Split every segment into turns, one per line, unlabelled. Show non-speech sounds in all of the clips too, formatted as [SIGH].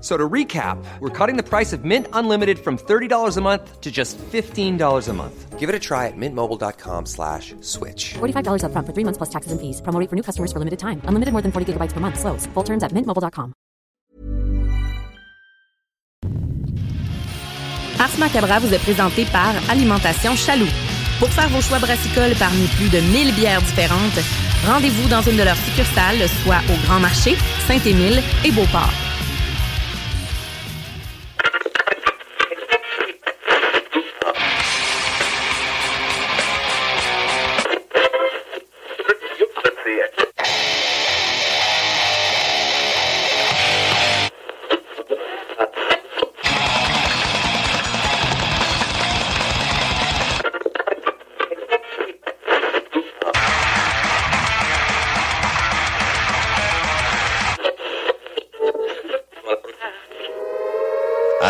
So to recap, we're cutting the price of Mint Unlimited from $30 a month to just $15 a month. Give it a try at mintmobile.com slash switch.
$45 upfront for three months plus taxes and fees. Promo rate for new customers for limited time. Unlimited more than 40 gigabytes per month. Slows. Full terms at mintmobile.com.
Ars Macabra vous est présenté par Alimentation Chaloux. Pour faire vos choix brassicoles parmi plus de 1000 bières différentes, rendez-vous dans une de leurs succursales, soit au Grand Marché, Saint-Émile et Beauport.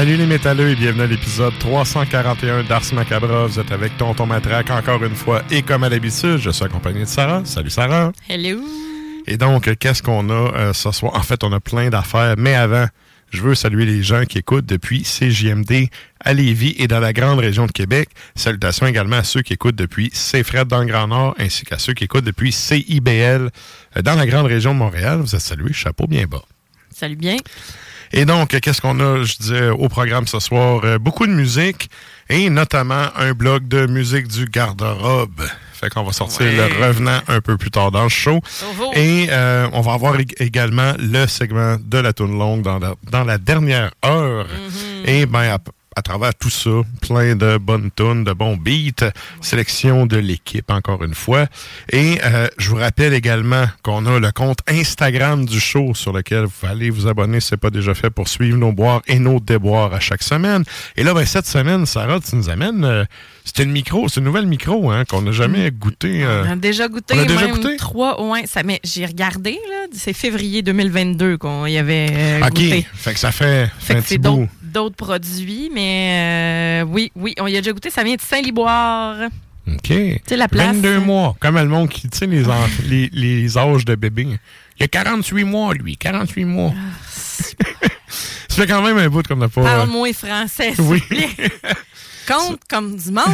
Salut les métalleux et bienvenue à l'épisode 341 d'Ars Macabra. Vous êtes avec Tonton Matraque encore une fois et comme à l'habitude, je suis accompagné de Sarah. Salut Sarah.
Hello.
Et donc, qu'est-ce qu'on a euh, ce soir? En fait, on a plein d'affaires, mais avant, je veux saluer les gens qui écoutent depuis CJMD à Lévis et dans la grande région de Québec. Salutations également à ceux qui écoutent depuis CFRED dans le Grand Nord, ainsi qu'à ceux qui écoutent depuis CIBL euh, dans la grande région de Montréal. Vous êtes salués, chapeau bien bas.
Salut bien.
Et donc, qu'est-ce qu'on a, je disais, au programme ce soir? Euh, beaucoup de musique et notamment un bloc de musique du garde-robe. Fait qu'on va sortir
Ouais.
le revenant un peu plus tard dans le show. Et euh, on va avoir ég- également le segment de la tourne longue dans la, dans la dernière heure.
Mm-hmm.
Et ben à, travers tout ça, plein de bonnes tunes, de bons beats, sélection de l'équipe encore une fois. Et euh, je vous rappelle également qu'on a le compte Instagram du show sur lequel vous allez vous abonner si ce n'est pas déjà fait pour suivre nos boires et nos déboires à chaque semaine. Et là, ben, cette semaine, Sarah, tu nous amènes... euh, c'est une micro, c'est une nouvelle micro hein, qu'on n'a jamais goûté. euh,
On a déjà goûté,
on a déjà
même
goûté?
trois. Ouais, ça, mais j'ai regardé, là, c'est février 2022 qu'on y avait euh,
OK,
goûté.
fait que ça fait, fait
Fait
un petit
c'est
bout.
D'autres produits, mais euh, oui, oui, on y a déjà goûté. Ça vient de Saint-Liboire.
OK.
Tu sais, la place.
22 mois. Comme le monde qui, tu sais, les, [LAUGHS] les, les âges de bébé. Il y a 48 mois, lui. 48 mois. [LAUGHS] ça fait quand même un bout qu'on n'a pas...
Parle-moi français, s'il
Oui. [LAUGHS]
Compte comme du monde.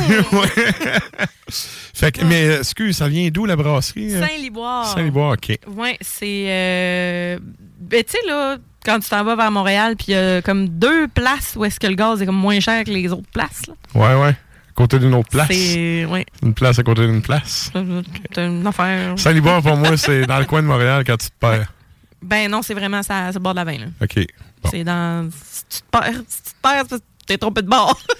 Fait que, mais, excuse, ça vient d'où, la brasserie? euh?
Saint-Liboire.
Saint-Liboire, OK.
Oui, c'est. euh, Ben, tu sais, là, quand tu t'en vas vers Montréal, puis il y a comme deux places où est-ce que le gaz est comme moins cher que les autres places. là.
Ouais, ouais. À côté d'une autre place.
C'est.
Une place à côté d'une place.
C'est une affaire.
Saint-Liboire, pour moi, c'est dans le coin de Montréal quand tu te perds.
Ben non, c'est vraiment ça, le bord de la veine. là.
OK. Bon.
C'est dans. Si tu te perds, si tu te perds, c'est parce que t'es trompé de bord. [LAUGHS]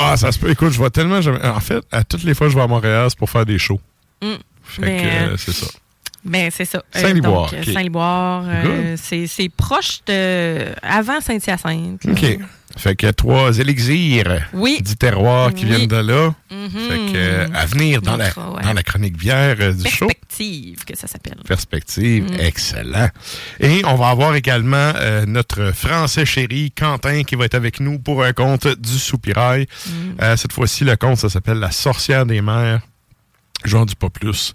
Ah, ça se peut. Écoute, je vois tellement... En fait, à toutes les fois que je vais à Montréal, c'est pour faire des shows.
Mm.
Fait
Mais,
que, euh,
euh,
c'est ça.
Ben, c'est ça. Euh,
Saint-Liboire,
euh. Saint-Liboire, euh, c'est proche de. avant Saint-Hyacinthe.
OK. Fait que trois élixirs
Oui.
du terroir qui
Oui.
viennent de là.
Mhm.
Fait que, euh, à venir dans, la,
ouais.
dans la chronique bière du show.
Perspective, que ça s'appelle.
Perspective,
Mm.
excellent. Et on va avoir également euh, notre français chéri, Quentin, qui va être avec nous pour un conte du soupirail.
Mm.
Euh, cette fois-ci, le conte, ça s'appelle La sorcière des mers. J'en dis pas plus.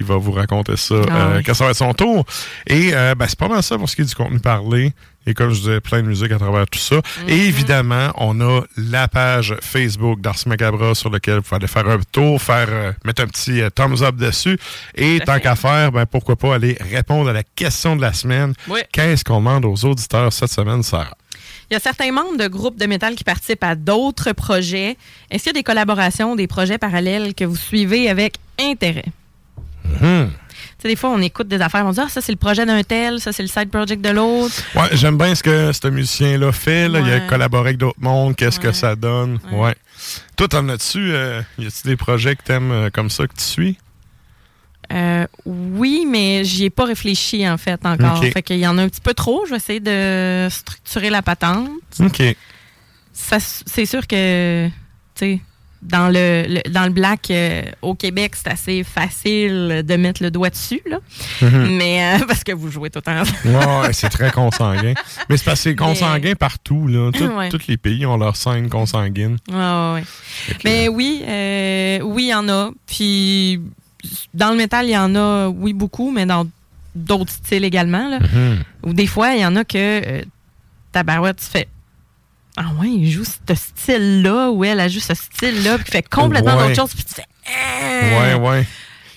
Il va vous raconter ça
Ah
euh,
oui.
quand ça va être son tour. Et euh, ben, c'est pas mal ça pour ce qui est du contenu parlé. Et comme je disais, plein de musique à travers tout ça.
Mm-hmm.
Et évidemment, on a la page Facebook d'Ars Macabra sur laquelle vous pouvez aller faire un tour, faire euh, mettre un petit euh, thumbs up dessus. Et tant qu'à faire, ben, pourquoi pas aller répondre à la question de la semaine.
Oui.
Qu'est-ce qu'on demande aux auditeurs cette semaine, Sarah?
Il y a certains membres de groupes de métal qui participent à d'autres projets. Est-ce qu'il y a des collaborations, des projets parallèles que vous suivez avec intérêt?
Mhm.
Des fois, on écoute des affaires, on dit Ah, ça, c'est le projet d'un tel, ça, c'est le side project de l'autre.
Ouais, j'aime bien ce que ce musicien-là fait. Là. Il a collaboré avec d'autres mondes. Qu'est-ce que ça donne? Ouais.
Ouais.
Toi, t'en as-tu? euh, y a-tu des projets que t'aimes euh, comme ça que tu suis?
Euh, oui, mais j'y ai pas réfléchi, en fait, encore. Fait qu'il y en a un petit peu trop. Je vais essayer de structurer la patente.
OK.
C'est sûr que, tu sais, dans le, le- dans le black euh, au Québec, c'est assez facile de mettre le doigt dessus, là.
Mhm.
Mais euh, [LAUGHS] parce que vous jouez tout le temps.
Ouais, c'est très consanguin. Mais c'est parce que c'est consanguin partout. Là. Tout-
Ouais.
Tous les pays ont leur scène consanguine.
Ouais,
que,
Mais oui, euh, oui, il y en a. Puis dans le métal, il y en a, oui, beaucoup, mais dans d'autres styles également. Là.
mhm.
Ou des fois, il y en a que euh, tabarouette, tu fais. Ah ouais, il joue ce style-là, ou elle, elle joue ce style-là, puis fait complètement
Ouais.
d'autres choses, puis tu fais. Ah!
Ouais, ouais.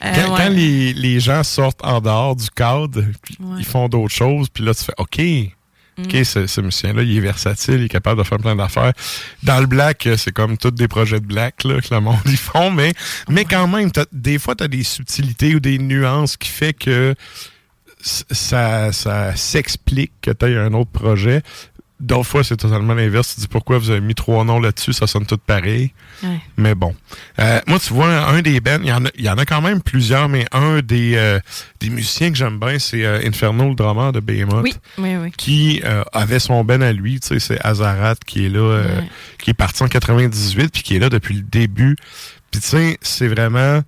Euh,
Quand,
ouais.
quand les, les gens sortent en dehors du cadre, puis
Ouais.
ils font d'autres choses, puis là, tu fais OK. OK,
Mm.
ce, ce musicien-là, il est versatile, il est capable de faire plein d'affaires. Dans le black, euh, c'est comme tous des projets de black là, que le monde [LAUGHS] y font, mais, mais quand même, des fois, tu as des subtilités ou des nuances qui fait que ça, ça s'explique que tu un autre projet. D'autres fois, c'est totalement l'inverse. Tu dis pourquoi vous avez mis trois noms là-dessus, ça sonne tout pareil.
Ouais.
Mais bon. Euh, moi, tu vois, un des bands, il y, en a, il y en a quand même plusieurs, mais un des, euh, des musiciens que j'aime bien, c'est euh, Inferno, le drummer de Behemoth.
Oui, oui, oui.
Qui euh, avait son ben à lui, tu sais, c'est Azarat qui est là, euh,
Ouais.
qui est parti en 98, puis qui est là depuis le début. Puis tu sais, c'est vraiment...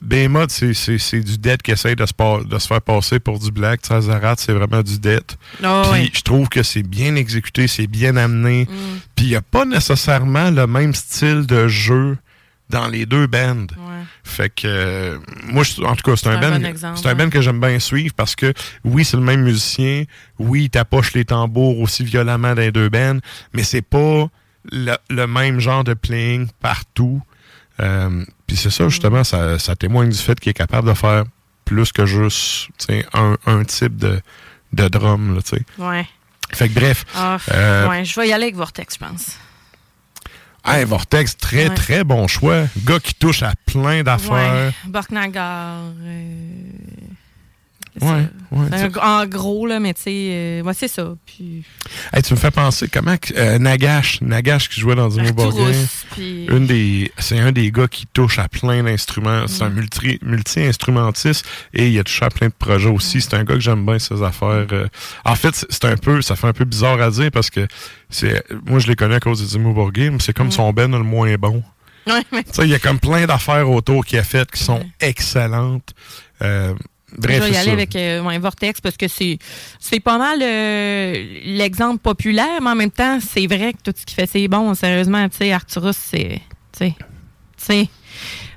Behemoth, c'est, du dead qui essaye de se, de se faire passer pour du black. Azarat, c'est vraiment du dead.
Ah
Puis je trouve que c'est bien exécuté, c'est bien amené.
Mm.
Puis il n'y a pas nécessairement le même style de jeu dans les deux bands.
Ouais.
Fait que euh, moi, je- en tout cas, c'est un,
un
band,
bon exemple,
c'est un band que j'aime bien suivre parce que oui, c'est le même musicien, oui, il tapoche les tambours aussi violemment dans les deux bands, mais c'est pas le, le même genre de playing partout. Euh, Puis c'est ça, justement, ça, ça témoigne du fait qu'il est capable de faire plus que juste un, un type de, de drum. Là.
Ouais.
fait que bref,
Ah,
Euh,
ouais, je vais y aller avec Vortex, je pense.
hey, Vortex, très
Ouais.
très bon choix. Gars qui touche à plein d'affaires.
Ouais. Borknagar. euh,
Ouais,
en gros, là, mais tu sais, euh, c'est ça. Puis,
Hey, tu me fais penser, comment euh, Nagash, Nagash qui jouait dans Borgin,
Arturus, puis...
une des, c'est un des gars qui touche à plein d'instruments. C'est un
Mm.
multi, multi-instrumentiste et il a touché à plein de projets aussi. C'est un gars que j'aime bien ses affaires. euh. En fait, c'est- un peu, ça fait un peu bizarre à dire parce que c'est, moi je les connais à cause de Dimo Borgin, mais c'est comme
Mm.
son Ben le moins bon.
Ouais, mais-
il y a comme plein d'affaires autour qu'il a faites qui sont excellentes. Euh, bref,
je vais y aller
ça.
avec euh, Vortex parce que c'est c'est pas mal euh, l'exemple populaire, mais en même temps, c'est vrai que tout ce qu'il fait, c'est bon. Sérieusement, tu sais, Arturus, c'est. Tu sais.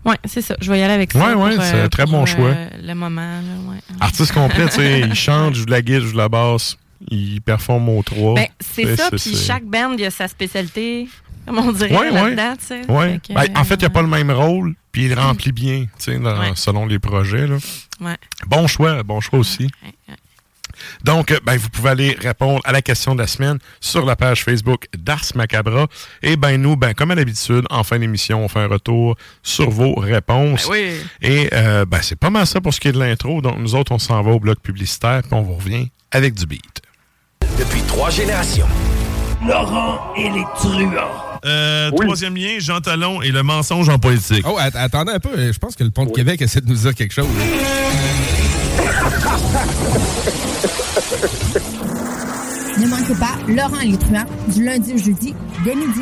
Ouais, c'est ça. Je vais y aller avec ça.
Ouais, ouais,
pour,
c'est un très
pour,
bon choix.
euh, le moment, là, ouais.
Artiste complet, tu sais, [LAUGHS] il chante, joue de la guitare, joue de la basse, il performe au 3.
Ben, c'est ça, puis chaque band, il a sa spécialité, comme on dirait
Ouais, ouais.
là-dedans, tu sais.
Ouais.
Fait que,
Ben, en fait, il n'y a
euh,
pas le même rôle, puis il remplit bien, tu sais, dans- selon les projets. Là.
Ouais.
Bon choix, bon choix aussi.
Ouais, ouais.
Donc, euh, ben, vous pouvez aller répondre à la question de la semaine sur la page Facebook d'Ars Macabra. Et ben nous, ben, comme à l'habitude, en fin d'émission, on fait un retour sur vos réponses.
Ben oui.
Et euh, ben, c'est pas mal ça pour ce qui est de l'intro. Donc, nous autres, on s'en va au bloc publicitaire, puis on vous revient avec du beat.
Depuis trois générations.
Laurent et les truands.
Euh, Troisième lien, Jean Talon et le mensonge en politique.
Oh, att- attendez un peu. Je pense que le Pont de Québec essaie de nous dire quelque chose. Ne manquez pas Laurent et les truands du lundi au jeudi dès midi.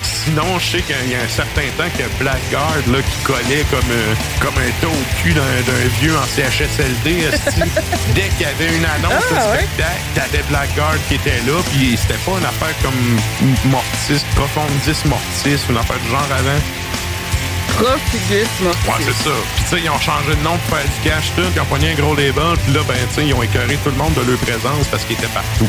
Sinon, je sais qu'il y a un certain temps que Blackguard, là, qui collait comme, euh, comme un taux au cul d'un vieux en CHSLD, [LAUGHS] dès qu'il y avait une annonce
Ah,
de
ouais?
spectacle, t'avais Blackguard qui était là, puis c'était pas une affaire comme Mortis, Profondis Mortis, une affaire du genre avant. Ouais, c'est ça. Puis, tu sais, ils ont changé de nom pour faire du cash, tout. Ils ont pogné un gros label. Puis là, ben, tu sais, ils ont écœuré tout le monde de leur présence parce qu'ils étaient partout.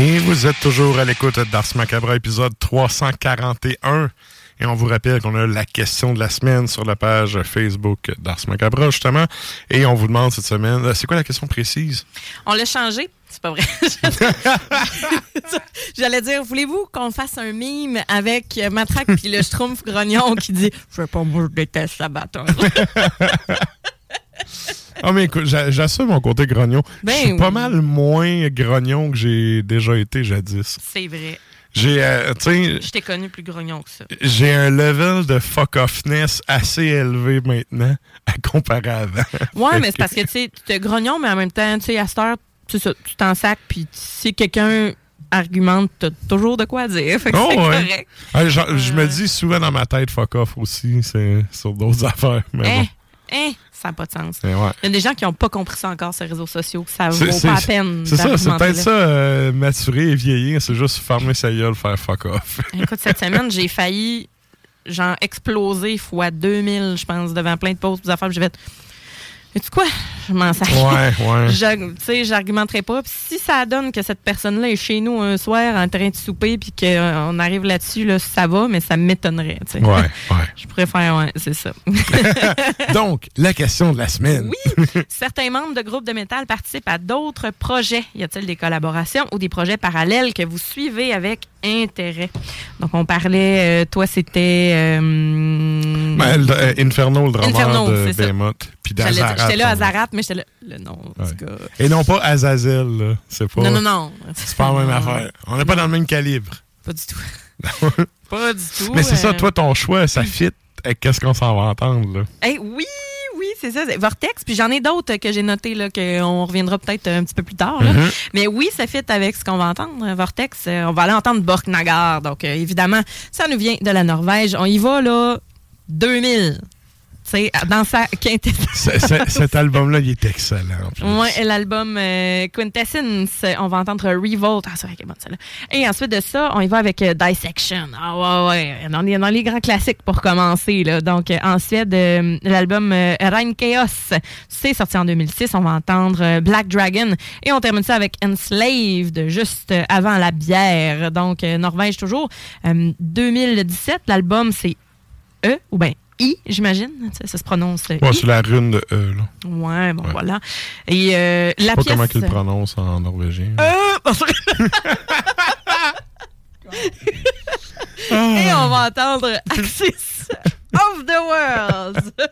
Et vous êtes toujours à l'écoute d'Ars Macabre, épisode 341. Et on vous rappelle qu'on a la question de la semaine sur la page Facebook d'Ars Macabre, justement. Et on vous demande cette semaine, euh, c'est quoi la question précise?
On l'a changé. C'est pas vrai. [LAUGHS] J'allais dire, voulez-vous qu'on fasse un mime avec Matraque puis le Schtroumpf grognon qui dit Je sais pas, moi, je déteste Sabaton. [LAUGHS]
Ah, mais écoute, j'a- j'assume mon côté grognon.
Ben
je suis
oui.
pas mal moins grognon que j'ai déjà été jadis.
C'est vrai.
J'ai, euh,
Je t'ai connu plus grognon que ça.
j'ai un level de fuck-offness assez élevé maintenant à comparer à avant.
Ouais, mais c'est parce que tu sais, tu es grognon, mais en même temps, tu sais, à cette heure, tu t'en sacs, puis si quelqu'un argumente, t'as toujours de quoi dire. Fait que
Oh,
c'est
ouais.
correct.
Ah, Je me dis souvent dans ma tête fuck off aussi, c'est sur d'autres [LAUGHS] affaires. Mais
Hein,
bon.
Hein, ça n'a pas de sens.
Ouais.
Il y a des gens qui n'ont pas compris ça encore, ces réseaux sociaux, que ça vaut pas la peine.
C'est ça, c'est peut-être ça, euh, maturer et vieillir, c'est juste fermer sa gueule, faire fuck off. [LAUGHS]
Écoute, cette semaine, j'ai failli, genre, exploser fois 2000, je pense, devant plein de pauses, des affaires. J'ai fait. Et tu quoi? Je m'en sers.
Ouais, ouais. [LAUGHS]
Tu sais, j'argumenterai pas. Puis si ça donne que cette personne-là est chez nous un soir en train de souper, puis qu'on arrive là-dessus, là, ça va, mais ça m'étonnerait.
Ouais, [LAUGHS] ouais.
Je préfère, ouais, c'est ça. [LAUGHS]
Donc, la question de la semaine.
Oui, certains membres de groupes de métal participent à d'autres projets. Y a-t-il des collaborations ou des projets parallèles que vous suivez avec intérêt? Donc, on parlait, euh, toi, c'était... euh,
Ben, euh, Inferno, le drummer
Inferno,
de. Behemoth. Puis d'Azarat.
J'étais là à
on-
Zarat, mais j'étais là... Le nom, en tout cas.
Et non pas Azazel, là. C'est pas.
Non, non, non.
C'est pas la même affaire. On n'est pas dans le même calibre.
Pas du tout. [LAUGHS] Pas du tout.
Mais c'est ça, toi, ton choix, ça fit avec qu'est-ce qu'on s'en va entendre, là?
Hey, oui, oui, c'est ça. c'est Vortex. Puis j'en ai d'autres que j'ai notés, là, qu'on reviendra peut-être un petit peu plus tard. là.
Mhm.
Mais oui, ça fit avec ce qu'on va entendre. Vortex, euh, on va aller entendre Borknagar. Donc, euh, évidemment, ça nous vient de la Norvège. On y va, là, 2000. Dans sa quintessence. [LAUGHS]
Cet album-là, il est excellent.
l'album euh, Quintessence, on va entendre Revolt. Ah, c'est vrai est bonne, celle-là. Et ensuite de ça, on y va avec euh, Dissection. Ah ouais, ouais, on est dans les grands classiques pour commencer. Là. Donc, euh, en Suède, euh, l'album Rein Chaos, c'est sorti en 2006. On va entendre Black Dragon. Et on termine ça avec Enslaved, juste avant la bière. Donc, Norvège toujours. Euh, 2017, l'album, c'est E, ou bien I, j'imagine. Ça, ça se prononce euh,
Ouais, c'est la rune de E, là.
Ouais, bon, voilà. Et euh, la
pas
pièce...
comment qu'il le prononce en norvégien.
Euh, [LAUGHS] [LAUGHS] Et on va entendre Axis of the World. [LAUGHS]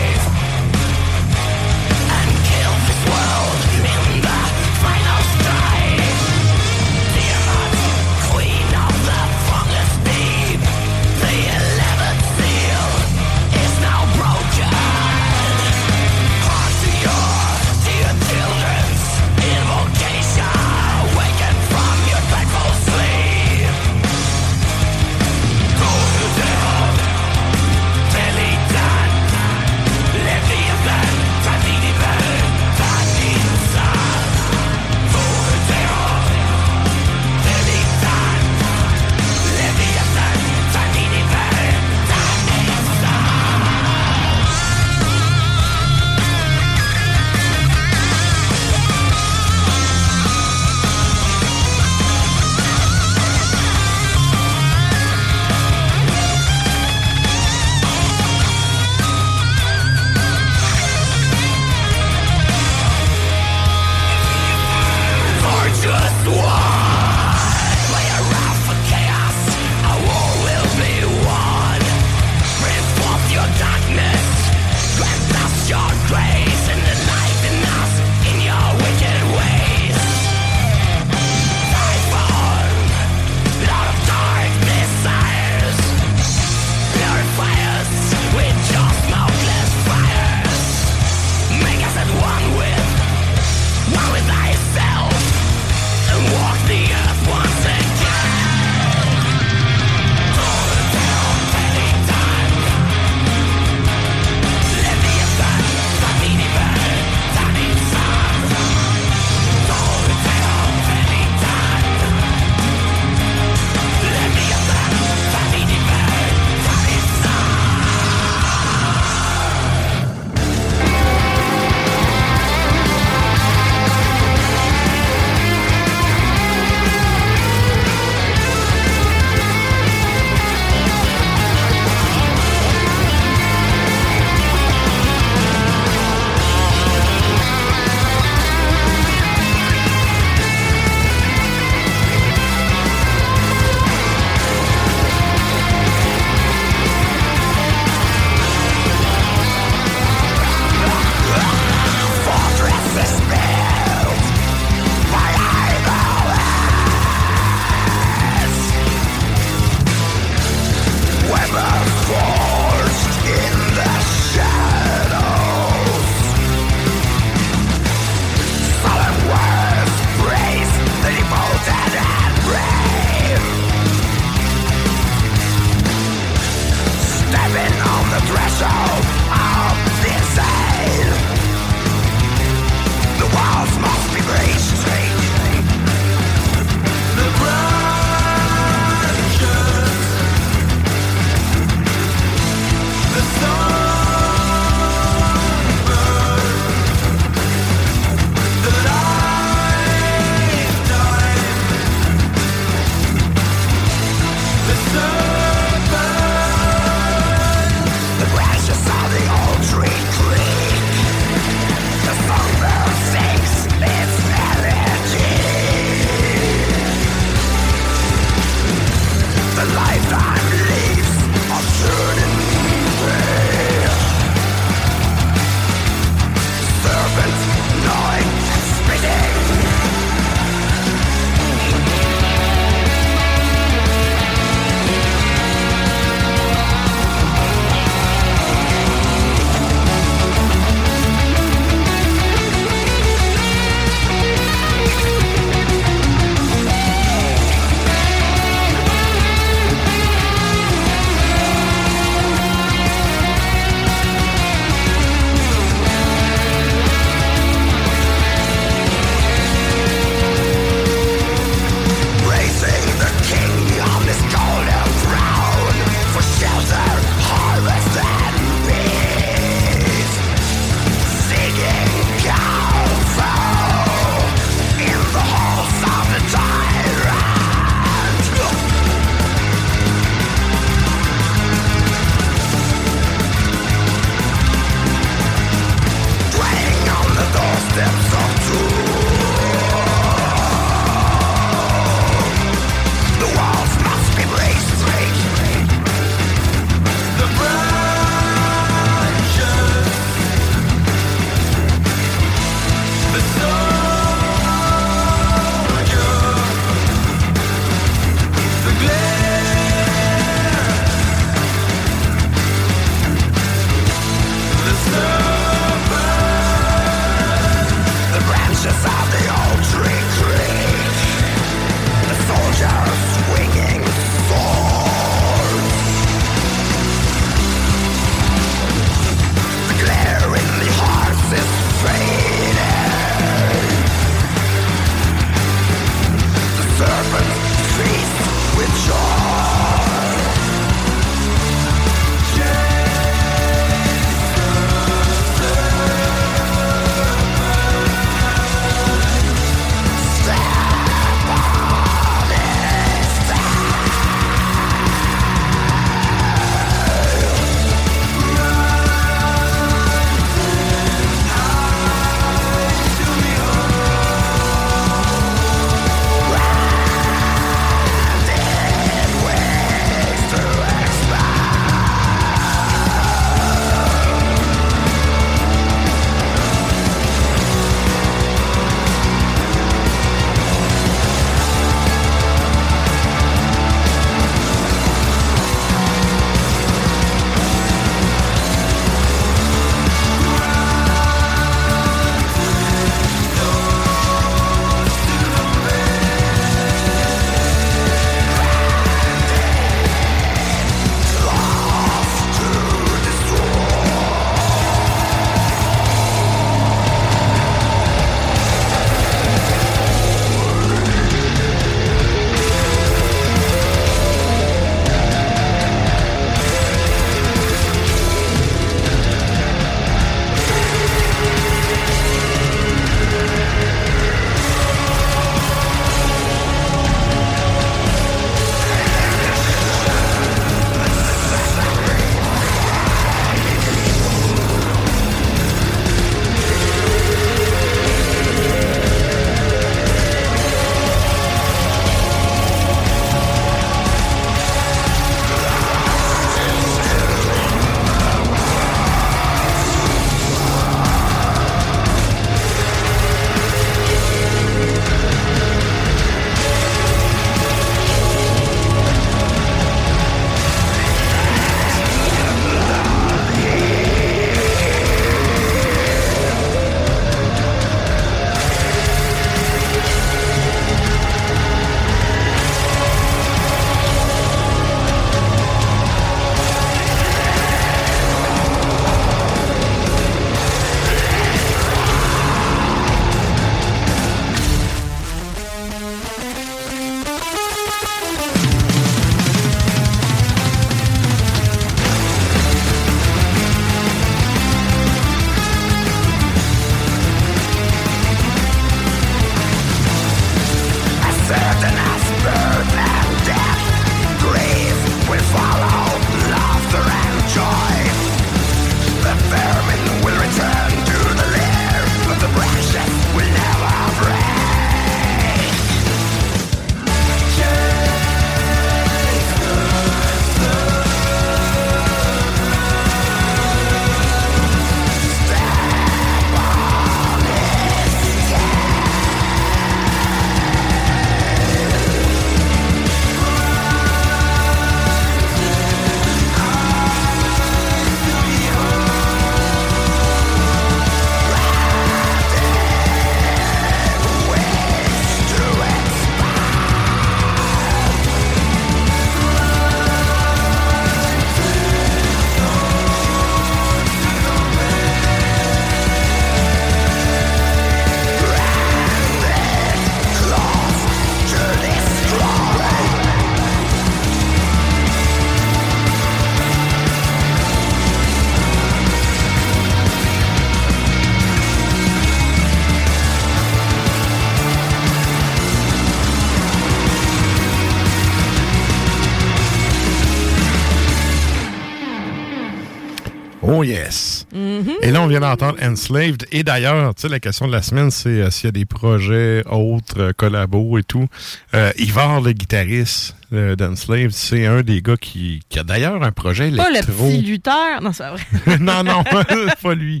Oh yes.
Mhm.
Et là, on vient d'entendre Enslaved. Et d'ailleurs, tu sais, la question de la semaine, c'est euh, s'il y a des projets autres, euh, collabos et tout. Euh, Yvar, le guitariste d'Enslaved, c'est un des gars qui, qui a d'ailleurs un projet
Pas le petit lutteur. Non, c'est pas vrai. [LAUGHS]
non, non, [LAUGHS] pas lui.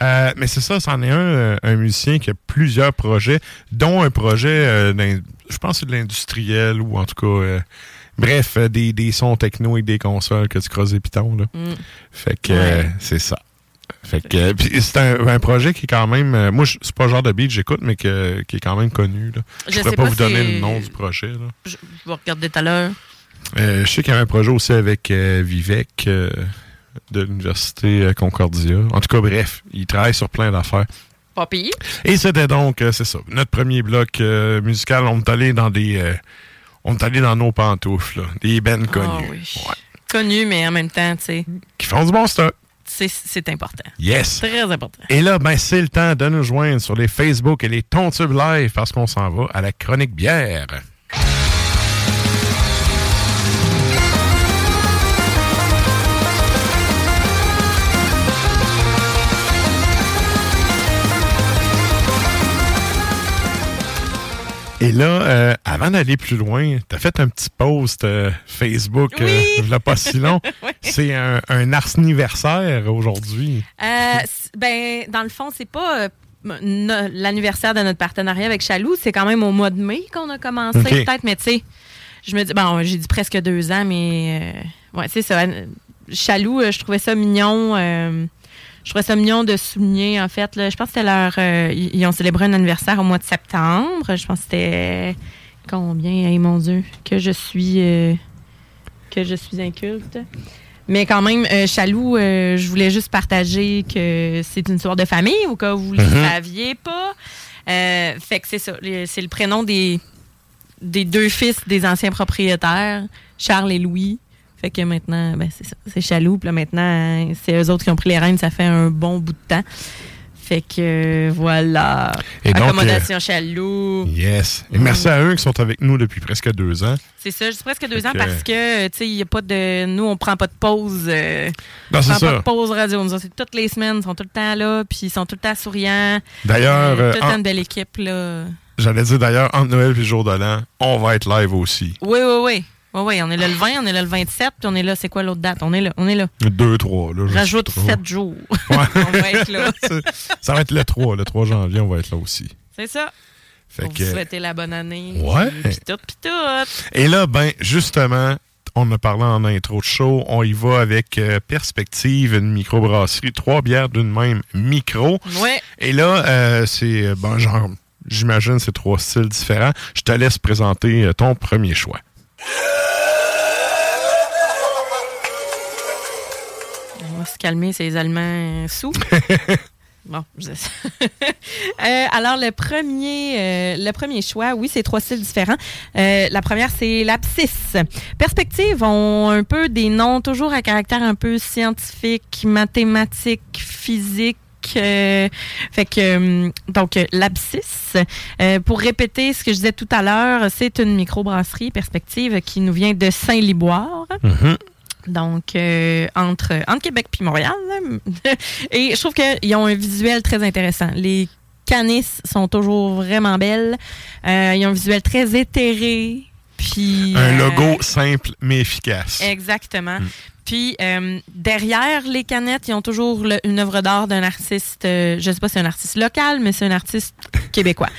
Mais c'est ça, c'en est un, un musicien qui a plusieurs projets, dont un projet, je pense c'est de l'industriel ou en tout cas, bref, euh, des, des sons techno avec des consoles que tu creuses des pitons. Là.
Mm.
Fait que euh, c'est ça. Fait que euh, c'est un, un projet qui est quand même, moi c'est pas le genre de beat que j'écoute, mais que- qui est quand même connu. Là. Je,
Je
pourrais pas,
pas
vous donner
si-
le nom du projet. Là.
Je vais regarder tout à l'heure.
Euh, je sais qu'il y avait un projet aussi avec euh, Vivek euh, de l'Université Concordia. En tout cas, bref, il travaille sur plein d'affaires.
Pas pire.
Et c'était donc, c'est ça, notre premier bloc musical. On est allé dans des... on est allé dans nos pantoufles, là, des bennes connues.
Ah oui. Connu, mais en même temps, tu sais,
Qui font du bon stock.
c'est- c'est important.
Yes.
Très important.
Et là, ben, c'est le temps de nous joindre sur les Facebook et les Tontubes Live parce qu'on s'en va à la chronique bière. Et là, euh, avant d'aller plus loin, t'as fait un petit post euh, Facebook, euh, il y a pas si long. [LAUGHS] C'est un, un anniversaire aujourd'hui.
Euh, ben, dans le fond, c'est pas euh, l'anniversaire de notre partenariat avec Chaloux. C'est quand même au mois de mai qu'on a commencé, peut-être. Mais tu sais, je me dis, bon, j'ai dit presque deux ans, mais euh, ouais, c'est ça. Chaloux, euh, je trouvais ça mignon. Je trouvais ça mignon de souligner, en fait. là. je pense que c'était leur. euh, ils ont célébré un anniversaire au mois de septembre. Je pense que c'était. Combien, hey, mon Dieu, que je suis. euh, que je suis inculte. Mais quand même, euh, Chaloux, euh, je voulais juste partager que c'est une histoire de famille au cas où vous ne le
Mhm.
saviez pas. Fait que c'est ça. C'est le prénom des, des deux fils des anciens propriétaires, Charles et Louis. Fait que maintenant, ben, c'est ça. C'est Chaloux. Puis là, maintenant, c'est eux autres qui ont pris les rênes. Ça fait un bon bout de temps. Fait que euh, voilà.
Et donc,
Accommodation Chaloux.
Yes. Et merci à eux qui sont avec nous depuis presque deux ans.
C'est ça, je dis presque deux
Fait
ans
que-
parce que, tu sais, il n'y a pas de. Nous, on prend pas de pause. euh, on prend pas de pause radio. Nous c'est toutes les semaines, ils sont tout le temps là, puis ils sont tout le temps souriants.
D'ailleurs,
Euh,
euh,
tout le temps
en-
une belle équipe, là.
J'allais dire d'ailleurs, entre Noël et le jour de l'an, on va être live aussi.
Oui, oui, oui. Oui, oui, on est là le 20, on est là le 27, puis on est là, c'est quoi l'autre date? On est là, on est là.
Deux, trois. Là, je sais
Rajoute
pas.
7 jours. [LAUGHS] on va être là. [LAUGHS]
Ça va être le 3. Le 3 janvier, on va être là aussi.
C'est ça.
Fait
Pour
que-
vous souhaiter la bonne année.
Ouais.
Puis tout, puis tout.
Et là, ben, justement, on a parlé en intro de show. On y va avec euh, Perspective, une microbrasserie, trois bières d'une même micro.
Ouais.
Et là, euh, c'est, euh, ben, genre, j'imagine, c'est trois styles différents. Je te laisse présenter ton premier choix.
On va se calmer, ces Allemands euh, sous. [LAUGHS] Bon, je- [LAUGHS] Euh, alors le premier, euh, le premier choix, oui, c'est trois styles différents. Euh, la première, c'est l'abscisse. Perspective ont un peu des noms toujours à caractère un peu scientifique, mathématique, physique. Euh, fait que euh, donc euh, l'abscisse. Euh, pour répéter ce que je disais tout à l'heure, c'est une microbrasserie perspective qui nous vient de Saint-Liboire. Donc, euh, entre, entre Québec puis Montréal. [LAUGHS] Et je trouve qu'ils ont un visuel très intéressant. Les canisses sont toujours vraiment belles. Ils ont un visuel très éthéré. Puis,
Un
euh,
logo simple mais efficace.
Exactement. Puis euh, derrière les canettes, ils ont toujours le- une œuvre d'art d'un artiste, euh, je sais pas si c'est un artiste local, mais c'est un artiste [LAUGHS] québécois.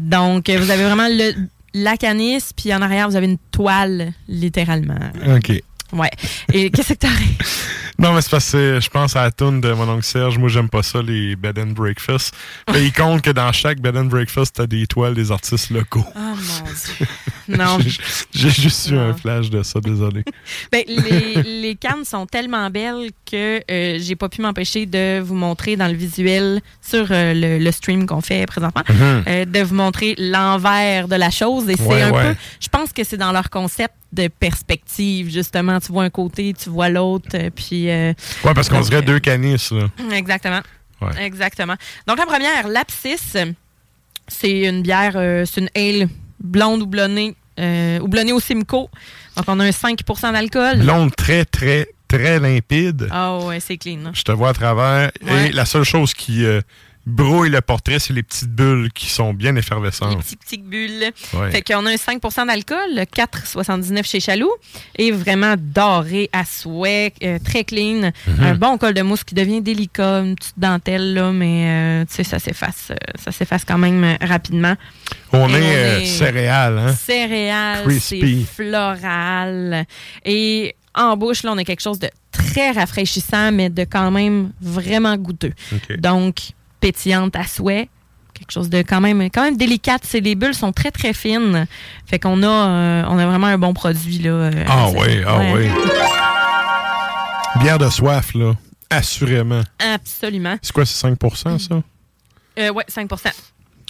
Donc, euh, vous avez vraiment le, la canisse, puis en arrière, vous avez une toile, littéralement.
OK.
Ouais. Et qu'est-ce que t'as [LAUGHS]
Non, mais c'est parce que je pense à la toune de mon oncle Serge. Moi, j'aime pas ça, les bed and breakfast. Mais il compte que dans chaque bed and breakfast, t'as des toiles des artistes locaux.
Oh mon Dieu. [LAUGHS] Non.
J'ai- juste eu un flash de ça, désolé. [LAUGHS]
Ben, les, les cannes sont tellement belles que euh, j'ai pas pu m'empêcher de vous montrer dans le visuel sur euh, le, le stream qu'on fait présentement,
Mhm.
euh, de vous montrer l'envers de la chose. Et c'est
Ouais,
un
ouais.
peu, je pense que c'est dans leur concept de perspective, justement. Tu vois un côté, tu vois l'autre, euh, puis... euh,
Ouais, parce qu'on dirait deux canisses, là.
Exactement.
Ouais.
Exactement. Donc, la première, l'abscisse, c'est une bière, euh, c'est une ale blonde houblonnée, euh, houblonnée au Simcoe. Donc, on a un 5% d'alcool.
Blonde très, très très limpide.
Ah ouais, c'est clean. hein.
Je te vois à travers.
Ouais.
Et la seule chose qui euh, brouille le portrait, c'est les petites bulles qui sont bien effervescentes.
Les petites, petites bulles.
Ouais.
Fait qu'on a un 5% d'alcool, 4,79 chez Chaloux, et vraiment doré à souhait, euh, très clean.
Mhm.
Un bon col de mousse qui devient délicat, une petite dentelle, là, mais euh, tu sais, ça s'efface, euh, ça s'efface quand même rapidement.
On est, céréales, hein?
Céréales,
Crispy.
c'est floral. Et en bouche, là, on a quelque chose de très rafraîchissant, mais de quand même vraiment goûteux.
OK.
Donc, pétillante à souhait. Quelque chose de quand même, quand même délicate. C'est, les bulles sont très, très fines. Fait qu'on a, euh, on a vraiment un bon produit. Là, euh,
Ah oui, ah
ouais.
oui. Bière de soif, là. Assurément.
Absolument.
C'est quoi, c'est 5% ça?
Euh, ouais, 5%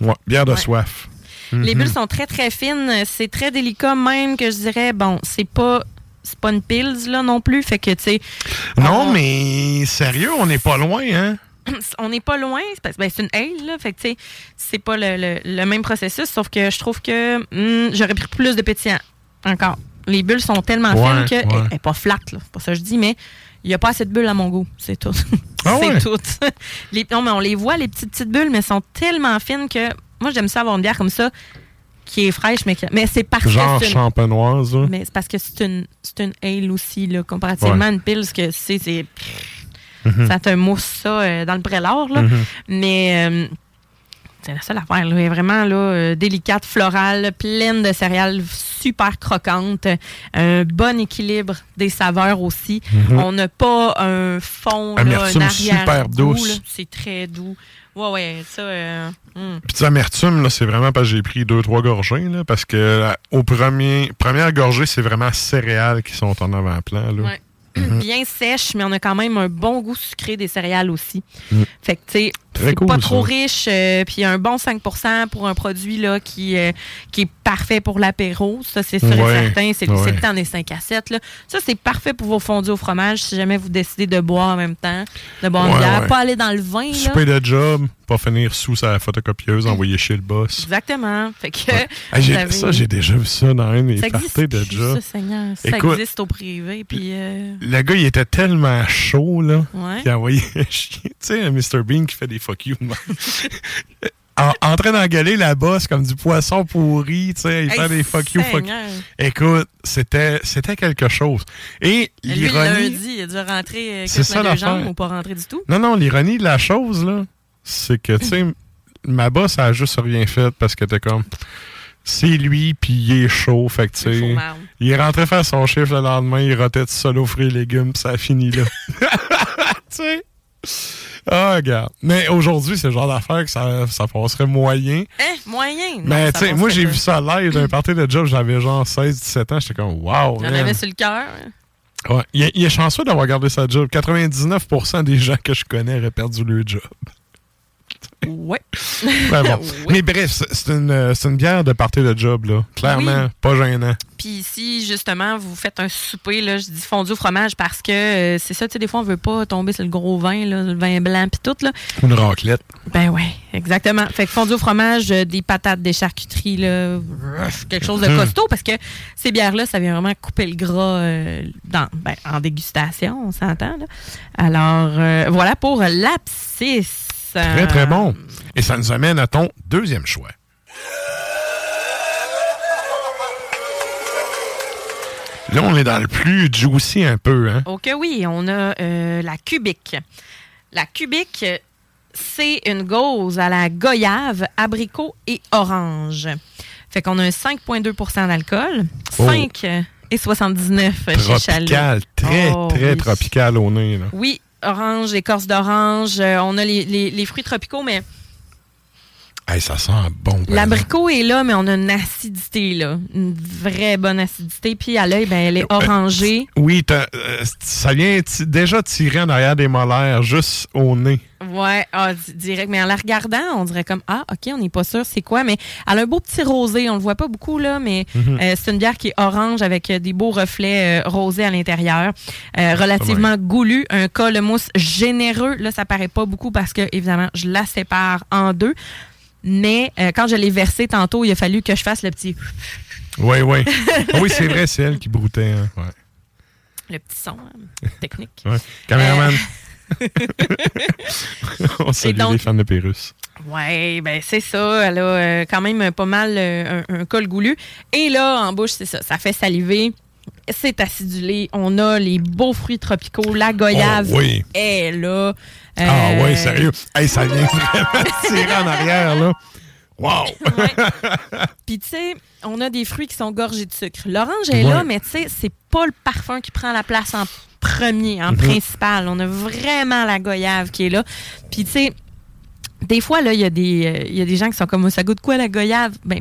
Ouais, bière de
Ouais.
soif.
Les
Mhm.
bulles sont très, très fines. C'est très délicat, même que je dirais, bon, c'est pas. C'est pas une pills, là, non plus. Fait que, tu sais.
Non,
on-
mais sérieux, on n'est pas loin, hein? [CLEARS THROAT]
on n'est pas loin. C'est ben, c'est une ale, là. Fait que, tu sais, c'est pas le, le- le même processus, sauf que je trouve que hum, j'aurais pris plus de pétillant encore. Les bulles sont tellement
Ouais,
fines qu'elle
ouais.
n'est pas flat, là. C'est pas ça que je dis, mais il n'y a pas assez de bulles à mon goût. C'est tout. [LAUGHS]
Ah
c'est
ouais?
tout. [LAUGHS] les, non, mais on les voit, les petites, petites bulles, mais elles sont tellement fines que moi, j'aime ça avoir une bière comme ça qui est fraîche, mais, qui- mais c'est parce
Genre
que
champenoise,
mais c'est parce que c'est une, c'est une ale aussi, là, comparativement à une pile, ce que c'est, c'est.
Mhm.
Ça te mousse ça euh, dans le prélat, là.
Mhm.
Mais euh, c'est la seule affaire, là. Elle est vraiment là, euh, délicate, florale, pleine de céréales, super croquante. Un bon équilibre des saveurs aussi.
Mhm.
On n'a pas un fond, là,
Amertume
un
super douce.
là. C'est très doux. Ouais, ouais, ça. euh, hum.
Puis l'amertume, là, c'est vraiment parce que j'ai pris deux, trois gorgées, là, parce que au premier, première gorgée, c'est vraiment céréales qui sont en avant-plan, là.
Ouais.
Mhm.
Bien sèche, mais on a quand même un bon goût sucré des céréales aussi.
Mm.
Fait que, tu sais,
Très
c'est
cool,
pas
ça.
trop riche, euh, puis un bon 5 pour un produit là, qui, euh, qui est parfait pour l'apéro. Ça, c'est sûr et certain. C'est
ouais.
le temps des 5 à 7. Là. Ça, c'est parfait pour vos fondus au fromage si jamais vous décidez de boire en même temps, de boire une
Ouais,
bière. Pas aller dans le vin.
Souper de job, pas finir sous sa photocopieuse, envoyer chez le boss.
Exactement. Fait que, [LAUGHS]
Hey, j'ai-
vous avez-
Ça, j'ai déjà vu ça dans un des parties de job.
ça, Seigneur. Ça
Écoute,
existe au privé. Puis, euh,
le gars, il était tellement chaud, là, qu'il a envoyé [LAUGHS] chier. Tu sais, Mr. Bean qui fait des fuck you. [LAUGHS] en, en train d'engueuler la bosse comme du poisson pourri, tu sais, il
Hey,
fait des fuck you, fuck
Seigneur.
Écoute, c'était, c'était quelque chose. Et l'ironie...
lundi, il a dû rentrer euh,
C'est ça
deux jambes ou pas rentrer du tout.
Non, non, l'ironie de la chose, là, c'est que, tu sais, [LAUGHS] ma boss a juste rien fait parce que t'es comme. C'est lui, puis il est chaud, fait que, tu sais. Il est rentré faire son chiffre le lendemain, il rotait tout seul aux fruits et légumes, puis ça a fini là. [LAUGHS] tu sais? Ah, regarde. Mais aujourd'hui, c'est le genre d'affaire que ça, ça passerait moyen.
Hein, moyen? Non,
Mais
ça
tu sais, moi, j'ai vu ça live d'un party de job, j'avais genre 16-17 ans, j'étais comme, wow.
Il en
man.
avait sur le cœur.
Ouais. Il, est- il est chanceux d'avoir gardé sa job. 99% des gens que je connais auraient perdu leur job.
Ouais.
Ben bon. [LAUGHS]
Ouais.
Mais bref, c'est- une, euh, une bière de party de job, là. Clairement,
Oui.
pas gênant.
Puis si justement vous faites un souper, là, je dis fondu au fromage parce que euh, c'est ça, tu sais, des fois on veut pas tomber sur le gros vin, là, le vin blanc puis tout là.
Une raclette.
Ben ouais, exactement. Fait que fondu au fromage, euh, des patates, des charcuteries, là, quelque chose de
Mhm.
costaud parce que ces bières-là, ça vient vraiment couper le gras euh, dans, ben, en dégustation, on s'entend. là. Alors voilà pour l'abscisse.
Très, très bon. Et ça nous amène à ton deuxième choix. Là, on est dans le plus juicy un peu, hein?
Ok, oui, on a euh, la cubique. La cubique, c'est une gauze à la goyave, abricot et orange. Fait qu'on a un 5,2% d'alcool,
Oh.
5 et 79 chez Chalet.
Tropical, très,
Oh,
très
oui.
tropical au nez, là.
Oui, orange, écorce d'orange. Euh, on a les, les- les fruits tropicaux, mais
Hey, ça sent bon.
l'abricot est là, mais on a une acidité, là. Une vraie bonne acidité. Puis à l'œil, ben, elle est orangée.
Oui, t'as- euh, ça vient déjà tirer en arrière des molaires, juste au nez.
Ouais, ah, di- direct. Mais en la regardant, on dirait comme Ah, OK, on n'est pas sûr c'est quoi. Mais elle a un beau petit rosé. On le voit pas beaucoup, là, mais
Mhm.
euh, c'est une bière qui est orange avec euh, des beaux reflets euh, rosés à l'intérieur. Euh, relativement goulu. Un col mousse généreux. Là, ça paraît pas beaucoup parce que, évidemment, je la sépare en deux. Mais euh, quand je l'ai versé tantôt, il a fallu que je fasse le petit.
Oui, oui. oui, c'est vrai, c'est elle qui broutait. hein. Ouais.
Le petit son hein, [LAUGHS] technique.
Ouais. Caméraman.
Euh, [LAUGHS]
On salue
donc-
les fans de Pérus.
Ouais, ben c'est ça. Elle a euh, quand même pas mal euh, un, un col goulu. Et là, en bouche, c'est ça. Ça fait saliver. C'est acidulé. On a les beaux fruits tropicaux. La goyave
Oh, oui.
est là.
Ah
Euh,
ouais, sérieux? Hey, ça vient vraiment tirer en arrière, là. Wow! [LAUGHS]
Puis tu sais, on a des fruits qui sont gorgés de sucre. L'orange est
Ouais.
là, mais tu sais, c'est pas le parfum qui prend la place en premier, en
Mhm.
principal. On a vraiment la goyave qui est là. Puis tu sais, des fois, là, il y, a des, euh, il y a des gens qui sont comme, ça goûte quoi la goyave? Ben,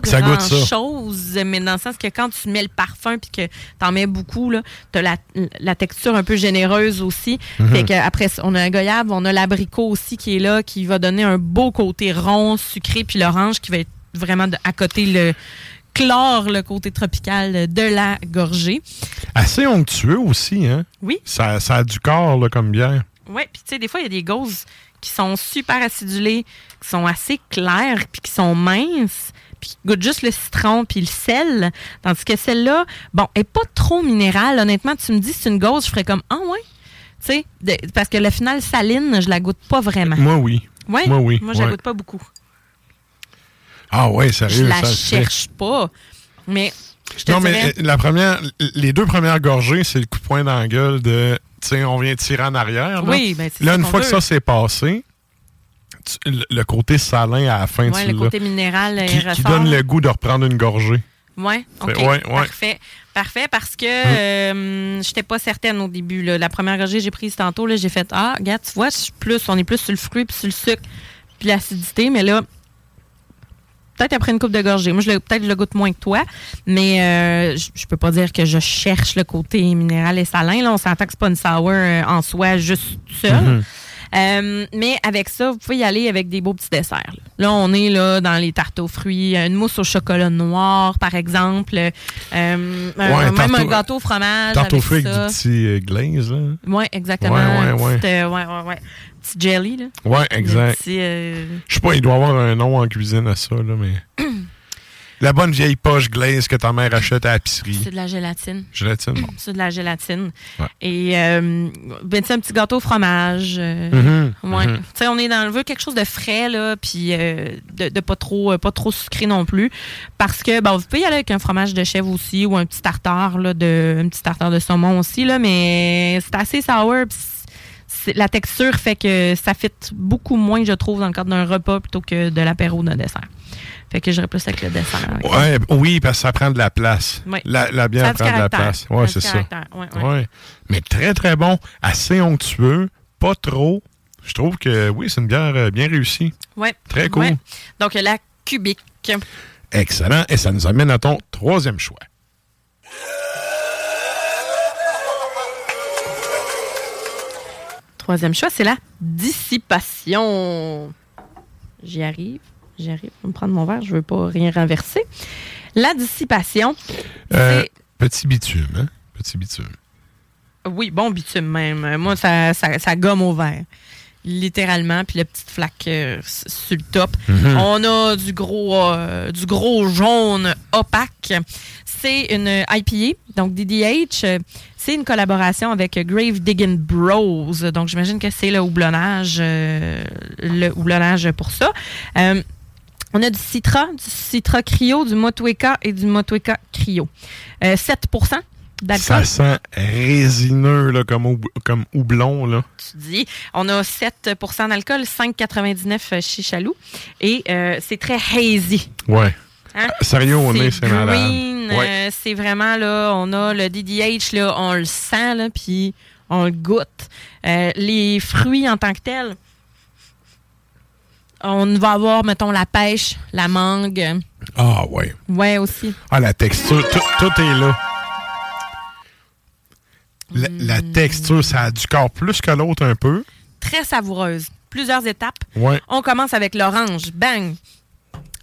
pas
Ça goûte ça.
grand-chose, mais dans le sens que quand tu mets le parfum puis que t'en mets beaucoup, là, t'as la, la texture un peu généreuse aussi. Fait que après, on a un goyave, on a l'abricot aussi qui est là, qui va donner un beau côté rond, sucré, puis l'orange qui va être vraiment de- à côté le clore le côté tropical de la gorgée.
Assez onctueux aussi, hein?
Oui.
Ça, ça a du corps, là, comme bière.
Ouais, puis tu sais, des fois, il y a des gauzes qui sont super acidulées, qui sont assez claires, puis qui sont minces, puis qui goûtent juste le citron puis le sel. Tandis que celle-là, bon, elle est pas trop minérale. Honnêtement, tu me dis c'est une gauze, je ferais comme, ah ouais? Tu sais, parce que le final saline, je la goûte pas vraiment.
Moi, oui.
Ouais?
Moi, oui.
Moi, je la
Ouais.
goûte pas beaucoup.
Ah ouais,
Je
sérieux.
la
ça se fait.
cherche pas. Mais, je
Non, mais
dirais-
euh, la première, les deux premières gorgées, c'est le coup de poing dans la gueule de, tu sais, on vient tirer en arrière. Là,
Oui, ben, c'est
Là, une fois que ça s'est passé, le, côté salin à la fin, tu
le côté minéral,
qui,
il
qui
ressort.
donne le goût de reprendre une gorgée.
Oui, OK.
Fait- ouais, ouais.
Parfait. Parfait, parce que euh, j'étais pas certaine au début. là. La première gorgée que j'ai prise tantôt, là, j'ai fait Ah, regarde, tu vois, je plus, on est plus sur le fruit, puis sur le sucre, puis l'acidité, mais là, peut-être après une coupe de gorgée. Moi, je peut-être je le goûte moins que toi, mais euh, je je peux pas dire que je cherche le côté minéral et salin. Là, on s'entend que c'est pas une sour euh, en soi, juste seule.
Mhm.
Euh, mais avec ça, vous pouvez y aller avec des beaux petits desserts. Là, Là, on est là dans les tartes aux fruits, une mousse au chocolat noir, par exemple, euh, un-
Ouais,
même
tarte
un
au-
gâteau au fromage.
Tarte au
avec
fruit avec
ça.
du petit euh.
Oui, exactement.
Ouais, ouais,
Une
ouais.
petite, euh, ouais, ouais, ouais. Petit jelly, là.
Ouais, exact. Je sais pas, il doit avoir un nom en cuisine à ça, là, mais. [CLEARS THROAT] la bonne vieille poche glaze que ta mère achète à l'épicerie.
c'est de la gélatine.
Gélatine, bon.
C'est de la gélatine.
Ouais.
Et euh, ben, tu sais, un petit gâteau au fromage. euh,
Mhm,
ouais. Tu sais, on est dans le veut quelque chose de frais, là, puis euh, de, de pas trop euh, pas trop sucré non plus. Parce que, bon, vous pouvez y aller avec un fromage de chèvre aussi ou un petit tartare, là, de, un petit tartare de saumon aussi, là, mais c'est assez sour. la texture fait que ça fit beaucoup moins, je trouve, dans le cadre d'un repas plutôt que de l'apéro d'un dessert. Fait que j'irais plus avec le dessert. avec ça.
Ouais, oui, parce que ça prend de la place.
Ouais.
La, bière prend de la place.
Du
c'est ça.
Ouais.
Mais très, très bon. Assez onctueux. Pas trop. Je trouve que oui, c'est une bière euh, bien réussie.
Ouais.
Très cool.
Donc, la cubique.
Excellent. Et ça nous amène à ton troisième choix.
Troisième choix, c'est la dissipation. J'y arrive. J'y arrive. Je vais me prendre mon verre. Je veux pas rien renverser. La dissipation,
Euh, petit bitume, hein? Petit bitume.
Oui, bon bitume même. Moi, ça, ça, ça gomme au verre. Littéralement, puis la petite flaque euh, sur le top.
Mhm.
On a du gros, euh, du gros jaune opaque. C'est une IPA, donc DDH. C'est une collaboration avec Grave Digging Bros. Donc, j'imagine que c'est le houblonnage, euh, le houblonnage pour ça. On a du Citra, du Citra Cryo, du Motueka et du Motueka Cryo. Euh, 7% d'alcool.
Ça sent résineux là, comme, houb- comme houblon. Là.
tu dis. On a 7% d'alcool, 5,99 chez Chaloux. Et euh, c'est très hazy.
Ouais.
Hein?
Sérieux, on est, c'est malade. Ouais.
euh, c'est vraiment là, on a le DDH, là, on le sent, là, puis on le goûte. Euh, les fruits en tant que tels, on va avoir, mettons, la pêche, la mangue.
Ah, ouais.
Ouais, aussi.
Ah, la texture, tout, tout est là. La, la
Hmm.
texture, ça a du corps plus que l'autre un peu.
Très savoureuse. Plusieurs étapes.
Ouais.
On commence avec l'orange. Bang!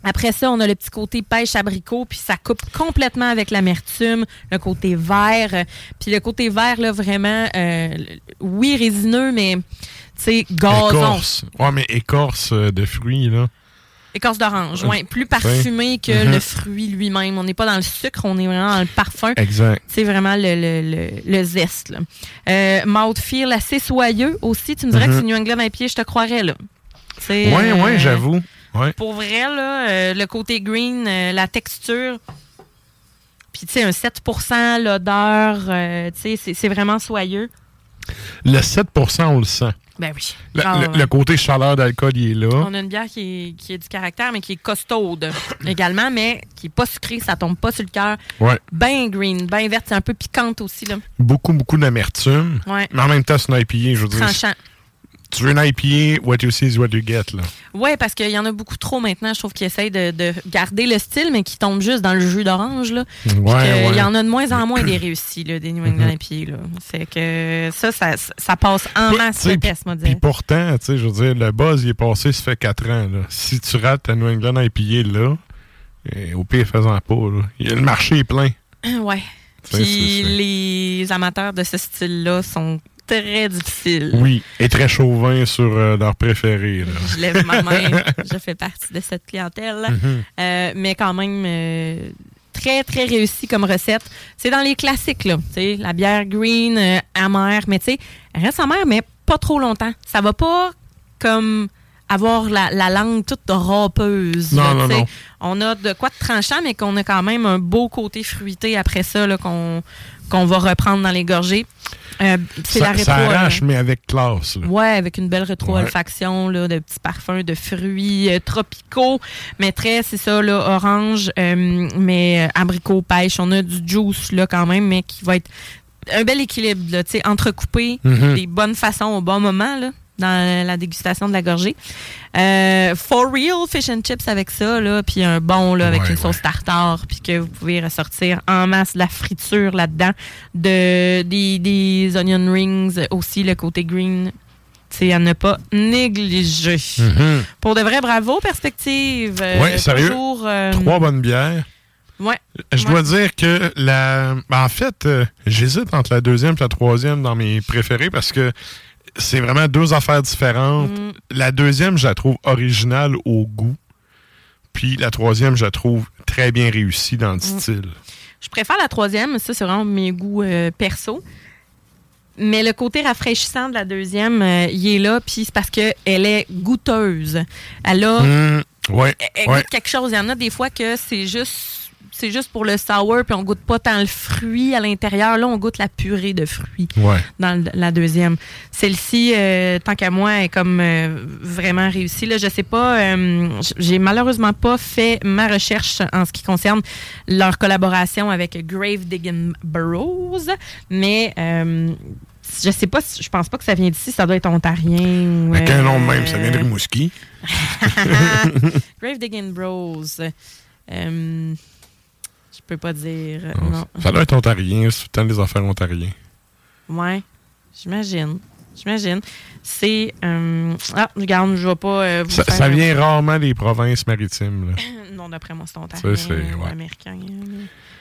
Après ça, on a le petit côté pêche abricot, puis ça coupe complètement avec l'amertume, le côté vert. Puis le côté vert, là, vraiment, euh, oui, résineux, mais, sais, gazon.
Écorce. Ouais, mais écorce euh, de fruits, là.
L'écorce d'orange, oui. Plus parfumé que le fruit lui-même. On n'est pas dans le sucre, on est vraiment dans le parfum.
Exact.
C'est vraiment le, le, le, le zeste. Là. Euh, mouthfeel assez soyeux aussi. Tu me dirais que c'est New England IPA, je te croirais. là. C'est,
Oui,
euh,
oui, j'avoue. Ouais.
Pour vrai, là, euh, le côté green, euh, la texture, puis tu sais, un 7% l'odeur, euh, tu sais, c'est vraiment soyeux.
Le 7% on le sent.
Ben oui.
Le,
Genre,
le- le côté chaleur d'alcool, il est là.
On a une bière qui est, qui est du caractère, mais qui est costaude [COUGHS] également, mais qui est pas sucrée, ça tombe pas sur le cœur.
Ouais.
Ben green, ben verte, c'est un peu piquante aussi, là.
Beaucoup, beaucoup d'amertume.
Ouais.
Mais en même temps, c'est une IPA, je veux dire.
Tranchant.
Tu veux une IPA, what you see is what you get, là.
Ouais, parce qu'il y en a beaucoup trop maintenant, je trouve, qui essayent de, de garder le style, mais qui tombent juste dans le jus d'orange, là.
Ouais.
Il y en a de moins en moins des réussis, là, des New England. IPA, là. C'est que ça, ça, ça passe en
Ouais,
masse, le test, moi,
Puis pourtant, tu sais, je veux dire, le buzz, il est passé, ça fait 4 ans, là. Si tu rates ta New England IPA, là, eh, au pire, faisant pas, là. Le marché est plein.
Ouais. Puis les amateurs de ce style-là sont très difficiles.
Oui, et très chauvin sur euh, leur préféré, là.
Je lève ma main. je fais partie de cette clientèle.
Mhm.
Euh, mais quand même, euh, très, très réussi comme recette. C'est dans les classiques, là. Tu sais, la bière green, amère, mais tu sais, elle reste amère, mais pas trop longtemps. Ça va pas comme avoir la, la langue toute râpeuse.
Non,
là,
non, non.
On a de quoi de tranchant, mais qu'on a quand même un beau côté fruité après ça, là, qu'on qu'on va reprendre dans les gorgées. Euh, c'est la rétro.
ça
euh,
arrache, mais avec classe, là.
Ouais, avec une belle rétro-olfaction, là, de petits parfums de fruits euh, tropicaux. Mais très, c'est ça, là, orange, euh, mais abricot, pêche. On a du juice, là, quand même, mais qui va être un bel équilibre, là, tu sais, entrecoupé,
Mhm.
des bonnes façons au bon moment, là, dans la dégustation de la gorgée. Euh, for real fish and chips avec ça, là, puis un bon, là, avec
Ouais,
une sauce tartare, puis que vous pouvez ressortir en masse de la friture là-dedans, de, des, des onion rings aussi, le côté green. Sais, à ne pas négliger.
Mhm.
Pour de vrai, bravo, perspective. Euh,
Ouais, sérieux?
toujours, euh,
Trois bonnes bières.
Ouais.
Je
Ouais.
dois dire que la. ben, en fait, j'hésite entre la deuxième et la troisième dans mes préférés parce que c'est vraiment deux affaires différentes.
Mm.
La deuxième, je la trouve originale au goût. Puis la troisième, je la trouve très bien réussie dans le
Mm.
style.
Je préfère la troisième, ça c'est vraiment mes goûts euh, perso. Mais le côté rafraîchissant de la deuxième, euh, il est là, puis c'est parce qu'elle est goûteuse. Elle a
Mm, ouais,
elle- elle
ouais.
goûte quelque chose. Il y en a des fois que c'est juste c'est juste pour le sour, puis on goûte pas tant le fruit à l'intérieur. Là, on goûte la purée de fruits
Ouais.
dans la deuxième. Celle-ci, euh, tant qu'à moi, est comme euh, vraiment réussie. Là, je sais pas, euh, j'ai malheureusement pas fait ma recherche en ce qui concerne leur collaboration avec Grave Digging Burrows, mais je sais pas, je pense pas que ça vient d'ici, ça doit être ontarien.
Avec un nom même, ça vient de Rimouski. [LAUGHS] [LAUGHS]
Grave Digging Bros. Euh, peux pas dire. euh, non.
Ça doit être ontarien, c'est tout le temps des affaires ontariens.
Ouais, j'imagine. J'imagine. C'est. euh, ah, regarde, je vais pas. euh, vous
Ça,
faire-
ça vient rarement des provinces maritimes. là. [COUGHS]
non, d'après moi, c'est ontarien.
Ça, c'est- ouais.
américain.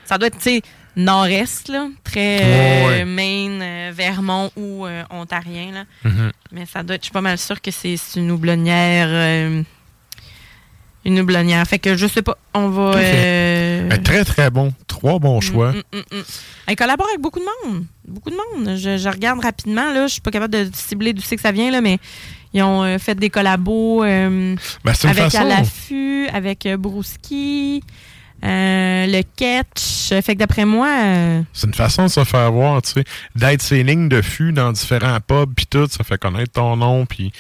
Ça doit être, tu sais, nord-est, là. Très
Ouais,
euh. Maine, Vermont ou ontarien, là.
Mhm.
Mais ça doit être, je suis pas mal sûre que c'est c'est une houblonnière. Une houblonnière. Fait que je sais pas, on va. Euh,
très, très bon. Trois bons choix.
Mm, mm, mm. Elle collabore avec beaucoup de monde. Beaucoup de monde. Je, je regarde rapidement. Là, je suis pas capable de cibler d'où c'est que ça vient, là, mais ils ont euh, fait des collabos euh,
Ben,
avec
façon.
L'affût, avec Brouski, euh, le Ketch. Fait que d'après moi, euh,
C'est une façon de se faire voir, tu sais. D'être ces lignes de fût dans différents pubs, puis tout, ça fait connaître ton nom, puis...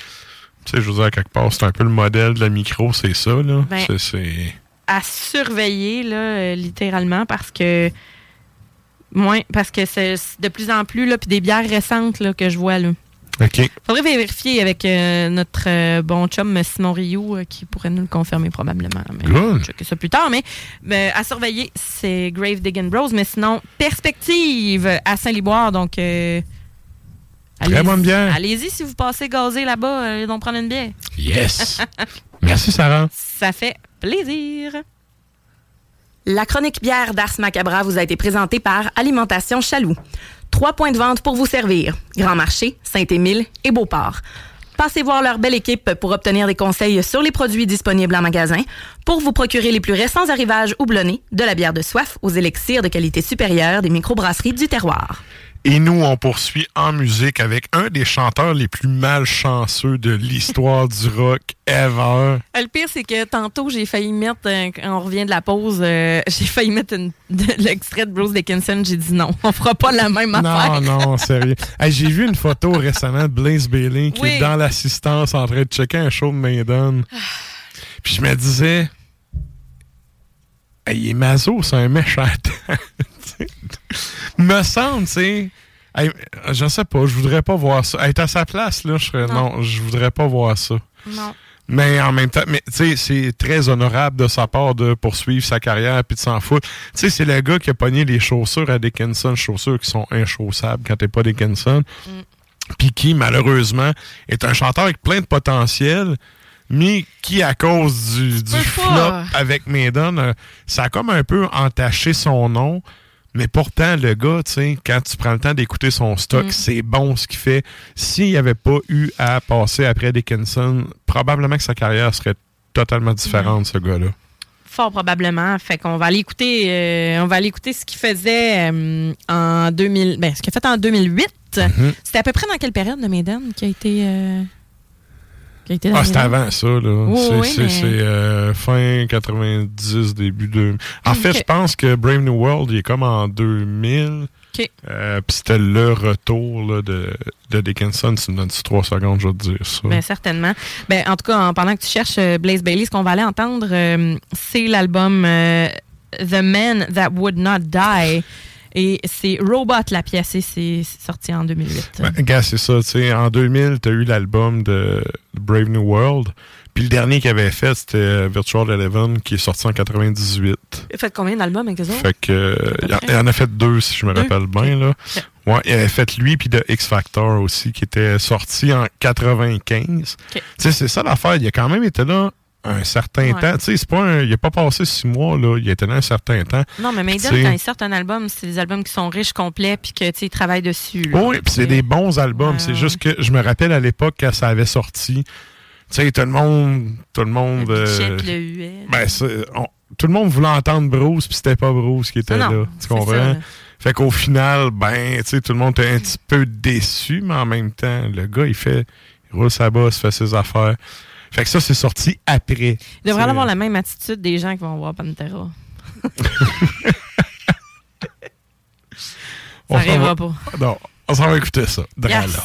Tu sais, je veux dire, quelque part, c'est un peu le modèle de la micro, c'est ça, là.
Ben,
C'est- c'est...
à surveiller, là, euh, littéralement, parce que. Moins, parce que c'est de plus en plus, là, puis des bières récentes là, que je vois, là.
OK.
Faudrait vérifier avec euh, notre euh, bon chum Simon Rioux, euh, qui pourrait nous le confirmer probablement. Mais
Good.
on va checker ça plus tard. Mais euh, à surveiller, c'est Grave Digging Bros. Mais sinon, Perspective à Saint-Liboire. Donc, euh,
Très
allez-y-
bonne bière.
Allez-y si vous passez gazer là-bas, allez donc prendre une bière.
Yes! [LAUGHS] Merci, Sarah.
Ça fait plaisir. La chronique bière d'Ars Macabra vous a été présentée par Alimentation Chaloux. Trois points de vente pour vous servir. Grand Marché, Saint-Émile et Beauport. Passez voir leur belle équipe pour obtenir des conseils sur les produits disponibles en magasin, pour vous procurer les plus récents arrivages houblonnés, de la bière de soif aux élixirs de qualité supérieure des microbrasseries du terroir.
Et nous, on poursuit en musique avec un des chanteurs les plus malchanceux de l'histoire du rock ever.
Euh, Le pire, c'est que tantôt, j'ai failli mettre, quand on revient de la pause, euh, [LAUGHS] j'ai failli mettre l'extrait de Bruce Dickinson. J'ai dit non, on fera pas la même affaire.
Non, non, [LAUGHS] sérieux. Hey, J'ai vu une photo récemment de Blaze Bailey qui
Oui.
est dans l'assistance en train de checker un show de Maiden. Puis je me disais, hey, il est maso, c'est un méchant. [LAUGHS] me semble, tu sais. hey, je sais pas, je voudrais pas voir ça. Être à sa place, là, je serais. Non, je voudrais pas voir ça.
Non.
Mais en même temps, mais tu sais, c'est très honorable de sa part de poursuivre sa carrière puis de s'en foutre. Tu sais, c'est le gars qui a pogné les chaussures à Dickinson, chaussures qui sont inchaussables quand t'es pas Dickinson. Puis qui, malheureusement, est un chanteur avec plein de potentiel, mais qui, à cause du, flop avec Maiden, euh, ça a comme un peu entaché son nom. Mais pourtant, le gars, tu sais, quand tu prends le temps d'écouter son stock,
Mm.
c'est bon ce qu'il fait. S'il n'y avait pas eu à passer après Dickinson, probablement que sa carrière serait totalement différente, ce gars-là.
Fort probablement. Fait qu'on va aller écouter, euh, on va aller écouter ce qu'il faisait euh, en 2000, ben, ce qu'il a fait en 2008.
Mhm.
C'était à peu près dans quelle période de Maiden qui a été, euh, qui a été dans
Ah, c'était avant ça, là.
Oui,
c'est
oui, mais-
euh, fin 90, début 2000. En fait, je pense que Brave New World, il est comme en 2000.
OK.
Euh, Puis c'était le retour là, de, de Dickinson. Tu me donnes-tu trois secondes, je vais te dire ça.
Ben, certainement. Ben, en tout cas, en- pendant que tu cherches euh, Blaze Bailey, ce qu'on va aller entendre, c'est l'album The Man That Would Not Die. Et c'est Robot, la pièce, et c'est sorti en 2008.
Ben, gars, c'est ça. tu sais, En 2000, tu as eu l'album de Brave New World. Puis le dernier qu'il avait fait, c'était euh, Virtual Eleven, qui est sorti en 98.
Il a fait combien d'albums avec eux autres?
Fait que euh, il en- il en a fait deux, si je me
Deux?
rappelle bien. Là. Ouais, il avait fait lui puis de X Factor aussi, qui était sorti en 95. Tu sais, c'est ça l'affaire. Il a quand même été là un certain
Ouais.
temps. Tu sais, c'est pas un- il a pas passé six mois, là. Il était là un certain temps.
Non, mais Maiden, quand ils sortent un album, c'est des albums qui sont riches, complets, puis que, tu sais, ils travaillent dessus. là.
Oui, puis c'est des bons albums.
Ouais,
c'est
ouais.
juste que je me rappelle à l'époque quand ça avait sorti. Tu sais, tout le monde. Tout le monde.
Le
euh,
le
ben, on- tout le monde voulait entendre Bruce, puis c'était pas Bruce qui était
non,
là. Tu comprends?
ça, là.
fait qu'au final, ben, tu sais, tout le monde était un petit peu déçu, mais en même temps, le gars, il fait. Il roule sa bosse, fait ses affaires. Fait que ça, c'est sorti après.
Ils devraient
C'est-
avoir la même attitude des gens qui vont voir Pantera. [LAUGHS]
on
Ça
s'en
arrivera
va-
pas.
Non, on s'en va écouter ça. Dra
Yes.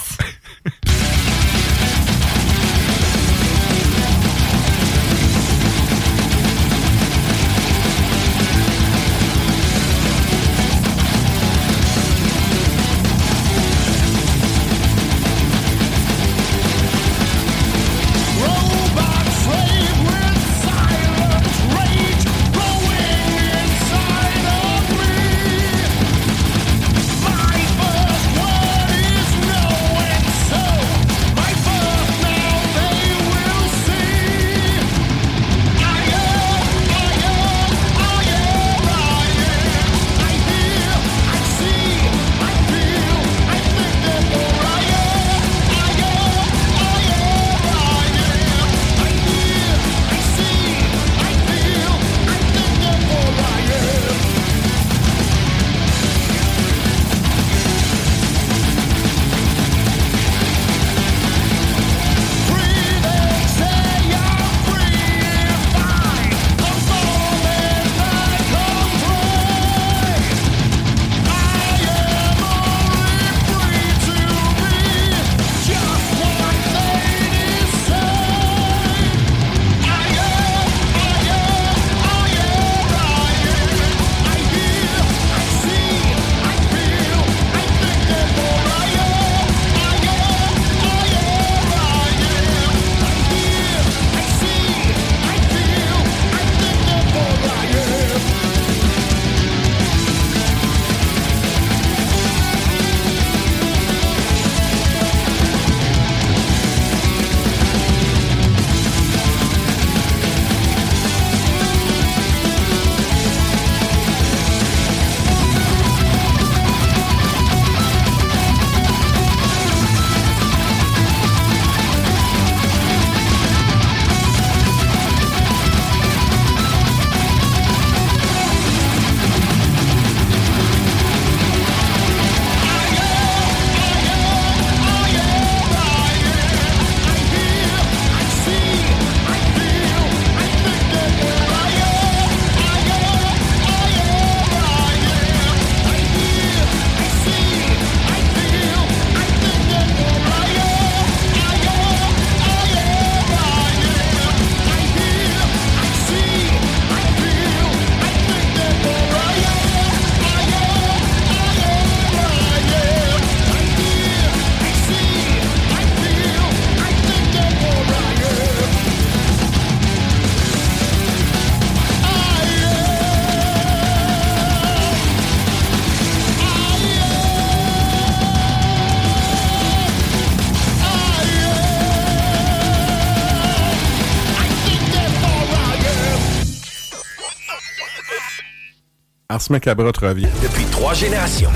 Ars Macabra te revient.
Depuis trois générations.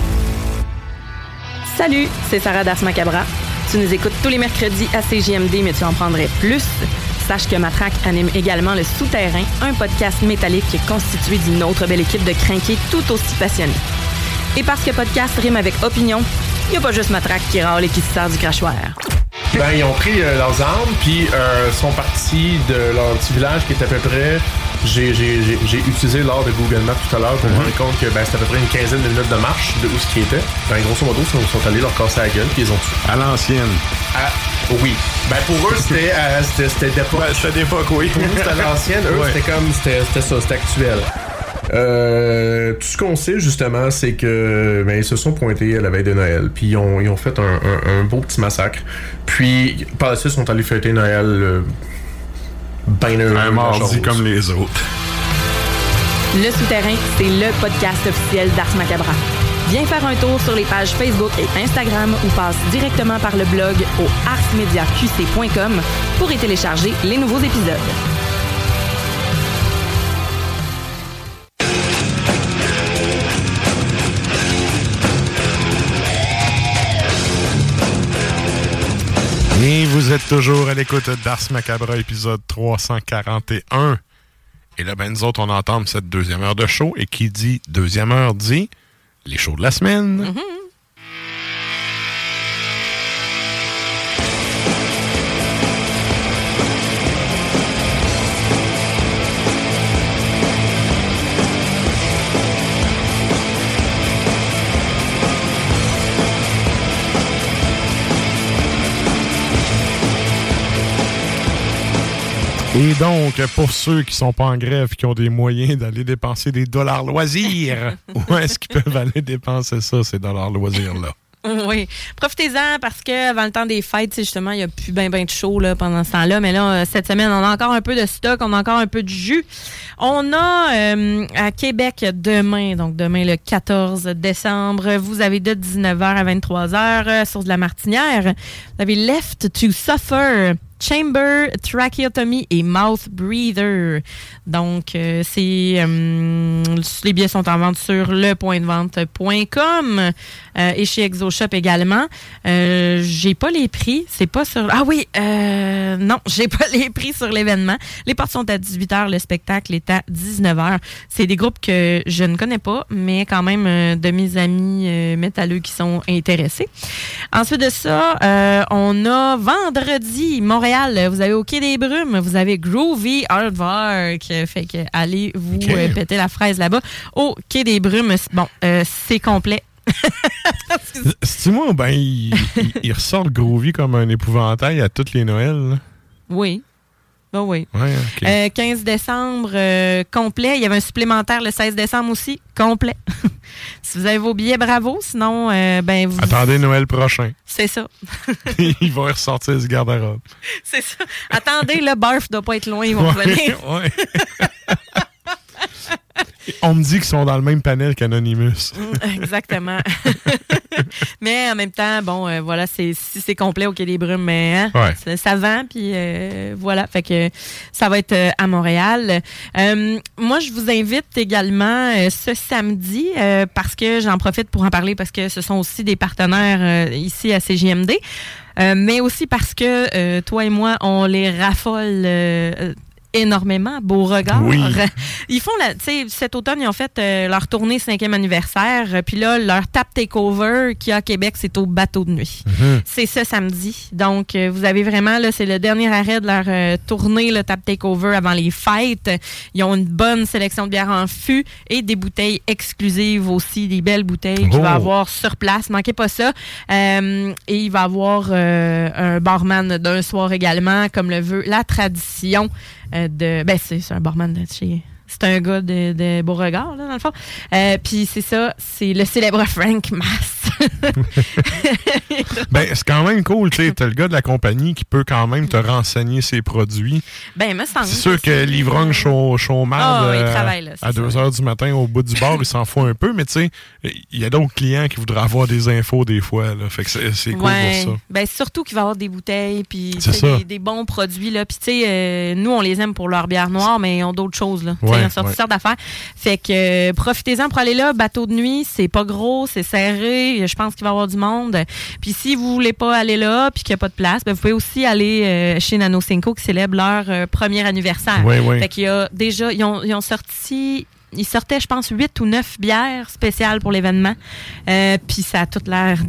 Salut, c'est Sarah d'Ars Macabra. Tu nous écoutes tous les mercredis à CGMD, mais tu en prendrais plus. Sache que Matraque anime également Le Souterrain, un podcast métallique constitué d'une autre belle équipe de crinqués tout aussi passionnés. Et parce que podcast rime avec opinion, il n'y a pas juste Matraque qui râle et qui se sert du crachoir.
Ben, ils ont pris euh, leurs armes, puis euh, sont partis de leur petit village qui est à peu près. J'ai j'ai- j'ai- j'ai utilisé l'art de Google Maps tout à l'heure pour me rendre compte que ben, c'était à peu près une quinzaine de minutes de marche de où ce qui était. Ben, grosso modo, ils sont, sont allés leur casser la gueule, puis ils ont tué.
À l'ancienne.
Ah, oui. Ben, pour eux, c'était euh, d'époque.
c'était d'époque, oui.
Pour nous, c'était à l'ancienne. Eux,
Ouais.
c'était comme. C'était c'était ça, c'était actuel. Euh, tout ce qu'on sait justement, c'est que ben, ils se sont pointés à la veille de Noël, puis ils ont, ils ont fait un, un- un beau petit massacre. Puis par la suite, ils sont allés fêter Noël euh, ben heureux.
Un mardi comme les autres.
Le Souterrain, c'est le podcast officiel d'Ars Macabra. Viens faire un tour sur les pages Facebook et Instagram ou passe directement par le blog au arsmediaqc.com pour y télécharger les nouveaux épisodes.
Et vous êtes toujours à l'écoute d'Ars Macabra, épisode 341. Et là, ben, nous autres, on entame cette deuxième heure de show. Et qui dit deuxième heure dit les shows de la semaine. Et donc, pour ceux qui sont pas en grève, qui ont des moyens d'aller dépenser des dollars loisirs, [LAUGHS] où est-ce qu'ils peuvent aller dépenser ça, ces dollars loisirs-là? [LAUGHS]
Oui. Profitez-en parce que avant le temps des fêtes, justement, il n'y a plus ben ben de show là, pendant ce temps-là. Mais là, euh, cette semaine, on a encore un peu de stock, on a encore un peu de jus. On a euh, à Québec demain, donc demain le 14 décembre, vous avez de 19h à 23h euh, sur de la martinière. Vous avez Left to Suffer. Chamber, Tracheotomy et Mouth Breather. Donc, euh, c'est euh, les billets sont en vente sur lepointdevente.com euh, et chez ExoShop également. Euh, j'ai pas les prix, c'est pas sur. Ah oui, non, [LAUGHS] j'ai pas les prix sur l'événement. Les portes sont à 18h, le spectacle est à 19h. C'est des groupes que je ne connais pas, mais quand même de mes amis métalleux qui sont intéressés. Ensuite de ça, on a vendredi, Montréal, vous avez au Quai des Brumes, vous avez Groovy Aardvark. Fait que allez vous
Ok.
euh, péter la fraise là-bas. Au Quai des Brumes, bon, euh, c'est complet. [LAUGHS]
C'est moi, ben, il, il- il ressort Groovy comme un épouvantail à toutes les Noëls.
Oui. Ben oui.
Ouais, ok.
Euh, 15 décembre, euh, complet. Il y avait un supplémentaire le 16 décembre aussi, complet. [LAUGHS] si vous avez vos billets, bravo. Sinon, euh, ben vous.
Attendez Noël prochain.
C'est ça. [LAUGHS]
il va ressortir ce garde-robe. [LAUGHS]
C'est ça. Attendez, le barf doit pas être loin, ils vont
Ouais,
revenir.
ouais. On me dit qu'ils sont dans le même panel qu'Anonymous.
Mm, Exactement. [LAUGHS] mais en même temps, bon, euh, voilà, c'est si c'est complet au Quai des Brumes, mais hein,
Ouais.
ça, ça vend, puis euh, voilà, fait que ça va être euh, à Montréal. Euh, moi, je vous invite également ce samedi euh, parce que j'en profite pour en parler parce que ce sont aussi des partenaires euh, ici à CGMD. Euh, mais aussi parce que euh, toi et moi, on les raffole euh, énormément. Beauregard.
Oui. [LAUGHS]
Ils font la, tu sais, cet automne, ils ont fait euh, leur tournée cinquième anniversaire. Euh, Puis là, leur tap takeover qui a à Québec, c'est au bateau de nuit.
Mhm.
C'est ce samedi. Donc, euh, vous avez vraiment, là, c'est le dernier arrêt de leur euh, tournée, le tap takeover avant les fêtes. Ils ont une bonne sélection de bières en fût et des bouteilles exclusives aussi, des belles bouteilles qu'il
Oh.
va avoir sur place. Manquez pas ça. Euh, et il va avoir euh, un barman d'un soir également, comme le veut la tradition de. Ben, c'est c'est un barman de chez. C'est un gars de, de Beauregard, là, dans le fond. Euh, Puis c'est ça, c'est le célèbre Frank Mass. [LAUGHS]
ben, c'est quand même cool, tu sais. T'as le gars de la compagnie qui peut quand même te renseigner ses produits.
Ben, me semble.
C'est sûr que l'ivrogne chaud,
là, c'est
à 2 h du matin au bout du bar, il s'en fout un peu, mais tu sais, il y a d'autres clients qui voudraient avoir des infos des fois. Là, fait que c'est cool
Ouais.
pour ça.
Ben, surtout qu'il va y avoir des bouteilles, puis des, des bons produits. Là. Puis, tu sais, euh, nous, on les aime pour leur bière noire, mais ils ont d'autres choses. Là.
Ouais,
sortes d'affaires. Fait que euh, profitez-en pour aller là. Bateau de nuit, c'est pas gros, c'est serré. Je pense qu'il va y avoir du monde. Puis, si vous voulez pas aller là, puis qu'il n'y a pas de place, ben, vous pouvez aussi aller euh, chez Nano Cinco qui célèbre leur euh, premier anniversaire.
Ouais, ouais.
Fait qu'il y a déjà, ils ont, ils ont sorti ils sortaient, je pense, 8 ou 9 bières spéciales pour l'événement. Euh, Puis ça a tout l'air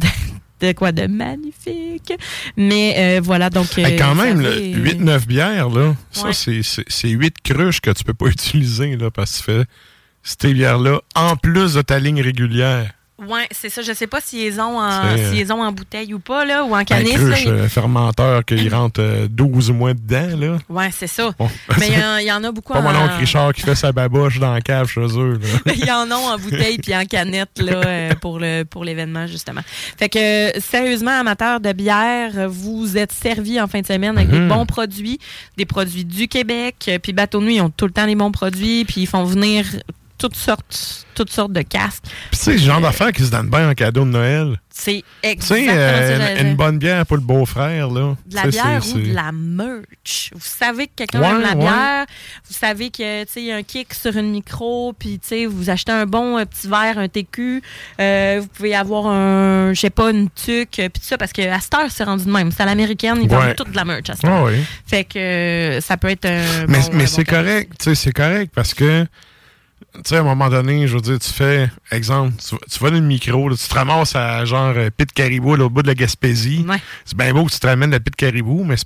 de, quoi de magnifique. Mais euh, voilà, donc...
Hey, quand
euh,
même,
ça
là,
fait-
8-9 bières, là, ça,
Ouais.
c'est- c'est c'est 8 cruches que tu peux pas [LAUGHS] utiliser, là, parce que tu fais ces bières-là en plus de ta ligne régulière.
Ouais, c'est ça. Je sais pas s'ils les ont en,
euh,
s'ils les ont en bouteille ou pas, là, ou en
Un
canisse. là.
cruche euh, fermenteur qu'il rentre euh, 12 mois dedans, là.
Ouais, c'est ça.
Bon.
Mais il y, en- [LAUGHS] il y en a beaucoup
Pas
en...
mon oncle Richard qui fait sa baboche dans la cave chez eux, là. [LAUGHS]
Il y en a en bouteille puis en canette là, euh, [LAUGHS] pour le pour l'événement justement. Fait que euh, sérieusement amateurs de bière, euh, vous êtes servis en fin de semaine avec des
Mhm.
bons produits, des produits du Québec, euh, puis Bateau Nuit ils ont tout le temps les bons produits, puis ils font venir toutes sortes toutes sortes de casques.
Puis tu sais, ce genre d'affaires qui se donnent bien en cadeau de Noël.
C'est
Tu
exactement
sais,
que
euh, une, bonne bière pour le beau-frère, là.
de la
Tu
bière
c'est-
ou de
c'est-
la merch. Vous savez que quelqu'un
Ouais,
aime la
ouais.
bière, vous savez que tu sais il y a un kick sur une micro, puis tu sais vous achetez un bon euh, petit verre, un TQ, euh, vous pouvez avoir un je sais pas une tuque, euh, puis tout ça parce que à cette heure c'est rendu de même, c'est à l'américaine, ils
Ouais.
vendent toute de la merch à cette heure.
Ouais, ouais.
Fait que euh, ça peut être un
Mais,
bon-
mais
un
c'est
bon
correct, tu sais, c'est correct parce que, tu sais, à un moment donné, je veux dire, tu fais, exemple, tu, vas- tu vas dans le micro, là, tu te ramasses à genre euh, Pit Caribou, là, au bout de la Gaspésie. C'est bien beau que tu te ramènes la Pit Caribou, mais tu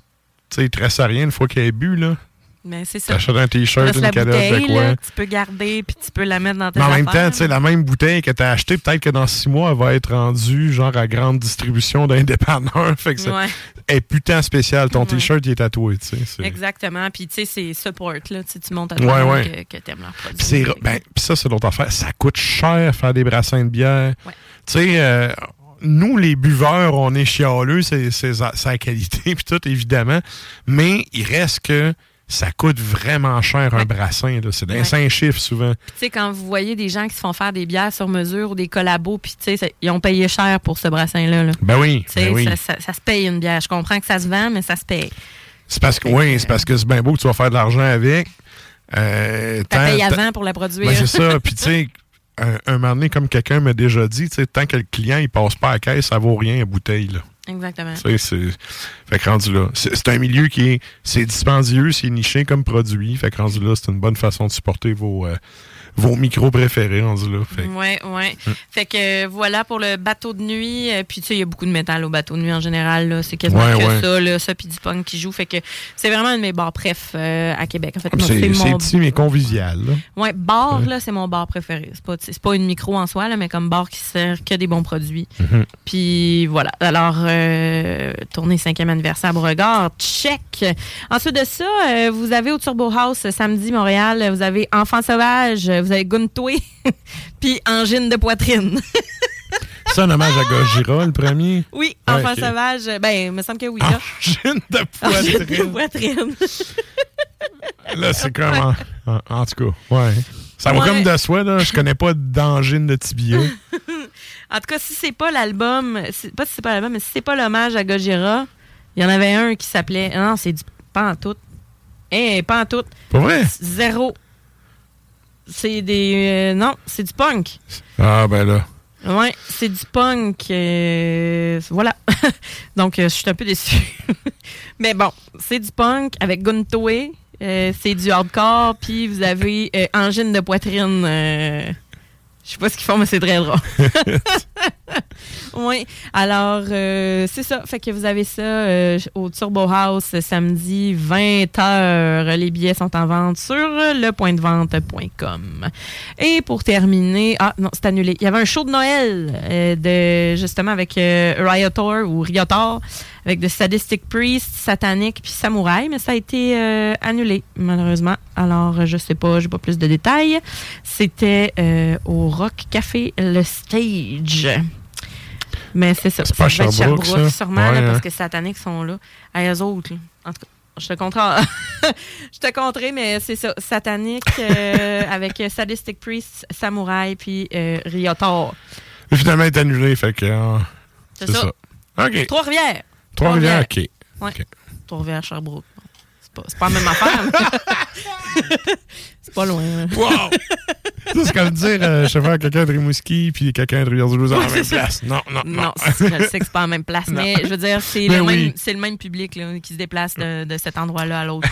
sais, il te reste à rien une fois qu'il ait bu, là.
Mais c'est ça.
T'achètes un t-shirt, une calotte de quoi?
là, tu peux garder puis tu peux la mettre dans tes
Mais en même temps, tu sais, la même bouteille que tu as achetée, peut-être que dans six mois, elle va être rendue genre à grande distribution d'un dépanneur. [LAUGHS] Fait que ça
Ouais.
est putain spécial. Ton
Ouais.
t-shirt, il est tatoué, tu sais.
Exactement. Puis, tu sais, c'est support, là. Tu montes à toi
ouais.
que, que t'aimes leur produit.
Puis ben, puis ça, c'est l'autre affaire. Ça coûte cher faire des brassins de bière. Tu sais, euh, nous, les buveurs, on est chialeux, c'est sa qualité, [LAUGHS] puis tout, évidemment. Mais il reste que ça coûte vraiment cher un brassin. C'est des
Ouais.
cinq chiffres souvent.
Tu sais, quand vous voyez des gens qui se font faire des bières sur mesure ou des collabos, puis tu sais, ils ont payé cher pour ce brassin-là. là.
Ben oui,
Tu
ben oui.
ça, ça- ça se paye une bière. Je comprends que ça se vend, mais ça se paye.
C'est parce que, oui, c'est parce que c'est bien beau que tu vas faire de l'argent avec. Euh,
payé
tant-
avant pour la produire.
Ben, c'est ça. [LAUGHS] Puis, tu sais, un, un moment donné, comme quelqu'un m'a déjà dit, tu tant que le client il passe pas à la caisse, ça vaut rien, la bouteille. Là.
Exactement.
Tu sais, c'est. Fait que rendu là. C'est un milieu qui est. C'est dispendieux, c'est niché comme produit. Fait que rendu là, c'est une bonne façon de supporter vos, euh, vos micros préférés, rendu là. Fait que-
Ouais, ouais.
Mm.
Fait que voilà pour le bateau de nuit. Euh, Puis tu sais, il y a beaucoup de métal au bateau de nuit en général. C'est quasiment
Ouais,
que
ouais.
ça, là, ça puis du punk qui joue. Fait que c'est vraiment un de mes bars préf euh, à Québec. En fait,
C'est petit, mais convivial. là?
Ouais, bar,
Ouais.
là, c'est mon bar préféré. C'est pas, c'est pas une micro en soi, là, mais comme bar qui sert que des bons produits.
Mhm.
Puis voilà. Alors, euh, tournée cinquième anniversaire Beauregard, check. Ensuite de ça, euh, vous avez au Turbo House samedi Montréal, vous avez Enfant Sauvage, euh, vous avez Guntoué, [LAUGHS] puis Angine de poitrine.
C'est un hommage à Gojira, le premier?
oui,
Ouais,
Enfant. Sauvage, ben, il me semble que oui. Là.
Angine de [LAUGHS]
Angine de
poitrine.
poitrine. [LAUGHS]
Là, c'est comme. En, en- en tout cas, ouais. Ça va
Ouais.
comme de soi, là. Je connais pas d'angine de tibia.
En tout cas, si c'est pas l'album, pas si c'est pas l'album, mais si c'est pas l'hommage à Gojira, il y en avait un qui s'appelait. Non, c'est du pantoute. Eh, pantoute.
Pas vrai?
Zéro. C'est des. euh, non, c'est du punk.
Ah, ben là.
Ouais, c'est du punk. euh, voilà. [LAUGHS] Donc, euh, je suis un peu déçu. [LAUGHS] Mais bon, c'est du punk avec Guntoe. c'est du hardcore. Puis vous avez Angine de poitrine. Je sais pas ce qu'ils font, mais c'est très drôle. [LAUGHS] oui. Alors, euh, c'est ça. Fait que vous avez ça euh, au Turbo House euh, samedi 20h. Les billets sont en vente sur lepointdevente.com. Et pour terminer, ah non, c'est annulé. Il y avait un show de Noël de justement avec Riotor ou Riotor avec de Sadistic Priest, Satanic puis Samouraï, mais ça a été euh, annulé malheureusement. Alors euh, je sais pas, j'ai pas plus de détails. C'était euh, au Rock Café le Stage. Mais c'est ça.
C'est pas
être
Sherbrooke, ça?
sûrement,
Ouais,
là,
hein.
parce que Satanic sont là. À eux autres, là. En tout cas, je te compterai. [LAUGHS] je te compterai, mais c'est ça. Satanic euh, avec Sadistic Priest, Samouraï, puis euh, Riotor.
Finalement, il est annulé, fait que. euh,
C'est ça.
OK.
Trois-Rivières.
Trois-Rivières, OK.
Ouais. Trois-Rivières, Sherbrooke. C'est pas, c'est pas la même affaire. mais- [LAUGHS] c'est pas loin. là.
Wow! [LAUGHS] C'est comme dire, euh, je sais pas, quelqu'un de Rimouski puis quelqu'un de Rivière-du-Loup en
Ouais,
la même place. Non, non, non.
Non, c'est- je le sais que c'est pas la même place, [LAUGHS]
Non.
mais je veux dire, c'est
Mais
le,
oui.
même- c'est le même public là, qui se déplace de, de cet endroit-là à l'autre.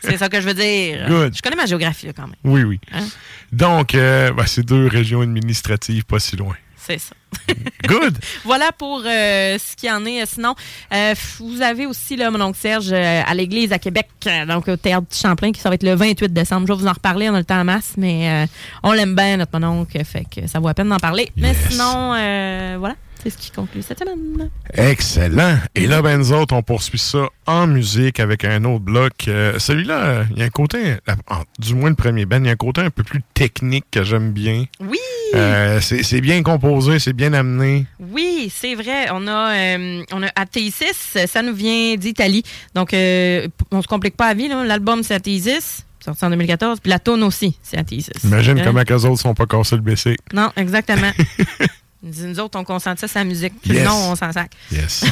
c'est ça que je veux dire.
Good.
Je connais ma géographie là, quand même.
Oui, oui.
Hein?
Donc, euh, ben, c'est deux régions administratives pas si loin.
C'est ça. [LAUGHS]
Good!
Voilà pour euh, ce qu'il y en est. Sinon, euh, vous avez aussi là, mon oncle Serge euh, à l'église à Québec, donc au théâtre du Champlain, qui ça va être le 28 décembre. Je vais vous en reparler, on a le temps en masse, mais on l'aime bien, notre mon oncle, fait que ça vaut la peine d'en parler. Mais sinon, voilà, c'est ce qui conclut cette semaine.
Excellent. Et là, ben, nous autres, on poursuit ça en musique avec un autre bloc. Euh, Celui-là, il y a un côté, en- du moins le premier ben, il y a un côté un peu plus technique que j'aime bien.
Oui!
Euh, c'est bien composé, c'est bien amené.
Oui, c'est vrai. On a, euh, on a Athesis, ça nous vient d'Italie. Donc, euh, on se complique pas la vie. L'album, c'est Athesis, sorti en 2014. Puis la tune aussi, c'est Athesis.
Imagine
Hein?
comment qu'eux autres sont pas cassés le BC.
Non, exactement. [LAUGHS] Nous autres, on concentre ça sa musique. Puis
Yes.
Non, on s'en sac.
Yes.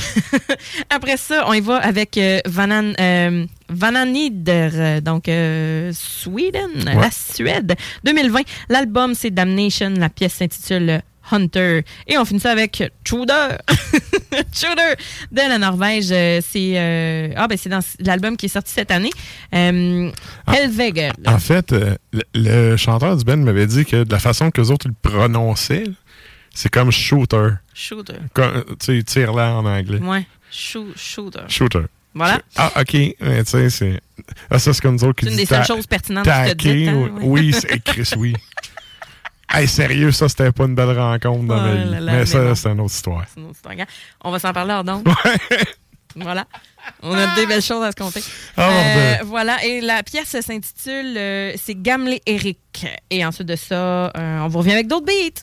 [LAUGHS]
Après ça, on y va avec euh, Vanan, euh, Vananider, euh, donc euh, Sweden, la Suède, 2020. L'album, c'est Damnation. La pièce s'intitule Hunter. Et on finit ça avec Truder. [LAUGHS] Truder de la Norvège. C'est euh, ah, ben, c'est dans l'album qui est sorti cette année. Euh, Helvegel.
En fait, euh, le, le chanteur du band m'avait dit que de la façon que les autres le prononçaient, c'est comme shooter.
Shooter.
Comme, Tu sais, tire-là en anglais.
Ouais. Shoo- shooter.
Shooter.
Voilà.
Ah, OK. Mais tu sais, c'est. Ah, ça, c'est comme nous autres qui
C'est une des seules choses pertinentes que tu hein,
oui. Oui, c'est Chris, oui. [LAUGHS] Hey, sérieux, ça, c'était pas une belle rencontre dans
Oh
ma
là
vie.
là,
mais
mais
ça, c'est une autre histoire.
C'est une autre histoire. On va s'en parler hors donc. [LAUGHS] voilà. On a des belles choses à se compter.
Ah,
Euh, voilà. Et la pièce s'intitule euh, C'est Gamle Eric. Et ensuite de ça, euh, on vous revient avec d'autres beats.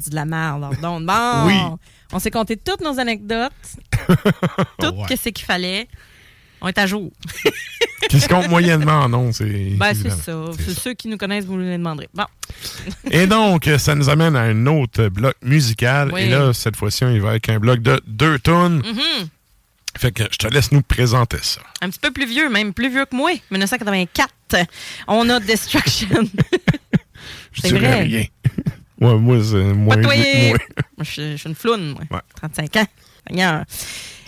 Dit de la merde. Donc, bon, [LAUGHS]
Oui.
on s'est compté toutes nos anecdotes, [LAUGHS] tout
Ouais.
ce qu'il fallait. On est à jour.
Qui se compte moyennement, non? C'est
Ben, c'est ça. C'est ceux qui nous connaissent, vous nous les demanderez. Bon. [LAUGHS]
Et donc, ça nous amène à un autre bloc musical.
Oui.
Et là, cette fois-ci, on y va avec un bloc de deux tonnes.
Mhm.
Fait que je te laisse nous présenter ça.
Un petit peu plus vieux, même plus vieux que moi. 1984. On a Destruction.
Je
C'est vrai.
rien. Ouais, moi, c'est moins
Pas toi.
moi.
Moi, je, je suis une floune, moi. 35 ans. Seigneur.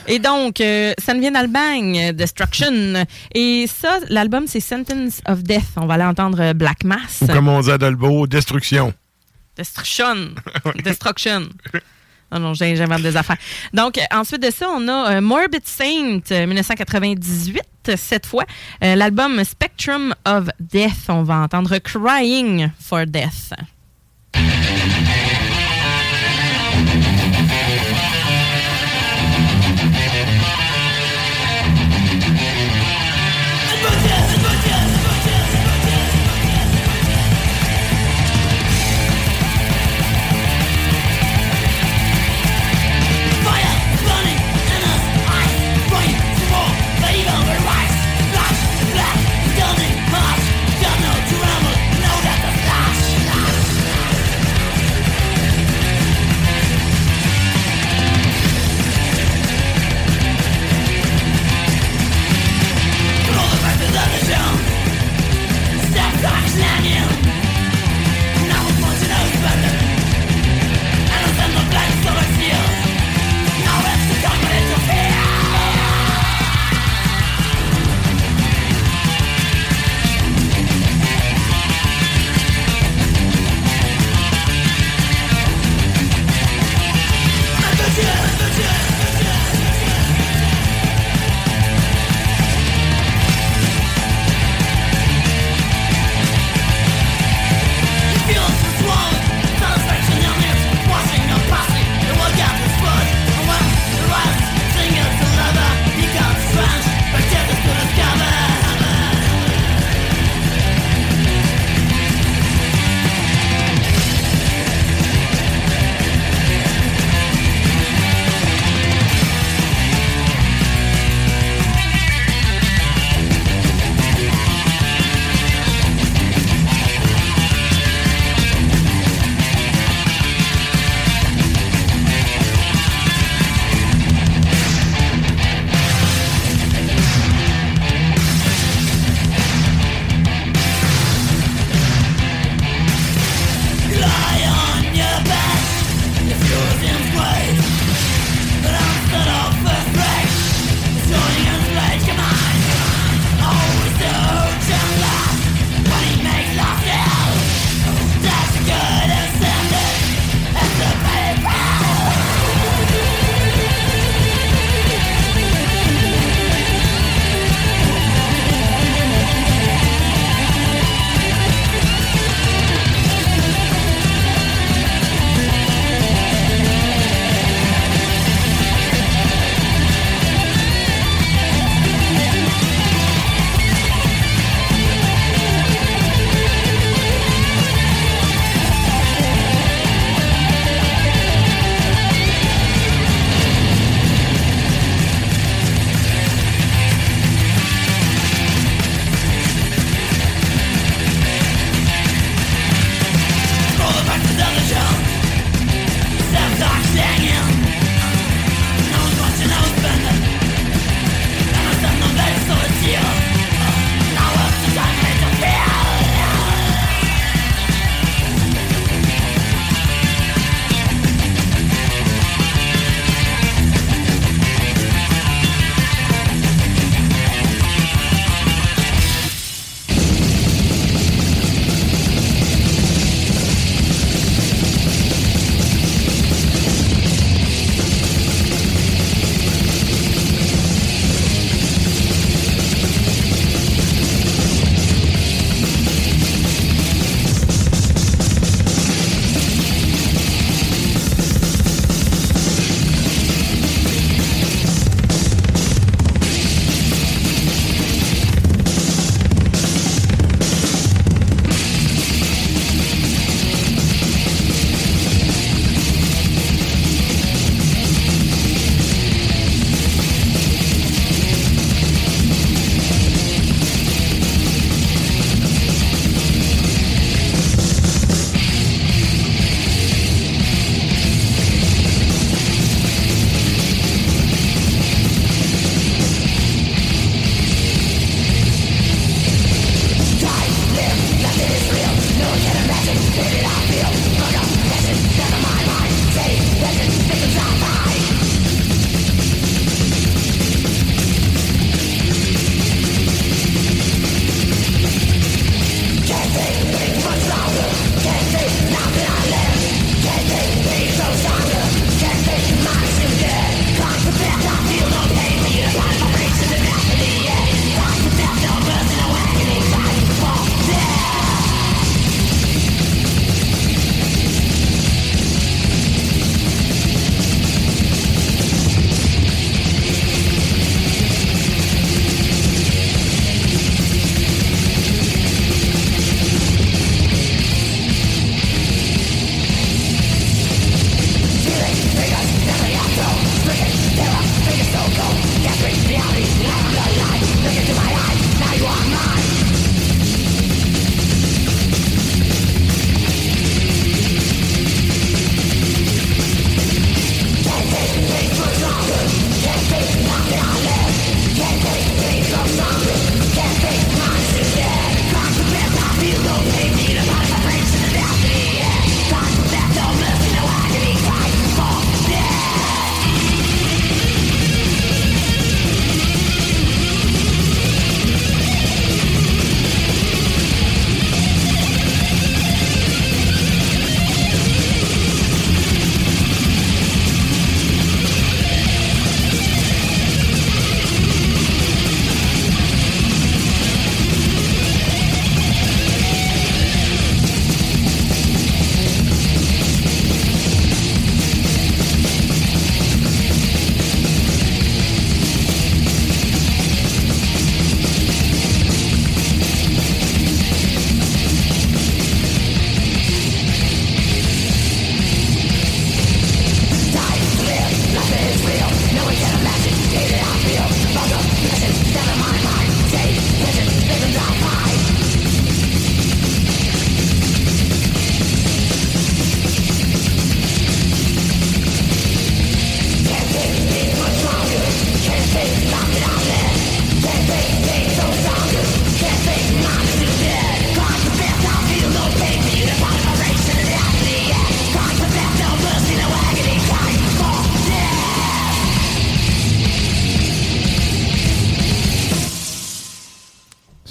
Et donc, euh, ça nous vient d'Allemagne, euh, Destruction. Et ça, l'album, c'est Sentence of Death. On va aller entendre euh, Black Mass.
Ou comme on dit à Dolbeau, destruction.
Destruction. [LAUGHS] Destruction. Non, non, j'ai- j'invente des affaires. Donc, euh, ensuite de ça, on a euh, Morbid Saint, euh, 1998, cette fois. L'album Spectrum of Death. On va entendre Crying for Death.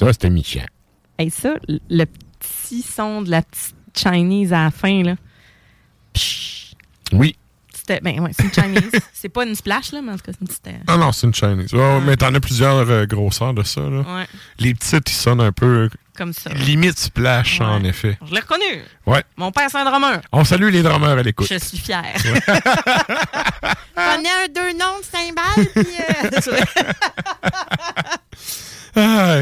Ça, c'était méchant.
Et ça, le petit son de la petite Chinese à la fin, là. Psh,
Oui.
C'était. Ben ouais, c'est une Chinese. [LAUGHS] c'est pas une splash, là, mais en tout cas, c'est une petite. euh,
Ah non, c'est une Chinese. Ouais, Mais t'en as plusieurs euh, grosseurs de ça. Là.
Ouais.
Les petites, ils sonnent un peu
Comme ça.
limite splash, en effet.
Je l'ai reconnu.
Ouais.
Mon père, c'est un drummer.
On salue les drummers à l'écoute.
Je suis fière. [LAUGHS] [LAUGHS] Prenez un deux noms de cymbales, puis. euh,
Ah,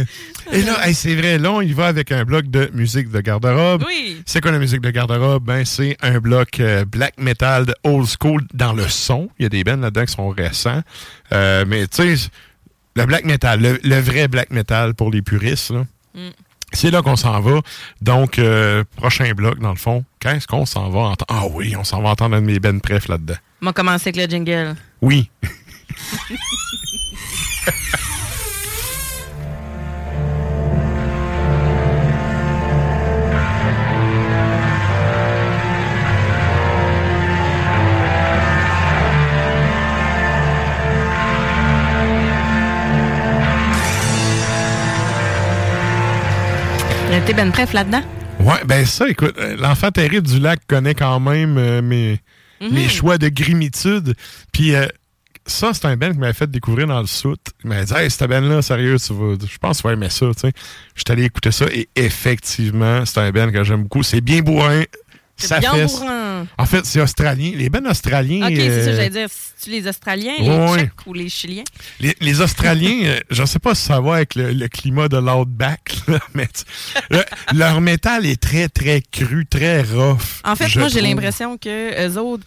Et là, hey, c'est vrai, là, on y va avec un bloc de musique de garde-robe.
Oui.
C'est quoi la musique de garde-robe? Ben, c'est un bloc euh, black metal de old school dans le son. Il y a des bands là-dedans qui sont récents. Euh, mais tu sais, le black metal, le, le vrai black metal pour les puristes, là,
Mm.
c'est là qu'on s'en va. Donc, euh, prochain bloc, dans le fond, qu'est-ce qu'on s'en va entendre? Ah oui, on s'en va entendre un de mes bands préf là-dedans.
On va commencer avec le jingle.
Oui. [LAUGHS]
Été ben bref là-dedans?
Ouais, ben ça, écoute, euh, l'enfant terrible du lac connaît quand même euh, mes,
Mhm.
mes choix de grimitude. Puis euh, ça, c'est un band qui m'avait fait découvrir dans le soute. Il m'a dit, hey, cette band-là, sérieux, tu vas, je pense que tu vas aimer ça, tu sais. J'étais allé écouter ça et effectivement, c'est un band que j'aime beaucoup. C'est bien bourrin.
Bien
fesse.
bourrin.
En fait, c'est australien. Les bands australiens.
OK, c'est ça,
euh,
j'allais dire. Si tu les Australiens, les. Tchèques ou les Chiliens?
Les, les Australiens, euh, je ne sais pas si ça va avec le, le climat de l'outback, [LAUGHS] mais le- leur métal est très, très cru, très rough.
En fait, moi, j'ai l'impression que eux autres,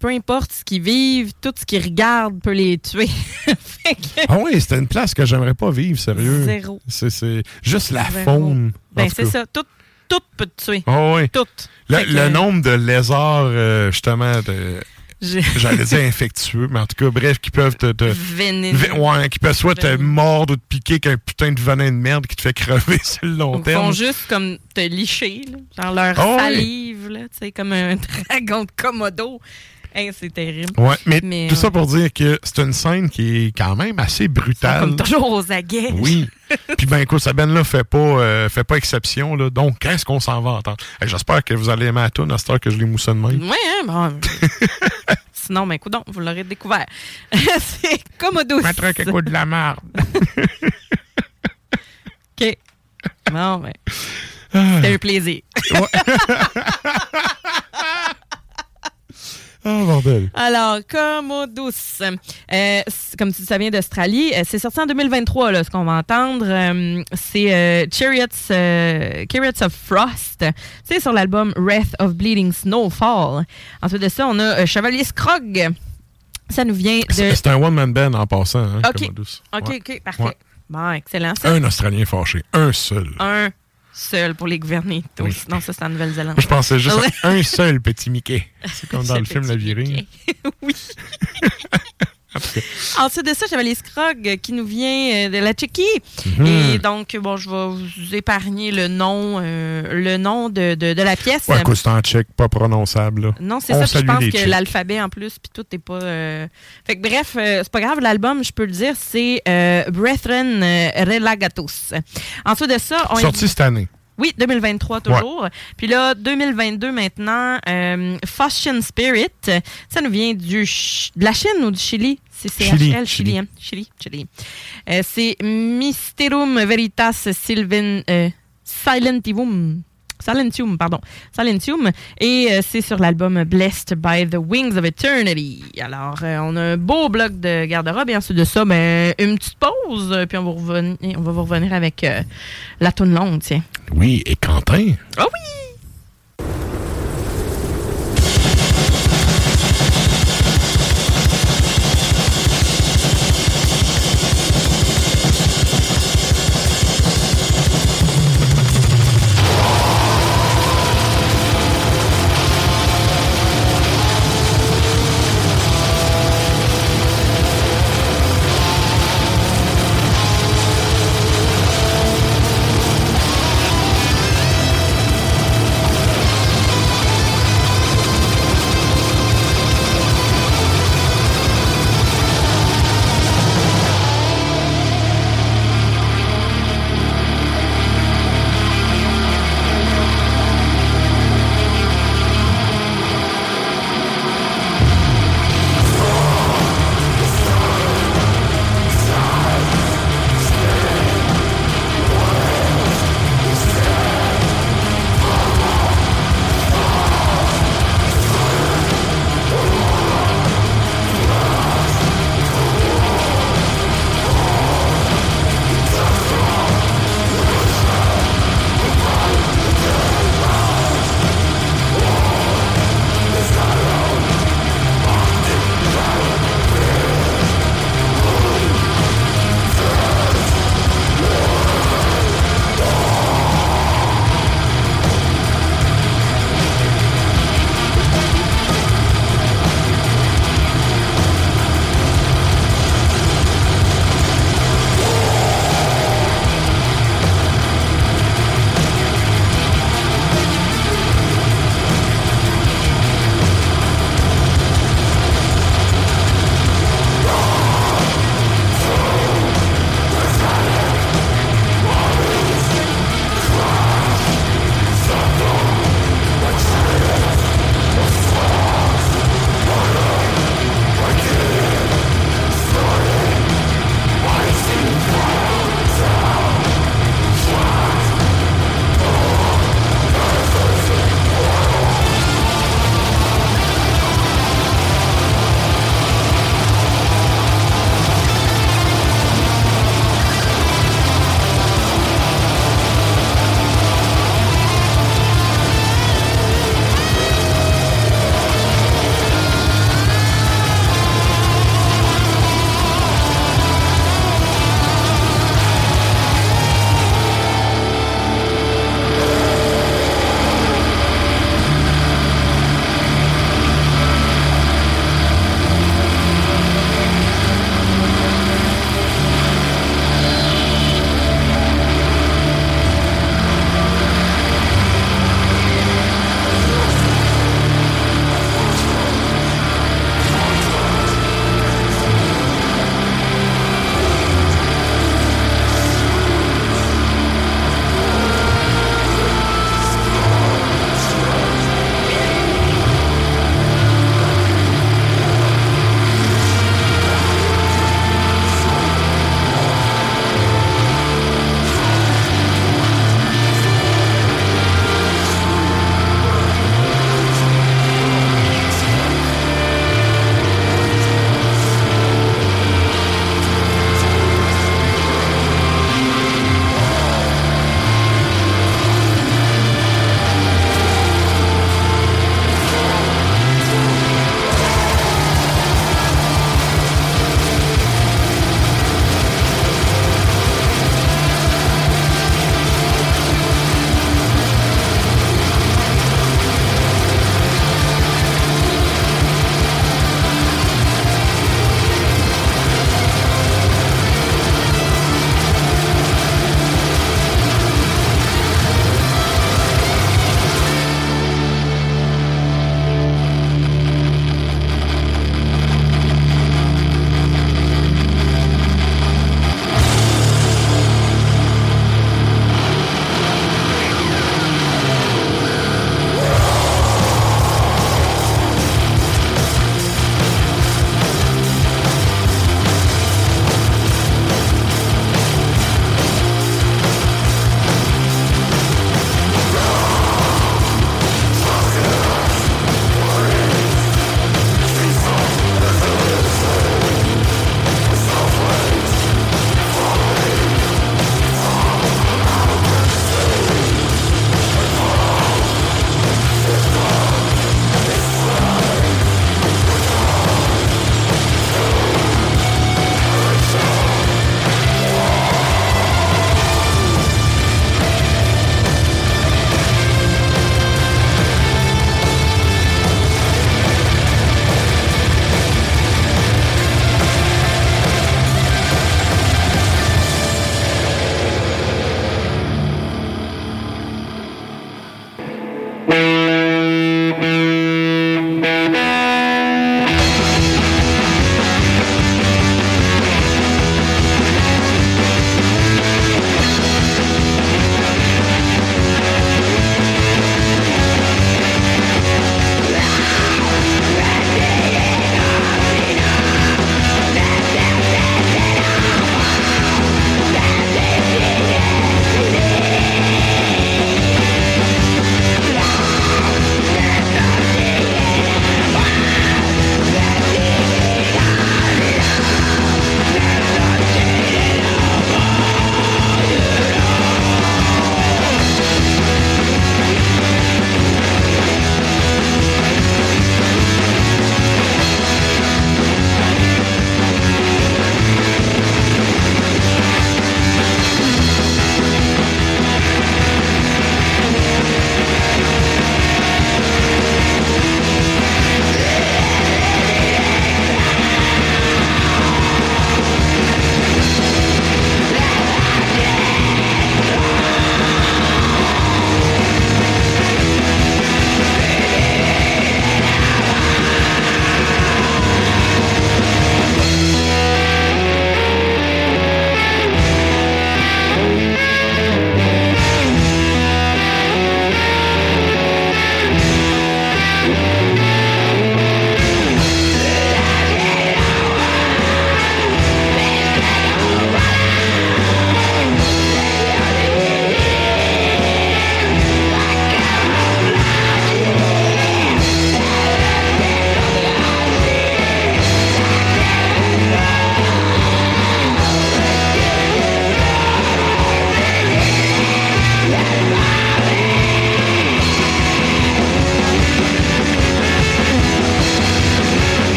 peu importe ce qu'ils vivent, tout ce qu'ils regardent peut les tuer. [LAUGHS] Que-
Ah oui, c'était une place que j'aimerais pas vivre, sérieux.
Zéro.
C'est juste la
Zéro.
faune.
Ben, c'est ça. Tout, tout peut te tuer.
Ah oui.
Tout.
Le,
Fait que-
le nombre de lézards, euh, justement, de- j'allais dire infectueux, mais en tout cas, bref, qui peuvent te. te
Vénéneux.
Ouais, qui peuvent soit te mordre ou te piquer qu'un putain de venin de merde qui te fait crever [LAUGHS] sur le long
Ils
terme.
font juste comme te licher, là. genre leur
Ah
salive, là, tu sais, comme un [LAUGHS] dragon de Komodo. Hey, c'est terrible.
Ouais, mais, tout
euh,
ça pour dire que c'est une scène qui est quand même assez brutale.
Comme toujours aux aguets.
Oui. [LAUGHS] Puis ben écoute, band là fait pas euh, fait pas exception là. Donc qu'est-ce qu'on s'en va entendre? Hey, J'espère que vous allez aimer la tune à cette heure que je les moussonne de même.
Ouais, hein, bon. [LAUGHS] Sinon, ben, coudon, vous l'aurez découvert. [LAUGHS] c'est Komodo.
Mettre un coup de la marde.
OK. Bon, ben.
Ah.
C'était un plaisir.
Oh bordel.
Alors, Commodus, euh, comme tu dis, ça vient d'Australie. Euh, c'est sorti en 2023, là, ce qu'on va entendre. Euh, c'est Chariots, Chariots of Frost. C'est sur l'album Wrath of Bleeding Snowfall. Ensuite de ça, on a Chevalier Scrog. Ça nous vient de...
C'est un one man band en passant. Hein,
OK,
Commodus.
OK,
Ouais.
OK, parfait.
Ouais.
Bon, excellent. Ça,
Un Australien fâché, un seul.
un seul pour les gouverner.
Oui.
Non, ça, c'est en Nouvelle-Zélande.
Je pensais juste à un seul petit Mickey. C'est comme dans [LAUGHS] le film La Virée. [LAUGHS]
oui. [LAUGHS] Ensuite de ça, j'avais les Scrog qui nous vient euh, de la Tchéquie.
Mhm.
Et donc, bon, je vais vous épargner le nom, euh, le nom de, de, de la pièce.
Ouais, c'est en tchèque, pas prononçable. là.
Non, c'est ça. Je pense que l'alphabet en plus, puis tout n'est pas. euh, Fait que bref, euh, c'est pas grave. L'album, je peux le dire, c'est euh, Brethren Relagatus. Ensuite de ça, on
Sorti cette année.
Oui, 2023 toujours. Puis là, 2022 maintenant, euh, Faustian Spirit, ça nous vient du Ch- de la Chine ou du Chili? C'est CHL, Chili,
Chili.
hein? Chili, Chili. Euh, c'est Mysterum Veritas Sylvan, euh, Silentium. Silentium, pardon. Silentium. Et euh, c'est sur l'album Blessed by the Wings of Eternity. Alors, euh, on a un beau bloc de garde-robe. Et ensuite de ça, ben, une petite pause. Puis on va, revenir, on va vous revenir avec euh, la toune longue, tiens.
Oui, et Quentin.
Ah oui!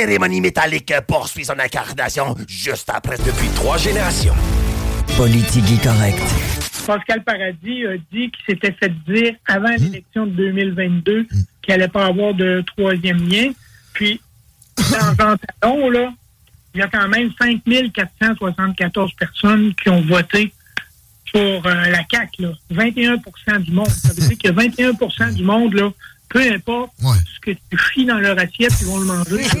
Cérémonie métallique poursuit son incarnation juste après.
Depuis trois générations.
Politique correct.
Pascal Paradis a dit qu'il s'était fait dire avant l'élection de 2022 qu'il n'allait pas avoir de troisième lien. Puis, dans Jean Talon, là, il y a quand même 5474 personnes qui ont voté pour euh, la CAQ. Là. 21% du monde. Ça veut dire que 21% du monde, là, peu importe ce que tu fies dans leur assiette, ils vont le manger. [LAUGHS]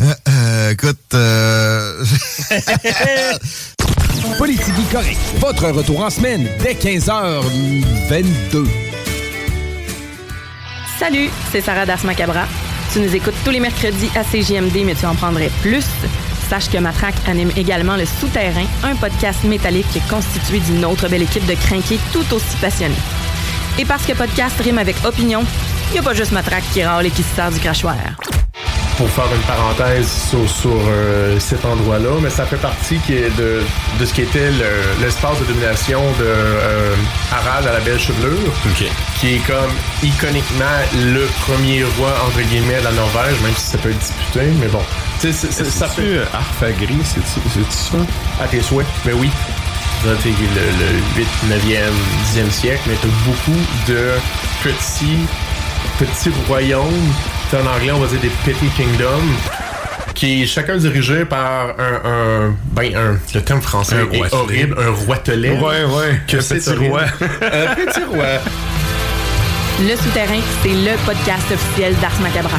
Euh, euh, écoute, euh... [LAUGHS]
Politique correct. Votre retour en semaine dès 15h22.
Salut, c'est Sarah Das Macabra. Tu nous écoutes tous les mercredis à CJMD, mais tu en prendrais plus. Sache que Matraque anime également Le Souterrain, un podcast métallique constitué d'une autre belle équipe de crinqués tout aussi passionnés. Et parce que podcast rime avec opinion, il n'y a pas juste Matraque qui râle et qui se sert du crachoir.
pour faire une parenthèse sur, sur, euh, cet endroit-là, mais ça fait partie qui est de, de ce qui était le- l'espace de domination de euh, Harald à la belle chevelure, qui est comme iconiquement le premier roi entre guillemets de la Norvège, même si ça peut être disputé, mais bon. Tu sais, c'est- c'est- ça fait
Arfagri, c'est ça?
À tes souhaits, mais oui. Le, le 8, 9e, 10e siècle, mais t'as beaucoup de petits, petits royaumes. En anglais, on va dire des petty kingdoms. Qui est chacun dirigé par un, un- ben un, le terme français
Un
est horrible, un roitelet.
Ouais, ouais,
Que
un
c'est
petit roi. [LAUGHS]
un petit roi.
Le Souterrain, c'est le podcast officiel d'Ars Macabra.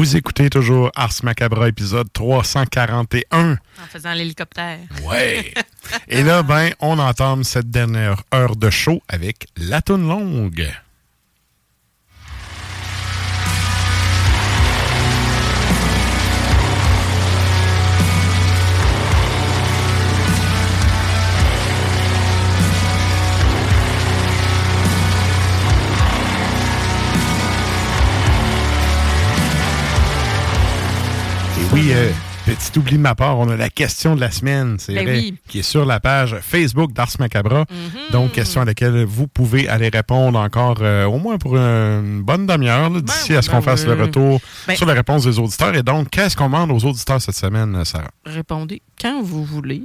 Vous écoutez toujours Ars Macabra, épisode 341.
En faisant l'hélicoptère.
Ouais. [LAUGHS] Et là, ben, on entame cette dernière heure de show avec la toune longue. Oui, euh, petit oubli de ma part, on a la question de la semaine, c'est
Ben
vrai,
oui.
qui est sur la page Facebook d'Ars Macabra.
Mhm.
Donc, question à laquelle vous pouvez aller répondre encore euh, au moins pour une bonne demi-heure, d'ici à ce
ben
qu'on fasse le retour
Ben-
sur les réponses des auditeurs. Et donc, qu'est-ce qu'on demande aux auditeurs cette semaine, Sarah?
Répondez quand vous voulez.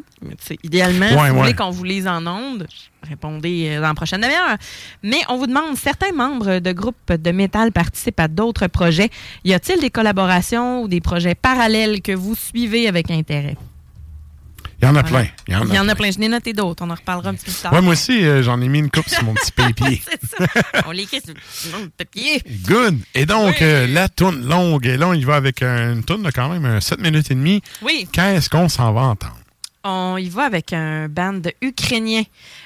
Idéalement,
Ouais,
si vous
ouais.
voulez qu'on vous lise en ondes, répondez euh, dans la prochaine demi-heure. Mais on vous demande, certains membres de groupes de métal participent à d'autres projets. Y a-t-il des collaborations ou des projets parallèles que vous suivez avec intérêt?
Il y en a
Voilà.
plein. Il y en a,
Il y en a plein. Je n'ai noté d'autres. On en reparlera un petit peu plus tard.
Ouais, moi aussi, euh, j'en ai mis une coupe sur mon petit [LAUGHS] papier.
On l'écrit sur le papier.
Good. Et donc, euh, la toune longue. Et là, on y va avec une toune de quand même euh, 7 minutes et demie.
Oui.
Qu'est-ce qu'on s'en va entendre?
On y va avec un band ukrainien.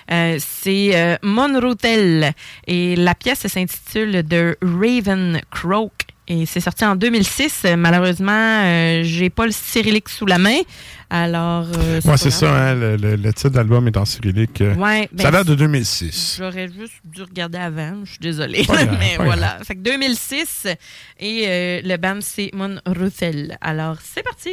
Euh, c'est euh, Monrutel. Et la pièce s'intitule The Raven Croak. Et c'est sorti en 2006. Euh, Malheureusement, euh, j'ai pas le cyrillique sous la main. Alors. euh,
Ouais, c'est
grave.
ça, hein, le, le- le titre de l'album est en cyrillique. euh,
Ouais, ben,
ça date de 2006.
J'aurais juste dû regarder avant. Je suis désolée.
Pas grave, [LAUGHS]
Mais
pas
voilà. Fait que 2006. Et euh, le band, c'est Monrutel. Alors, c'est parti.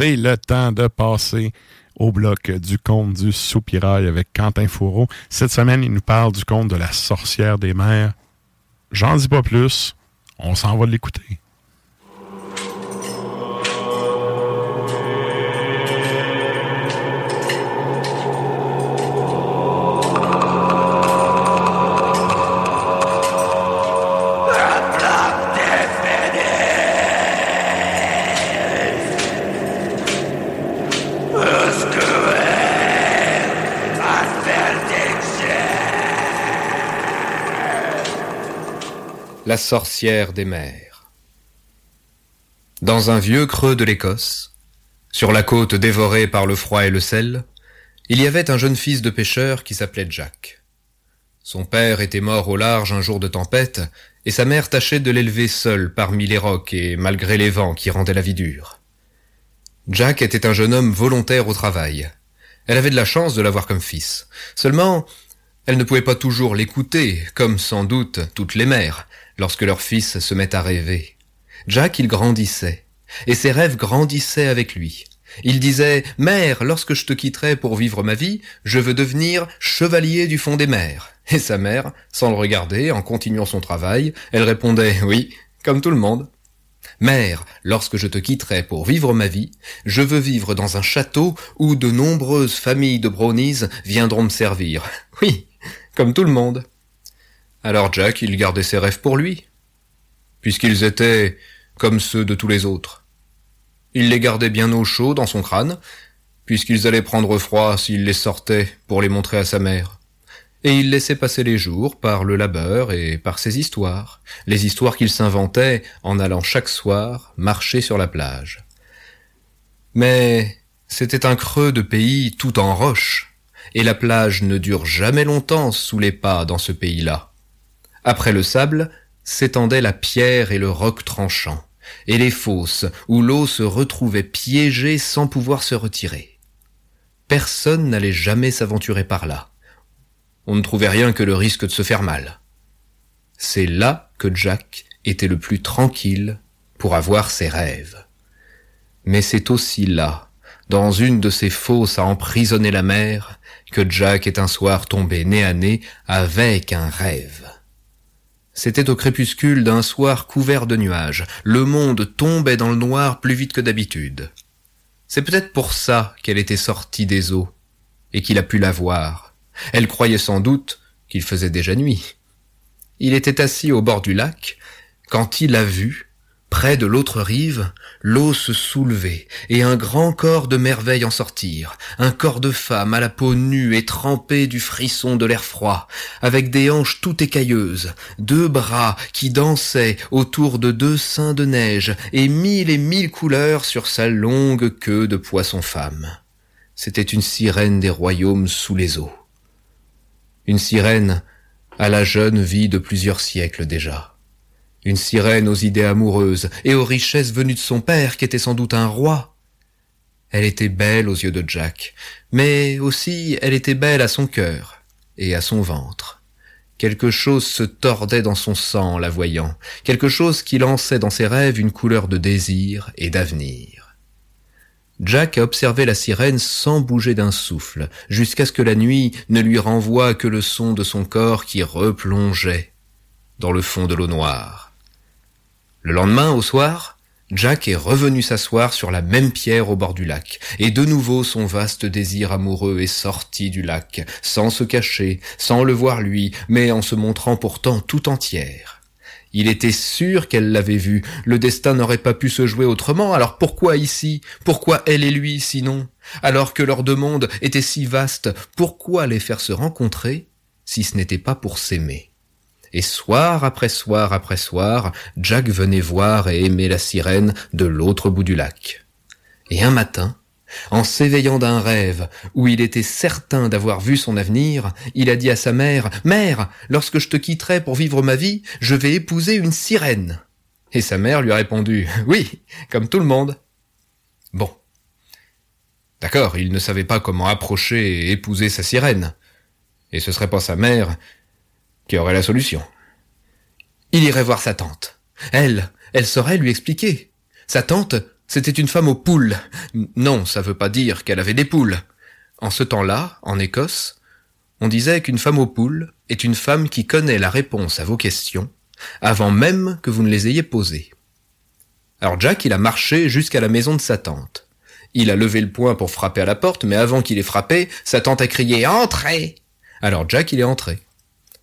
C'est le temps de passer au bloc du conte du soupirail avec Quentin Fourreau. Cette semaine, il nous parle du conte de la sorcière des mers. J'en dis pas plus. On s'en va l'écouter.
La sorcière des mers. Dans un vieux creux de l'Écosse, sur la côte dévorée par le froid et le sel, il y avait un jeune fils de pêcheur qui s'appelait Jack. Son père était mort au large un jour de tempête, et sa mère tâchait de l'élever seul parmi les rocs et malgré les vents qui rendaient la vie dure. Jack était un jeune homme volontaire au travail. Elle avait de la chance de l'avoir comme fils. Seulement, elle ne pouvait pas toujours l'écouter, comme sans doute toutes les mères, lorsque leur fils se met à rêver. Jack, il grandissait, et ses rêves grandissaient avec lui. Il disait Mère, lorsque je te quitterai pour vivre ma vie, je veux devenir chevalier du fond des mers. Et sa mère, sans le regarder, en continuant son travail, elle répondait Oui, comme tout le monde. Mère, lorsque je te quitterai pour vivre ma vie, je veux vivre dans un château où de nombreuses familles de brownies viendront me servir. Oui, comme tout le monde. Alors Jack, il gardait ses rêves pour lui, puisqu'ils étaient comme ceux de tous les autres. Il les gardait bien au chaud dans son crâne, puisqu'ils allaient prendre froid s'il les sortait pour les montrer à sa mère. Et il laissait passer les jours par le labeur et par ses histoires, les histoires qu'il s'inventait en allant chaque soir marcher sur la plage. Mais c'était un creux de pays tout en roche, et la plage ne dure jamais longtemps sous les pas dans ce pays-là. Après le sable, s'étendaient la pierre et le roc tranchant, et les fosses où l'eau se retrouvait piégée sans pouvoir se retirer. Personne n'allait jamais s'aventurer par là. On ne trouvait rien que le risque de se faire mal. C'est là que Jack était le plus tranquille pour avoir ses rêves. Mais c'est aussi là, dans une de ces fosses à emprisonner la mer, que Jack est un soir tombé nez à nez avec un rêve. C'était au crépuscule d'un soir couvert de nuages. Le monde tombait dans le noir plus vite que d'habitude. C'est peut-être pour ça qu'elle était sortie des eaux, et qu'il a pu la voir. Elle croyait sans doute qu'il faisait déjà nuit. Il était assis au bord du lac, quand il a vu, Près de l'autre rive, l'eau se soulevait, et un grand corps de merveille en sortir, un corps de femme à la peau nue et trempée du frisson de l'air froid, avec des hanches tout écailleuses, deux bras qui dansaient autour de deux seins de neige, et mille et mille couleurs sur sa longue queue de poisson-femme. C'était une sirène des royaumes sous les eaux. Une sirène à la jeune vie de plusieurs siècles déjà. Une sirène aux idées amoureuses et aux richesses venues de son père, qui était sans doute un roi. Elle était belle aux yeux de Jack, mais aussi elle était belle à son cœur et à son ventre. Quelque chose se tordait dans son sang en la voyant, quelque chose qui lançait dans ses rêves une couleur de désir et d'avenir. Jack a observé la sirène sans bouger d'un souffle, jusqu'à ce que la nuit ne lui renvoie que le son de son corps qui replongeait dans le fond de l'eau noire. Le lendemain, au soir, Jack est revenu s'asseoir sur la même pierre au bord du lac, et de nouveau son vaste désir amoureux est sorti du lac, sans se cacher, sans le voir lui, mais en se montrant pourtant tout entière. Il était sûr qu'elle l'avait vu, le destin n'aurait pas pu se jouer autrement, alors pourquoi ici? Pourquoi elle et lui sinon? Alors que leurs deux mondes étaient si vastes, pourquoi les faire se rencontrer si ce n'était pas pour s'aimer? Et soir après soir après soir, Jack venait voir et aimer la sirène de l'autre bout du lac. Et un matin, en s'éveillant d'un rêve où il était certain d'avoir vu son avenir, il a dit à sa mère, Mère, lorsque je te quitterai pour vivre ma vie, je vais épouser une sirène. Et sa mère lui a répondu, Oui, comme tout le monde. Bon. D'accord, il ne savait pas comment approcher et épouser sa sirène. Et ce serait pas sa mère qui aurait la solution. Il irait voir sa tante. Elle, elle saurait lui expliquer. Sa tante, C'était une femme aux poules. Non, ça veut pas dire qu'elle avait des poules. En ce temps-là, en Écosse, on disait qu'une femme aux poules est une femme qui connaît la réponse à vos questions avant même que vous ne les ayez posées. Alors Jack, il a marché jusqu'à la maison de sa tante. Il a levé le poing pour frapper à la porte, mais avant qu'il ait frappé, sa tante a crié Entrez Alors Jack, il est entré.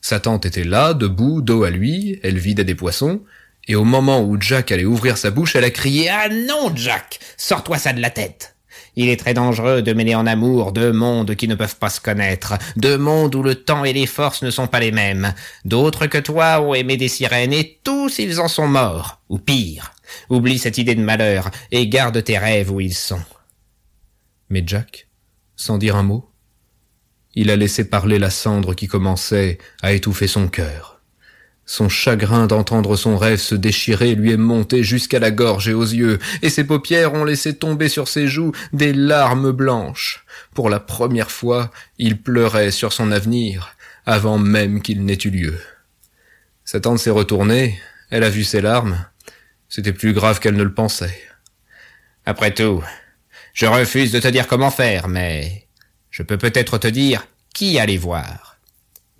Sa tante était là, debout, dos à lui, elle vidait des poissons, et au moment où Jack allait ouvrir sa bouche, elle a crié Ah non, Jack Sors-toi ça de la tête il est très dangereux de mêler en amour deux mondes qui ne peuvent pas se connaître, deux mondes où le temps et les forces ne sont pas les mêmes. D'autres que toi ont aimé des sirènes et tous ils en sont morts, ou pire. Oublie cette idée de malheur et garde tes rêves où ils sont. Mais Jack, sans dire un mot, il a laissé parler la cendre qui commençait à étouffer son cœur. Son chagrin d'entendre son rêve se déchirer lui est monté jusqu'à la gorge et aux yeux, et ses paupières ont laissé tomber sur ses joues des larmes blanches. Pour la première fois, il pleurait sur son avenir, avant même qu'il n'ait eu lieu. Sa tante s'est retournée, elle a vu ses larmes. C'était plus grave qu'elle ne le pensait. Après tout, je refuse de te dire comment faire, mais je peux peut-être te dire qui aller voir.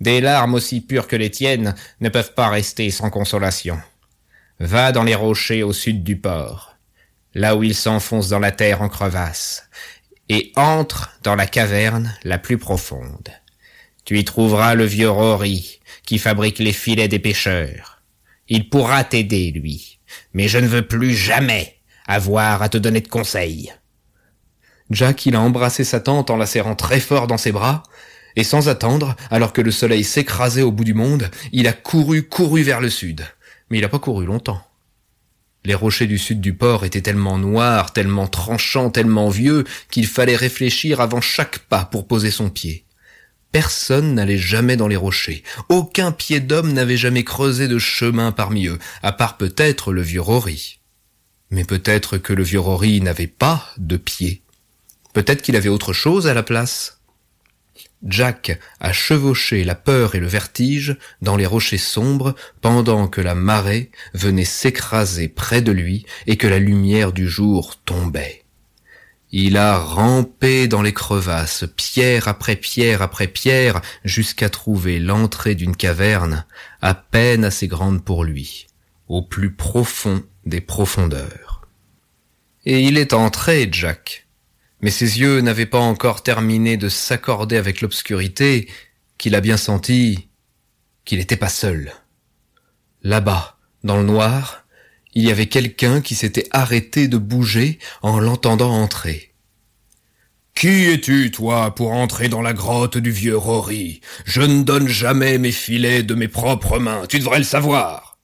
Des larmes aussi pures que les tiennes ne peuvent pas rester sans consolation. Va dans les rochers au sud du port, là où ils s'enfoncent dans la terre en crevasse, et entre dans la caverne la plus profonde. Tu y trouveras le vieux Rory, qui fabrique les filets des pêcheurs. Il pourra t'aider, lui, mais je ne veux plus jamais avoir à te donner de conseils. Jack, il a embrassé sa tante en la serrant très fort dans ses bras, et sans attendre, alors que le soleil s'écrasait au bout du monde, il a couru, couru vers le sud. Mais il n'a pas couru longtemps. Les rochers du sud du port étaient tellement noirs, tellement tranchants, tellement vieux, qu'il fallait réfléchir avant chaque pas pour poser son pied. Personne n'allait jamais dans les rochers. Aucun pied d'homme n'avait jamais creusé de chemin parmi eux, à part peut-être le vieux Rory. Mais peut-être que le vieux Rory n'avait pas de pied. Peut-être qu'il avait autre chose à la place. Jack a chevauché la peur et le vertige dans les rochers sombres pendant que la marée venait s'écraser près de lui et que la lumière du jour tombait. Il a rampé dans les crevasses, pierre après pierre après pierre, jusqu'à trouver l'entrée d'une caverne, à peine assez grande pour lui, au plus profond des profondeurs. Et il est entré, Jack, mais ses yeux n'avaient pas encore terminé de s'accorder avec l'obscurité qu'il a bien senti qu'il n'était pas seul. Là-bas, dans le noir, il y avait quelqu'un qui s'était arrêté de bouger en l'entendant entrer.
Qui es-tu, toi, pour entrer dans la grotte du vieux Rory? Je ne donne jamais mes filets de mes propres mains, tu devrais le savoir.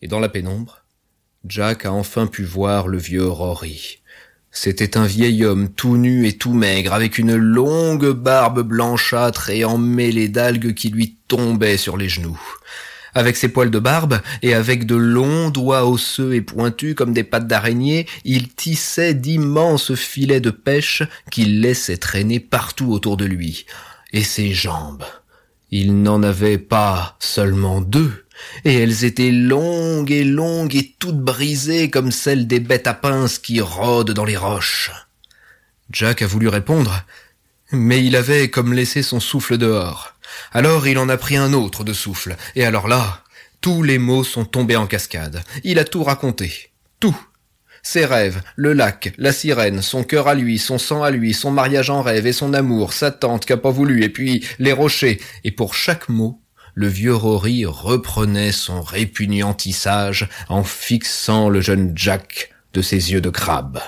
Et dans la pénombre, Jack a enfin pu voir le vieux Rory. C'était un vieil homme tout nu et tout maigre, avec une longue barbe blanchâtre et emmêlée d'algues qui lui tombaient sur les genoux. Avec ses poils de barbe et avec de longs doigts osseux et pointus comme des pattes d'araignée, il tissait d'immenses filets de pêche qu'il laissait traîner partout autour de lui. Et ses jambes. Il n'en avait pas seulement deux, et elles étaient longues et longues et toutes brisées comme celles des bêtes à pinces qui rôdent dans les roches. Jack a voulu répondre, mais il avait comme laissé son souffle dehors. Alors il en a pris un autre de souffle, et alors là, tous les mots sont tombés en cascade. Il a tout raconté. Tout. Ses rêves, le lac, la sirène, son cœur à lui, son sang à lui, son mariage en rêve et son amour, sa tante qui a pas voulu, et puis les rochers. Et pour chaque mot, le vieux Rory reprenait son répugnant tissage en fixant le jeune Jack de ses yeux de crabe.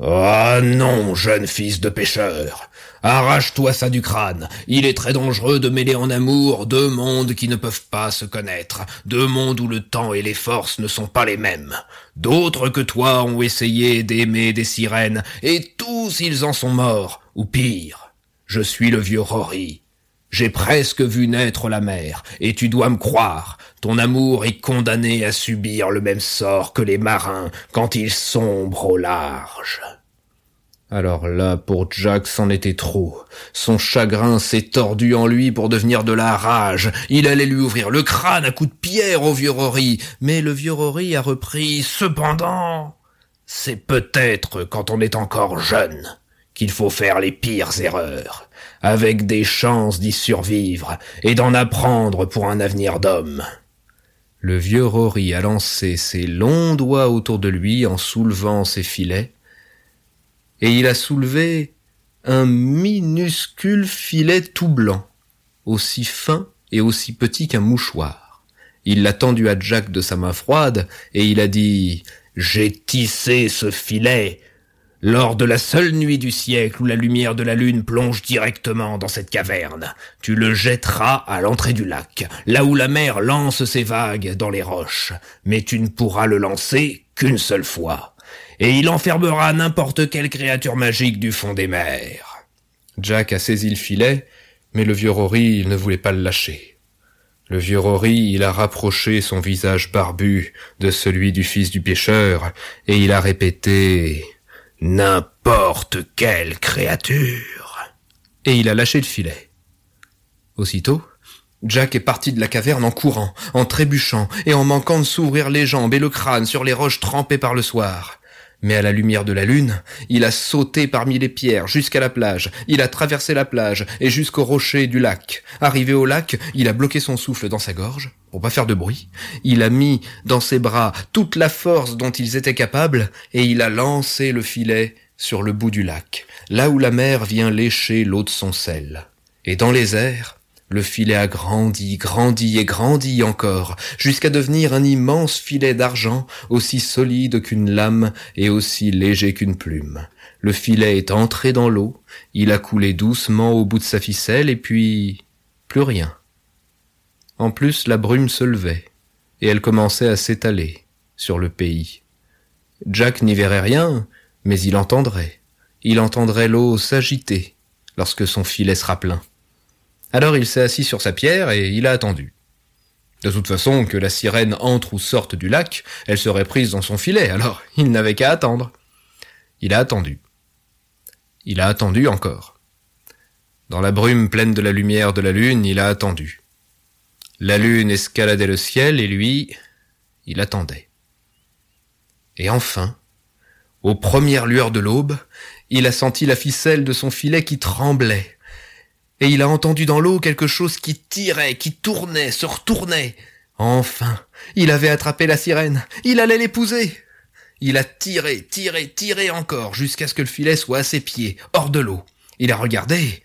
Ah non, jeune fils de pêcheur. Arrache-toi ça du crâne. Il est très dangereux de mêler en amour deux mondes qui ne peuvent pas se connaître, deux mondes où le temps et les forces ne sont pas les mêmes. D'autres que toi ont essayé d'aimer des sirènes, et tous ils en sont morts, ou pire. Je suis le vieux Rory, j'ai presque vu naître la mer, et tu dois me croire, ton amour est condamné à subir le même sort que les marins quand ils sombrent au large.
Alors là, pour Jack, c'en était trop. Son chagrin s'est tordu en lui pour devenir de la rage. Il allait lui ouvrir le crâne à coups de pierre au vieux Rory. Mais le vieux Rory a repris, cependant,
c'est peut-être quand on est encore jeune qu'il faut faire les pires erreurs, avec des chances d'y survivre et d'en apprendre pour un avenir d'homme.
Le vieux Rory a lancé ses longs doigts autour de lui en soulevant ses filets, et il a soulevé un minuscule filet tout blanc, aussi fin et aussi petit qu'un mouchoir. Il l'a tendu à Jack de sa main froide, et il a dit J'ai tissé ce filet lors de la seule nuit du siècle où la lumière de la lune plonge directement dans cette caverne, tu le jetteras à l'entrée du lac, là où la mer lance ses vagues dans les roches, mais tu ne pourras le lancer qu'une seule fois, et il enfermera n'importe quelle créature magique du fond des mers. Jack a saisi le filet, mais le vieux Rory ne voulait pas le lâcher. Le vieux Rory, il a rapproché son visage barbu de celui du fils du pêcheur, et il a répété N'importe quelle créature. Et il a lâché le filet. Aussitôt, Jack est parti de la caverne en courant, en trébuchant et en manquant de s'ouvrir les jambes et le crâne sur les roches trempées par le soir. Mais à la lumière de la lune, il a sauté parmi les pierres jusqu'à la plage, il a traversé la plage et jusqu'au rocher du lac. Arrivé au lac, il a bloqué son souffle dans sa gorge, pour pas faire de bruit. Il a mis dans ses bras toute la force dont ils étaient capables, et il a lancé le filet sur le bout du lac, là où la mer vient lécher l'eau de son sel. Et dans les airs, le filet a grandi, grandi et grandi encore, jusqu'à devenir un immense filet d'argent, aussi solide qu'une lame et aussi léger qu'une plume. Le filet est entré dans l'eau, il a coulé doucement au bout de sa ficelle, et puis plus rien. En plus, la brume se levait, et elle commençait à s'étaler sur le pays. Jack n'y verrait rien, mais il entendrait. Il entendrait l'eau s'agiter lorsque son filet sera plein. Alors il s'est assis sur sa pierre et il a attendu. De toute façon, que la sirène entre ou sorte du lac, elle serait prise dans son filet, alors [LAUGHS] il n'avait qu'à attendre. Il a attendu. Il a attendu encore. Dans la brume pleine de la lumière de la lune, il a attendu. La lune escaladait le ciel et lui, il attendait. Et enfin, aux premières lueurs de l'aube, il a senti la ficelle de son filet qui tremblait et il a entendu dans l'eau quelque chose qui tirait, qui tournait, se retournait. Enfin, il avait attrapé la sirène, il allait l'épouser. Il a tiré, tiré, tiré encore, jusqu'à ce que le filet soit à ses pieds, hors de l'eau. Il a regardé.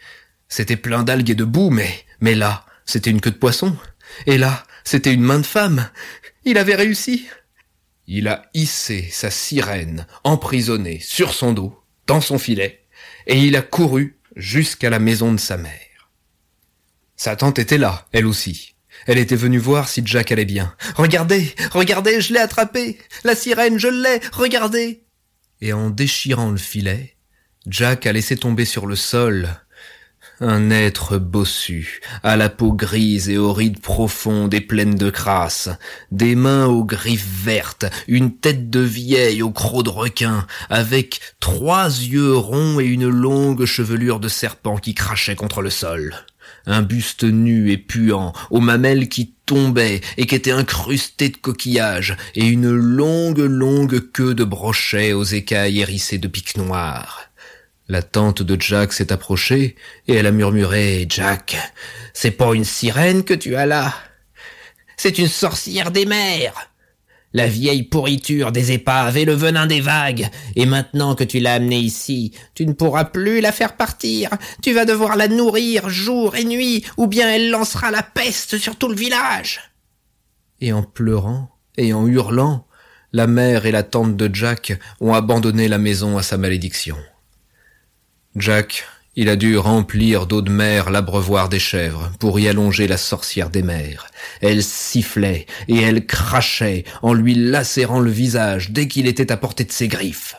C'était plein d'algues et de boue, mais, mais là, c'était une queue de poisson. Et là, c'était une main de femme. Il avait réussi. Il a hissé sa sirène, emprisonnée, sur son dos, dans son filet, et il a couru jusqu'à la maison de sa mère. Sa tante était là, elle aussi. Elle était venue voir si Jack allait bien. Regardez, regardez, je l'ai attrapé. La sirène, je l'ai, regardez. Et en déchirant le filet, Jack a laissé tomber sur le sol un être bossu, à la peau grise et aux rides profondes et pleines de crasse, des mains aux griffes vertes, une tête de vieille au croc de requin, avec trois yeux ronds et une longue chevelure de serpent qui crachait contre le sol. Un buste nu et puant, aux mamelles qui tombaient et qui étaient incrustées de coquillages, et une longue, longue queue de brochet aux écailles hérissées de piques noires. La tante de Jack s'est approchée et elle a murmuré Jack, c'est pas une sirène que tu as là. C'est une sorcière des mers. La vieille pourriture des épaves et le venin des vagues. Et maintenant que tu l'as amenée ici, tu ne pourras plus la faire partir. Tu vas devoir la nourrir jour et nuit, ou bien elle lancera la peste sur tout le village. Et en pleurant et en hurlant, la mère et la tante de Jack ont abandonné la maison à sa malédiction. Jack, il a dû remplir d'eau de mer l'abreuvoir des chèvres pour y allonger la sorcière des mers. Elle sifflait et elle crachait en lui lacérant le visage dès qu'il était à portée de ses griffes.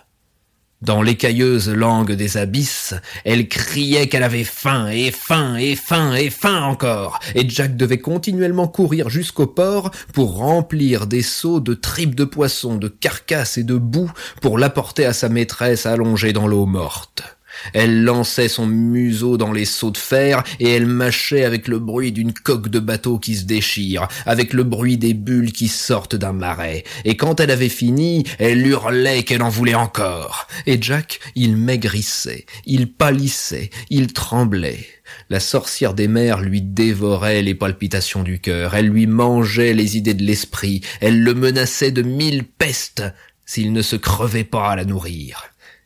Dans l'écailleuse langue des abysses, elle criait qu'elle avait faim et faim et faim et faim encore, et Jack devait continuellement courir jusqu'au port pour remplir des seaux de tripes de poisson, de carcasses et de boue pour l'apporter à sa maîtresse allongée dans l'eau morte. Elle lançait son museau dans les seaux de fer et elle mâchait avec le bruit d'une coque de bateau qui se déchire, avec le bruit des bulles qui sortent d'un marais. Et quand elle avait fini, elle hurlait qu'elle en voulait encore. Et Jack, il maigrissait, il pâlissait, il tremblait. La sorcière des mers lui dévorait les palpitations du cœur, elle lui mangeait les idées de l'esprit, elle le menaçait de mille pestes s'il ne se crevait pas à la nourrir.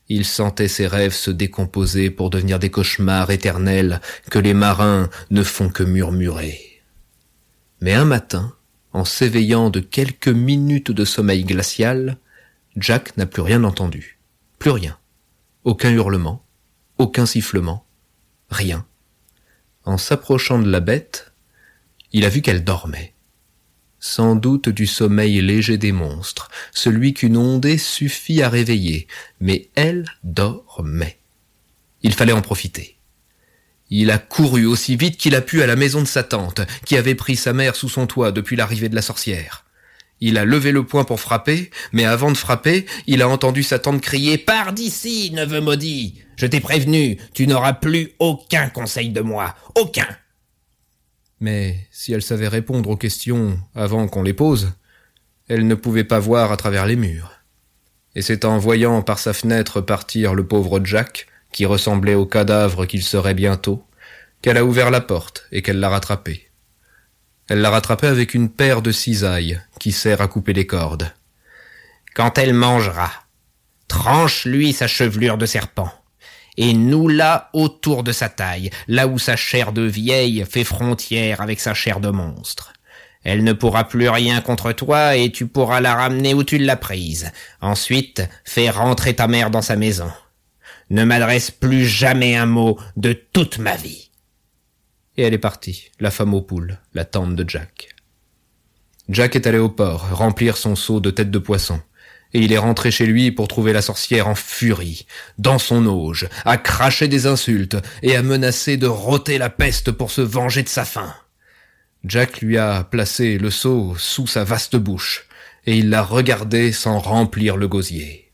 Il sentait ses rêves se décomposer pour devenir des cauchemars éternels que les marins ne font que murmurer. Mais un matin, en s'éveillant de quelques minutes de sommeil glacial, Jack n'a plus rien entendu. Plus rien. Aucun hurlement, aucun sifflement, rien. En s'approchant de la bête, il a vu qu'elle dormait sans doute du sommeil léger des monstres, celui qu'une ondée suffit à réveiller, mais elle dormait. Il fallait en profiter. Il a couru aussi vite qu'il a pu à la maison de sa tante, qui avait pris sa mère sous son toit depuis l'arrivée de la sorcière. Il a levé le poing pour frapper, mais avant de frapper, il a entendu sa tante crier ⁇ Pars d'ici, neveu maudit Je t'ai prévenu, tu n'auras plus aucun conseil de moi, aucun !⁇ mais si elle savait répondre aux questions avant qu'on les pose, elle ne pouvait pas voir à travers les murs. Et c'est en voyant par sa fenêtre partir le pauvre Jack, qui ressemblait au cadavre qu'il serait bientôt, qu'elle a ouvert la porte et qu'elle l'a rattrapé. Elle l'a rattrapé avec une paire de cisailles qui sert à couper les cordes. Quand elle mangera, tranche-lui sa chevelure de serpent et nous là autour de sa taille, là où sa chair de vieille fait frontière avec sa chair de monstre. Elle ne pourra plus rien contre toi et tu pourras la ramener où tu l'as prise. Ensuite, fais rentrer ta mère dans sa maison. Ne m'adresse plus jamais un mot de toute ma vie. Et elle est partie, la femme aux poules, la tante de Jack. Jack est allé au port, remplir son seau de tête de poisson et il est rentré chez lui pour trouver la sorcière en furie, dans son auge, à cracher des insultes et à menacer de rôter la peste pour se venger de sa faim. Jack lui a placé le seau sous sa vaste bouche, et il l'a regardé sans remplir le gosier.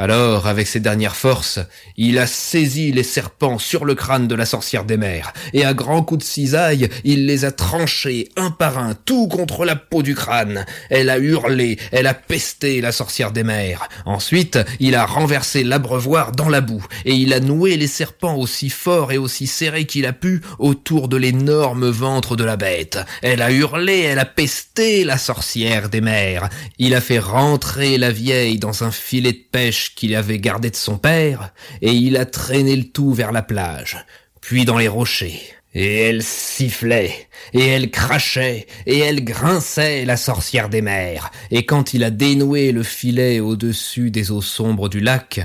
Alors, avec ses dernières forces, il a saisi les serpents sur le crâne de la sorcière des mers, et à grands coups de cisaille, il les a tranchés un par un, tout contre la peau du crâne. Elle a hurlé, elle a pesté la sorcière des mers. Ensuite, il a renversé l'abreuvoir dans la boue, et il a noué les serpents aussi fort et aussi serrés qu'il a pu autour de l'énorme ventre de la bête. Elle a hurlé, elle a pesté la sorcière des mers. Il a fait rentrer la vieille dans un filet de pêche qu'il avait gardé de son père, et il a traîné le tout vers la plage, puis dans les rochers. Et elle sifflait, et elle crachait, et elle grinçait, la sorcière des mers, et quand il a dénoué le filet au-dessus des eaux sombres du lac,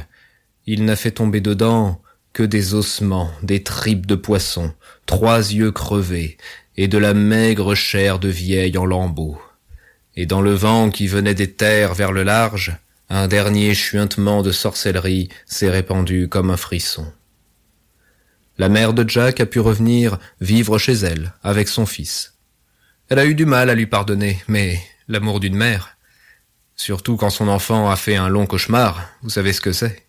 il n'a fait tomber dedans que des ossements, des tripes de poisson, trois yeux crevés, et de la maigre chair de vieille en lambeaux. Et dans le vent qui venait des terres vers le large, un dernier chuintement de sorcellerie s'est répandu comme un frisson. La mère de Jack a pu revenir vivre chez elle, avec son fils. Elle a eu du mal à lui pardonner, mais l'amour d'une mère, surtout quand son enfant a fait un long cauchemar, vous savez ce que c'est.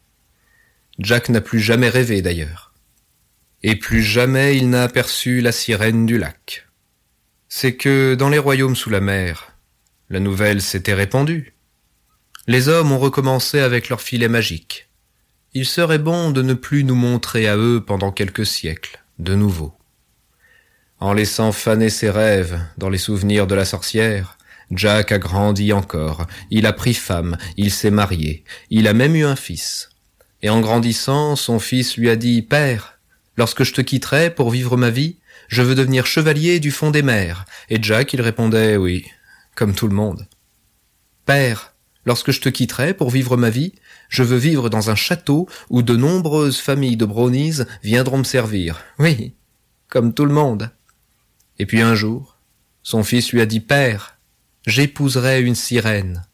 Jack n'a plus jamais rêvé d'ailleurs. Et plus jamais il n'a aperçu la sirène du lac. C'est que dans les royaumes sous la mer, la nouvelle s'était répandue. Les hommes ont recommencé avec leurs filets magiques. Il serait bon de ne plus nous montrer à eux pendant quelques siècles, de nouveau. En laissant faner ses rêves dans les souvenirs de la sorcière, Jack a grandi encore, il a pris femme, il s'est marié, il a même eu un fils. Et en grandissant, son fils lui a dit Père, lorsque je te quitterai pour vivre ma vie, je veux devenir chevalier du fond des mers. Et Jack, il répondait Oui, comme tout le monde. Père, Lorsque je te quitterai pour vivre ma vie, je veux vivre dans un château où de nombreuses familles de brownies viendront me servir. [LAUGHS] Oui, comme tout le monde. Et puis un jour, son fils lui a dit Père, j'épouserai une sirène.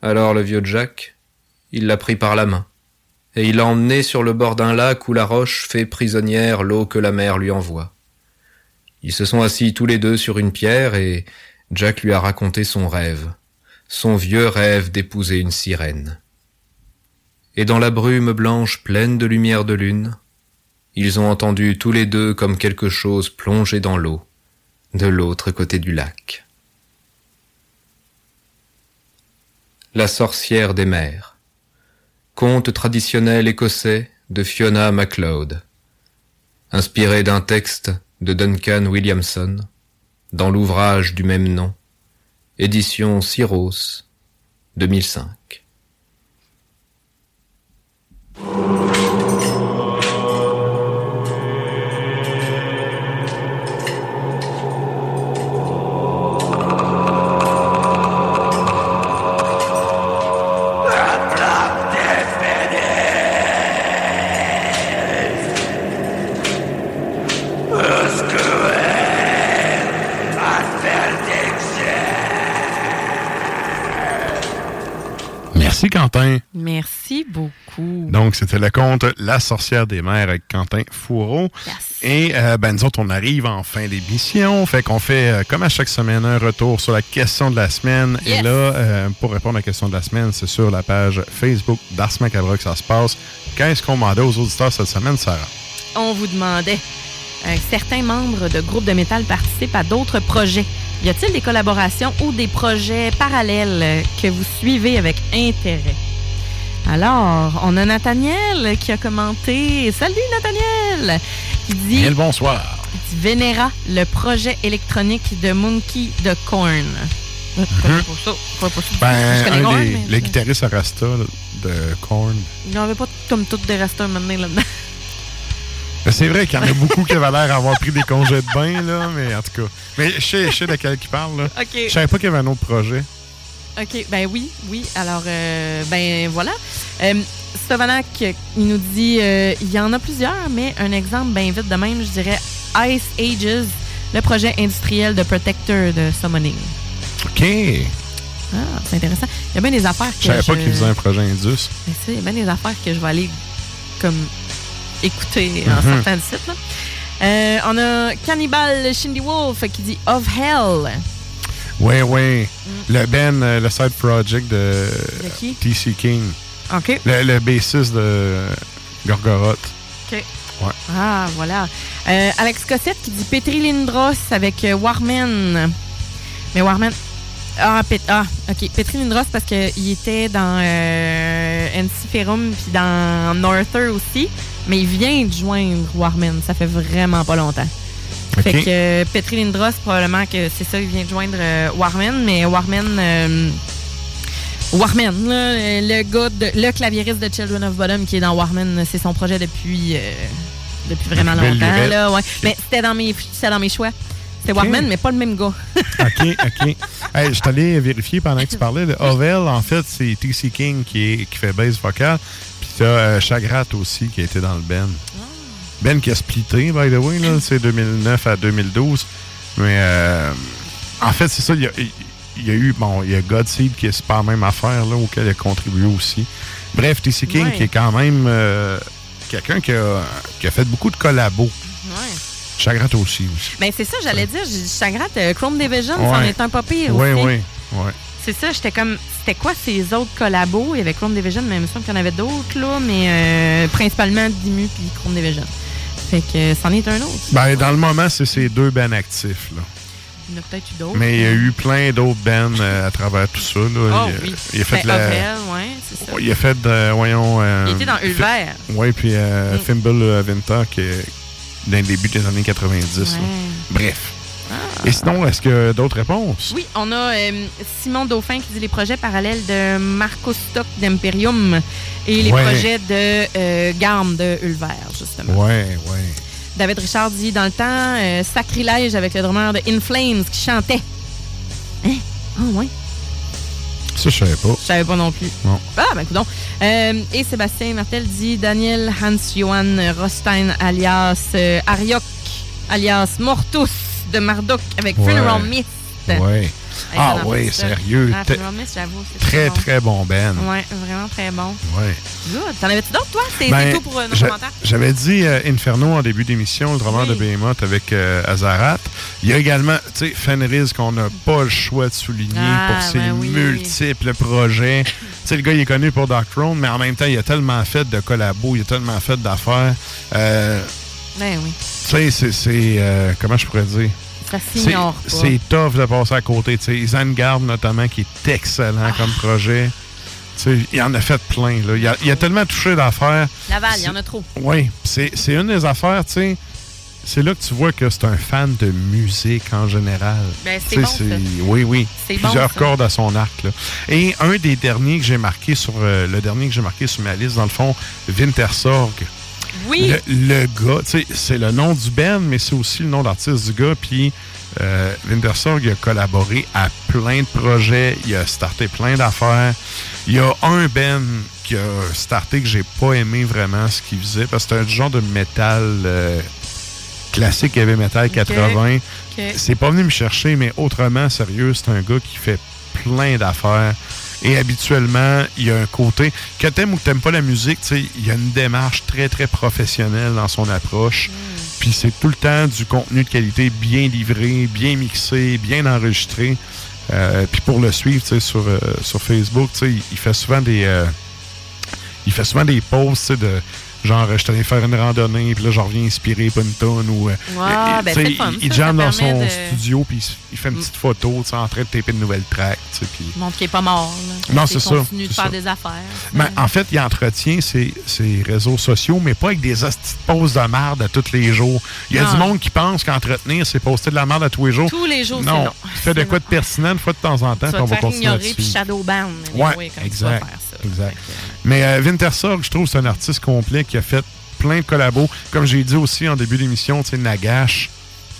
Alors le vieux Jack, il l'a pris par la main, et il l'a emmené sur le bord d'un lac où la roche fait prisonnière l'eau que la mer lui envoie. Ils se sont assis tous les deux sur une pierre et Jack lui a raconté son rêve son vieux rêve d'épouser une sirène. et dans la brume blanche pleine de lumière de lune, ils ont entendu tous les deux comme quelque chose plongé dans l'eau, de l'autre côté du lac. La sorcière des mers. Conte traditionnel écossais de Fiona MacLeod. Inspiré d'un texte de Duncan Williamson, dans l'ouvrage du même nom, édition Syros, 2005.
Merci, Quentin.
Merci beaucoup.
Donc, c'était le conte La sorcière des mers avec Quentin Fourreau. Et euh, ben, nous autres, on arrive en fin d'émission. Fait qu'on fait, euh, comme à chaque semaine, un retour sur la question de la semaine. Et là, euh, pour répondre à la question de la semaine, c'est sur la page Facebook d'Ars Macabre que ça se passe. Qu'est-ce qu'on demandait aux auditeurs cette semaine, Sarah?
On vous demandait, euh, certains membres de groupes de métal participent à d'autres projets. Y a-t-il des collaborations ou des projets parallèles euh, que vous suivez avec intérêt? Alors, on a Nathaniel qui a commenté. Salut Nathaniel! Qui dit
bonsoir.
dit Venera, le projet électronique de Monkey de Korn. Je connais pas ça. Je connais pas ça. Je
Ben,
connais
un
Korn,
des,
mais
le guitariste Arasta là, de Korn.
Il n'y en avait pas comme toutes des restants maintenant là-dedans.
Ben, C'est vrai qu'il y en a beaucoup qui avaient l'air d'avoir pris des congés de bain, là, mais en tout cas. Mais je sais, je sais de quel il parle. Là.
OK.
Je savais pas qu'il y avait un autre projet.
OK, ben oui, oui. Alors, euh, ben voilà. Euh, Stovanak, il nous dit, euh, il y en a plusieurs, mais un exemple bien vite de même, je dirais Ice Ages, le projet industriel de Protector de Summoning.
OK.
Ah, c'est intéressant. Il y a bien des affaires que
Je savais pas
je-
qu'il faisait un projet Indus.
Mais ça, il y a bien des affaires que je vais aller comme écouter en
Mhm.
sortant du site. Là. Euh, on a Cannibal Shindy Wolf qui dit Of Hell.
Oui, oui. Le Ben, euh, le side project de,
De qui?
TC King.
OK.
Le, le bassiste de Gorgoroth.
OK.
Ouais.
Ah, voilà. Euh, Alex Cossette qui dit Petri Lindros avec Warman. Mais Warman. Ah, Pet- ah, OK. Petri Lindros parce qu'il était dans euh, Ensiferum puis dans Norther aussi. Mais il vient de joindre Warman. Ça fait vraiment pas longtemps. Fait que euh, Petri Lindros, probablement que c'est ça, il vient de joindre euh, Warman. Mais Warman. euh, Warman, là, le gars, de, le claviériste de Children of Bottom qui est dans Warman, c'est son projet depuis, euh, depuis vraiment longtemps.
lurette.
Là, ouais. Mais c'était dans mes, c'était dans mes choix. C'était Warman, mais pas le même gars. [LAUGHS]
OK, OK. Hey, je suis allé vérifier pendant que tu parlais. Le Ovel, en fait, c'est TC King qui, est, qui fait bass vocal. T'as euh, Chagrat aussi qui a été dans le Ben. Ben qui a splitté, by the way, là, c'est 2009 à 2012. Mais euh, en fait, c'est ça. Il y a, il y a eu, bon, il y a Godseed qui est super la même affaire, là, auquel il a contribué aussi. Bref, TC King
Ouais.
qui est quand même euh, quelqu'un qui a, qui a fait beaucoup de collabos.
Ouais.
Chagrat aussi. aussi.
Mais c'est ça, j'allais dire, j'ai dit, Chagrat, euh, Chrome Division, ça en
Ouais.
est un pas pire
Oui, oui, oui.
C'est ça, j'étais comme, c'était quoi ces autres collabos? Il y avait Chrome Division, mais il me semble qu'il y en avait d'autres, là, mais euh, principalement Dimu puis Chrome Division. Fait que euh, c'en est un autre.
Ben, dans le moment, c'est ces deux bands actifs. Là.
Il y en a peut-être eu d'autres.
Mais il y a eu plein d'autres bands euh, à travers tout ça. Là.
Oh,
il, a-
oui.
il a fait
Ben,
la.
Ovel, ouais, c'est ça.
Il a fait, euh, voyons.
Il était dans Ulver.
Oui, puis
Mm.
Thimble Vinter, qui est dans le début des années 90. là.
Ouais.
Bref. Et sinon, est-ce que d'autres réponses?
Oui, on a euh, Simon Dauphin qui dit les projets parallèles de Marco Stock d'Imperium et les
Ouais.
projets de euh, Garm de Ulver, justement.
Ouais, ouais.
David Richard dit dans le temps, euh, sacrilège avec le drummer de In Flames qui chantait. Hein? Ah, ouais.
Ça, je savais pas.
Je savais pas non plus.
Non.
Ah, ben, coudonc. Euh, et Sébastien Martel dit Daniel Hans-Johann Rostein alias euh, Ariok, alias Mortus de Marduk avec
Ouais.
Funeral Mist.
Ouais.
Hey,
Ah,
ça.
sérieux.
Ah, j'avoue, c'est
Très,
bon.
très bon band.
Ouais, vraiment très bon.
Ouais.
Good. T'en avais-tu d'autres, toi? C'est
Ben,
tout pour euh, nos commentaires?
J'avais dit euh, Inferno en début d'émission, le drummer
Oui.
de Behemoth avec euh, Azarat. Il y a également, tu sais, Fenris qu'on n'a pas le choix de souligner
Ah,
pour ses
ben oui.
multiples projets. [COUGHS] sais, le gars, il est connu pour Dark Throne, mais en même temps, il a tellement fait de collabos, il a tellement fait d'affaires.
Ben oui.
tu sais, c'est- comment je pourrais dire?
Ça
C'est
s'ignore pas.
c'est tough de passer à côté. Tu sais, Zangard, notamment, qui est excellent
Ah.
comme projet. Tu sais, il en a fait plein. Là. Il, a, il a tellement touché d'affaires.
Laval, il y en a trop.
Oui, c'est une des affaires, tu sais. C'est là que tu vois que c'est un fan de musique en général.
Ben, c'est bon, ça.
Oui, oui.
C'est bon,
Plusieurs
ça.
cordes à son arc. Là. Et un des derniers que j'ai marqué sur euh, le dernier que j'ai marqué sur ma liste, dans le fond, Wintersorg.
Oui.
Le, le gars, tu sais, c'est le nom du band, mais c'est aussi le nom d'artiste du gars. Puis euh, Wintersorg, a collaboré à plein de projets. Il a starté plein d'affaires. Il y a un band qui a starté que j'ai pas aimé vraiment ce qu'il faisait parce que c'est un genre de métal euh, classique heavy metal 80.
Ok.
C'est pas venu me chercher, mais autrement, sérieux, c'est un gars qui fait plein d'affaires. Et habituellement, il y a un côté, que t'aimes ou que t'aimes pas la musique, il y a une démarche très, très professionnelle dans son approche. Puis c'est tout le temps du contenu de qualité bien livré, bien mixé, bien enregistré. Euh, puis pour le suivre, sur, euh, sur Facebook, il- il fait souvent des... euh, il fait souvent des posts, de genre, je suis allé faire une randonnée, puis là, je reviens inspiré par une tonne, ou... euh,
Ouais,
il-
ben,
tu
le fun,
il, il jamme dans son
de-
studio, puis il, il fait une petite photo, tu sais, en train de taper une nouvelle track, tu puis...
Il montre qu'il est pas mort. Là.
Non,
Il
c'est ça,
continue de faire
ça.
des affaires.
Ben, en fait, il entretient ses, ses réseaux sociaux, mais pas avec des hosties de merde à tous les jours. Il y a
Non.
du monde qui pense qu'entretenir, c'est poster de la merde à tous les jours.
Tous les jours, c'est
Non,
non.
fais de quoi de pertinent une fois de temps en temps,
Tu
on va continuer
ignorer puis.
Ouais,
comme tu vas
exact. Exact. Mais euh, Wintersorg, je trouve, c'est un artiste complet qui a fait plein de collabos. Comme j'ai dit aussi en début d'émission, tu sais, Nagash.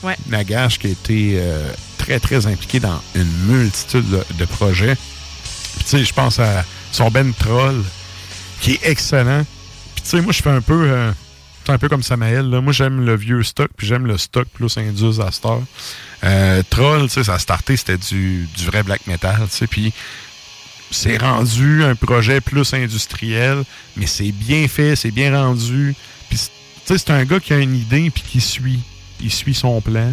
Ouais.
Nagash qui a été euh, très, très impliqué dans une multitude de, de projets. Puis, tu sais, je pense à son Ben Troll, qui est excellent. Puis, tu sais, moi, je fais un peu... euh, c'est un peu comme Samael. Là. Moi, j'aime le vieux stock, puis j'aime le stock plus Indus à cette heure. Euh, Troll, tu sais, ça a starté, c'était du, du vrai black metal, tu sais, puis c'est rendu un projet plus industriel, mais c'est bien fait, c'est bien rendu. Puis, c'est un gars qui a une idée, puis qui suit. Il suit son plan.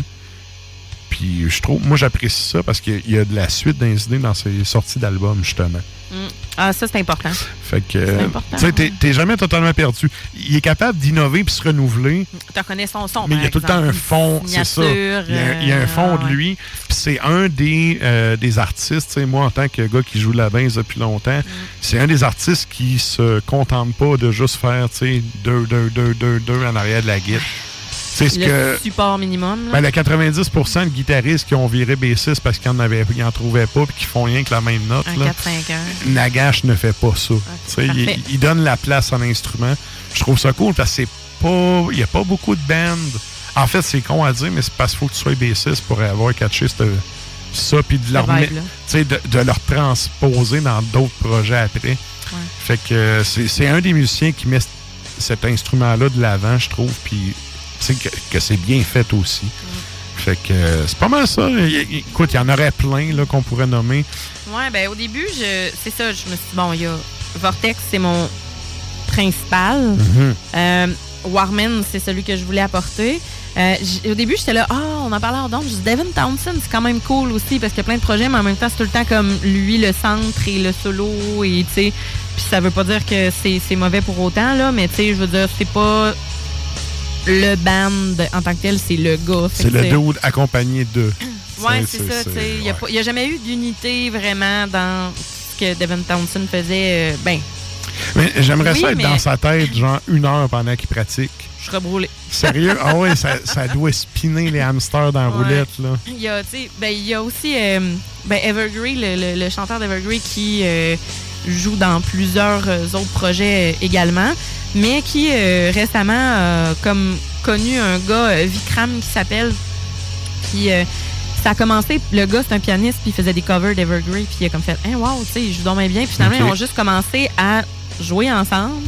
Puis, je trouve, moi, j'apprécie ça parce qu'il y a de la suite dans les idées dans ses sorties d'albums, justement.
Mm. Ah, ça, c'est important.
Fait que, euh,
important,
tu sais, t'es- jamais totalement perdu. Il est capable d'innover puis se renouveler.
Tu reconnais son son.
Mais il y a tout le temps un fond, c'est ça. Il y a, il y a un
euh,
fond de lui. Puis c'est un des, euh, des artistes, tu sais, moi en tant que gars qui joue de la baisse depuis longtemps, c'est un des artistes qui se contente pas de juste faire, tu sais, deux, deux, deux, deux, deux en arrière de la guitare. C'est ce
Le
que.
support minimum. là.
Ben, le 90% de guitaristes qui ont viré bassiste parce qu'ils en, avaient- ils en trouvaient pas puis qui font rien que la même note.
Un
là.
4-5-1.
Nagash ne fait pas ça. Sais, il, il donne la place à l'instrument. Je trouve ça cool parce que c'est pas. Il n'y a pas beaucoup de bands. En fait, c'est con à dire, mais c'est parce qu'il faut que tu sois bassiste pour avoir catché cette- ça, puis de, leur
vibe,
de, de leur transposer dans d'autres projets après. Fait que euh, c'est un des musiciens qui met cet instrument-là de l'avant, je trouve, puis que, que c'est bien fait aussi. Fait que euh, c'est pas mal ça. Écoute, il y en aurait plein là, qu'on pourrait nommer.
Ouais, ben au début, je c'est ça, je me suis dit, bon, il y a Vortex, c'est mon principal.
Mhm.
Euh, Warman, c'est celui que je voulais apporter. Euh, au début, j'étais là, ah, on en parlait hors d'onde. Je dis, Devin Townsend, c'est quand même cool aussi parce qu'il y a plein de projets, mais en même temps, c'est tout le temps comme lui, le centre et le solo. Et tu sais, puis ça veut pas dire que c'est c'est mauvais pour autant, là, mais tu sais, je veux dire, c'est pas le band en tant que tel, c'est le gars.
C'est le dude accompagné d'eux.
Ouais,
C'est-
ça. Il n'y a,
ouais.
jamais eu d'unité vraiment dans ce que Devin Townsend faisait. euh, ben,
Mais j'aimerais
Oui,
ça être
mais-
dans sa tête, genre une heure pendant qu'il pratique.
je serais brûlée.
Sérieux? Ah ouais, ça, [LAUGHS] ça doit spinner les hamsters dans la
Ouais.
roulette, là.
Il y a, ben, il y a aussi euh, ben, Evergrey, le, le- le chanteur d'Evergrey qui euh, joue dans plusieurs euh, autres projets euh, également, mais qui euh, récemment a comme connu un gars, Vikram, qui s'appelle, puis euh, ça a commencé, le gars c'est un pianiste, puis il faisait des covers d'Evergrey, puis il a comme fait, hein, wow, tu sais, il joue donc bien puis finalement ils ont juste commencé à jouer ensemble.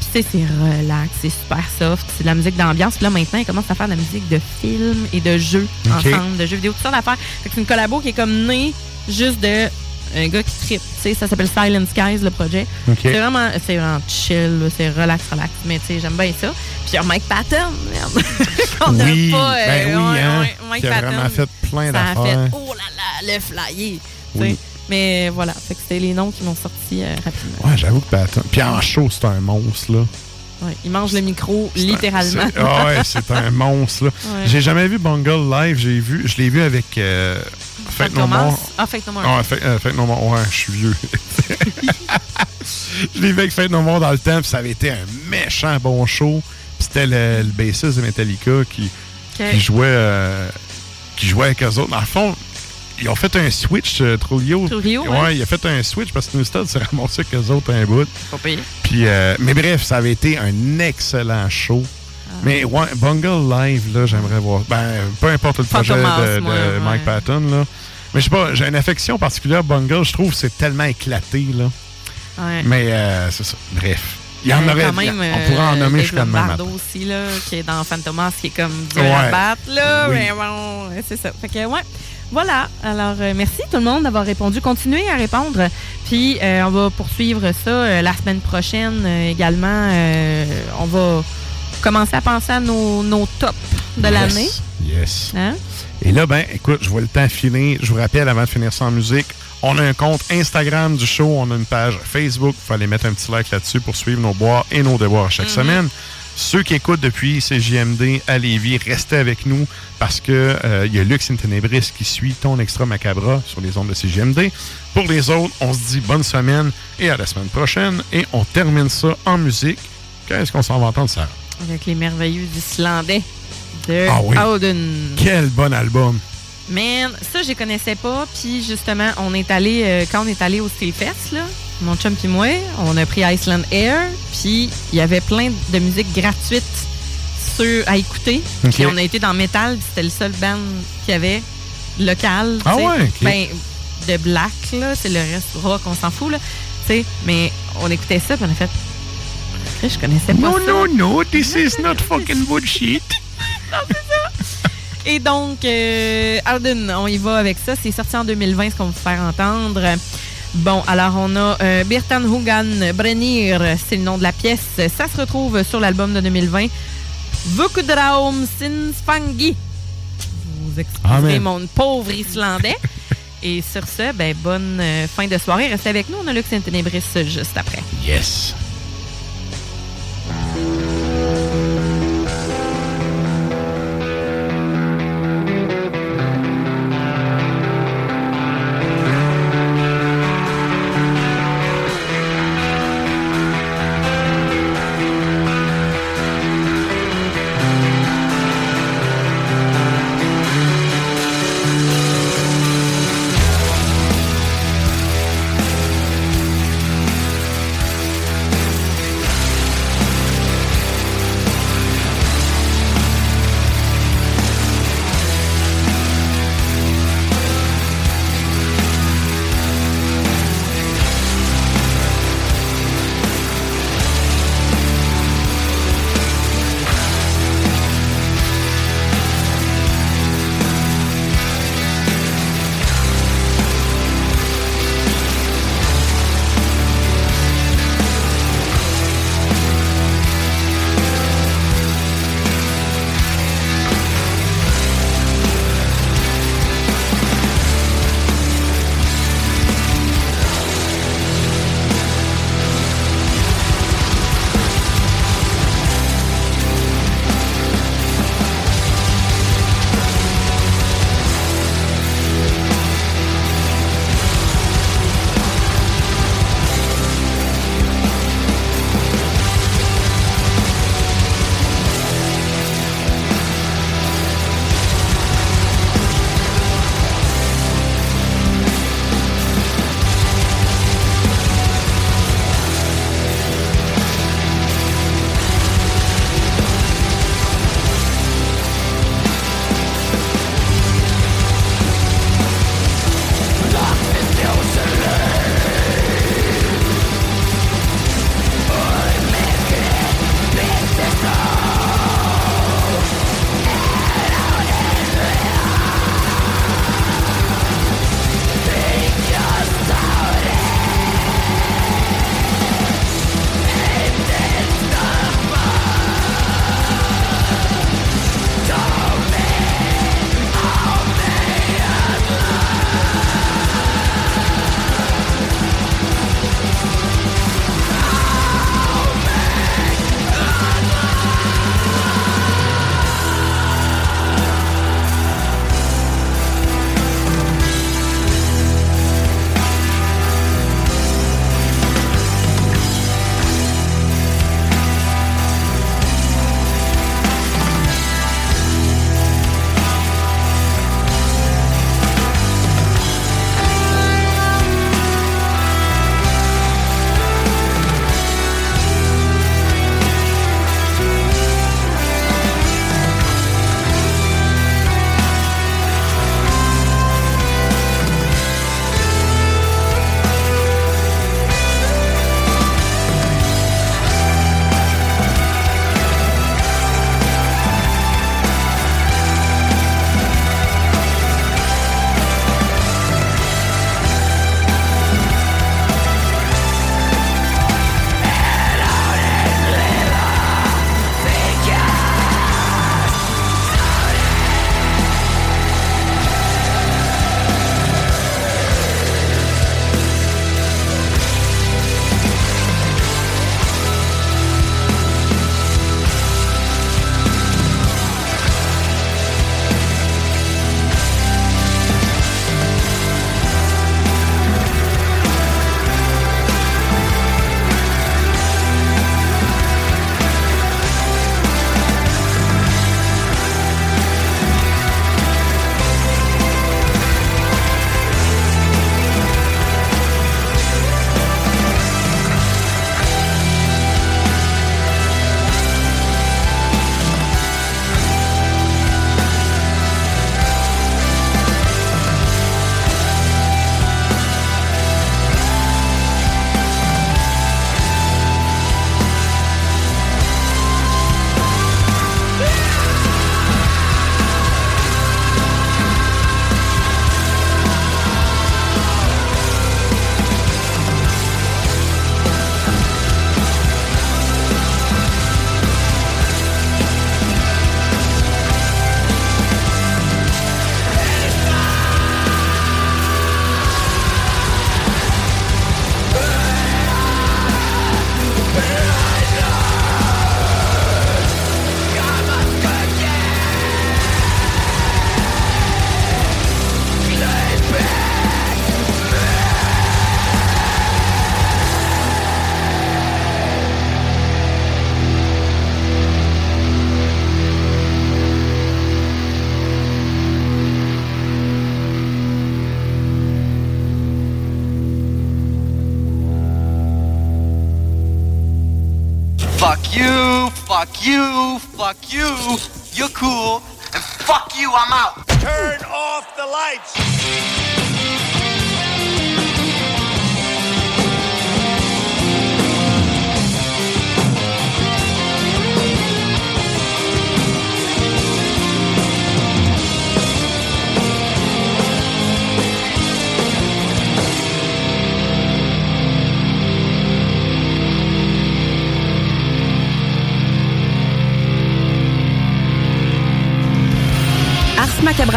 Puis, tu sais, c'est relax, c'est super soft, c'est de la musique d'ambiance. Puis là, maintenant, ils commencent à faire de la musique de film et de jeux ensemble, de jeux vidéo, toutes sortes d'affaires. Fait que c'est une collabo qui est comme née juste de un gars qui tripe. Tu sais, ça s'appelle Silent Skies, le projet. C'est vraiment, c'est vraiment chill, c'est relax, relax. Mais tu sais, j'aime bien ça. Puis il y a Mike Patton, merde. [LAUGHS] On a
oui,
pas, euh,
ben oui,
ouais,
hein.
Mike
qui a
Patton,
vraiment fait plein
ça a fait,
d'affaires.
oh là là, le flyer.
Oui.
Mais voilà, fait que c'était les noms qui m'ont sorti euh, rapidement.
Ouais, j'avoue que Patton. Puis en show, c'est un monstre, là.
Ouais, il mange le micro littéralement.
C'est- Ah ouais, c'est un [LAUGHS] monstre, là.
Ouais.
J'ai jamais vu Bungle live. J'ai vu, je l'ai vu avec euh, Fate No. More.
Ah, Fate No More.
Ah, euh, Fate No More. Ouais, je suis vieux. [LAUGHS] je l'ai vu avec Fate No More dans le temps, puis ça avait été un méchant bon show. C'était le, le bassiste de Metallica qui, jouait euh, qui jouait avec eux autres. Dans le fond, ils ont fait un switch, euh, Trujillo.
Trujillo,
ouais.
ouais.
il a fait un switch parce que Newsted s'est [LAUGHS] ramassé avec eux autres un bout.
Pas payé.
Puis, euh, mais bref, ça avait été un excellent show. Mais ouais, Bungle Live, là, j'aimerais voir. Ben, peu importe le projet
Fantomas,
de, de
moi, ouais.
Mike Patton, là. Mais je sais pas, j'ai une affection particulière Bungle. Je trouve que c'est tellement éclaté, là.
Ouais.
Mais euh, c'est ça. Bref. Il y en
Euh,
aurait.
même,
on pourrait en
euh,
nommer jusqu'à demain matin.
aussi, là, qui est dans Fantomas, qui est comme dur
Ouais.
à battre, là.
Oui.
Mais bon, c'est ça. Fait que, ouais. Voilà. Alors, euh, merci tout le monde d'avoir répondu. Continuez à répondre. Puis, euh, on va poursuivre ça euh, la semaine prochaine euh, également. Euh, on va commencer à penser à nos, nos tops de
Yes.
l'année.
Yes.
Hein?
Et là, ben, écoute, je vois le temps filer. Je vous rappelle, avant de finir sans musique, on a un compte Instagram du show, on a une page Facebook. Il aller mettre un petit like là-dessus pour suivre nos boires et nos devoirs chaque semaine. Ceux qui écoutent depuis CJMD à Lévis, restez avec nous parce que euh, il y a Lux in Tenebris qui suit ton extra macabra sur les ondes de CJMD. Pour les autres, on se dit bonne semaine et à la semaine prochaine. Et on termine ça en musique. Qu'est-ce qu'on s'en va entendre, Sarah?
Avec les merveilleux Islandais de
Ah oui.
Auden.
Quel bon album!
Man, ça, je connaissais pas. Puis justement, on est allé, euh, quand on est allé au Steelfest, là, mon chum puis moi, on a pris Iceland Air. Puis il y avait plein de musique gratuite sur, à écouter. Puis on a été dans Metal, c'était le seul band qu'il y avait local.
Ah ouais, ok.
Ben, de black, là. C'est le reste rock, on s'en fout, là. Tu sais, mais on écoutait ça, puis on a fait. Je connaissais pas
No,
ça.
no, no, this is not [LAUGHS] fucking bullshit.
Et donc, euh, Arden, on y va avec ça. C'est sorti en 2020, ce qu'on va vous faire entendre. Bon, alors on a euh, Birtan Hugan Brenir, c'est le nom de la pièce. Ça se retrouve sur l'album de 2020. Vukudraum Sinsfangi. Vous excuserez
Amen.
mon pauvre Islandais. Et sur ce, ben, bonne euh, fin de soirée. Restez avec nous. On a Lux in Tenebris juste après.
Yes.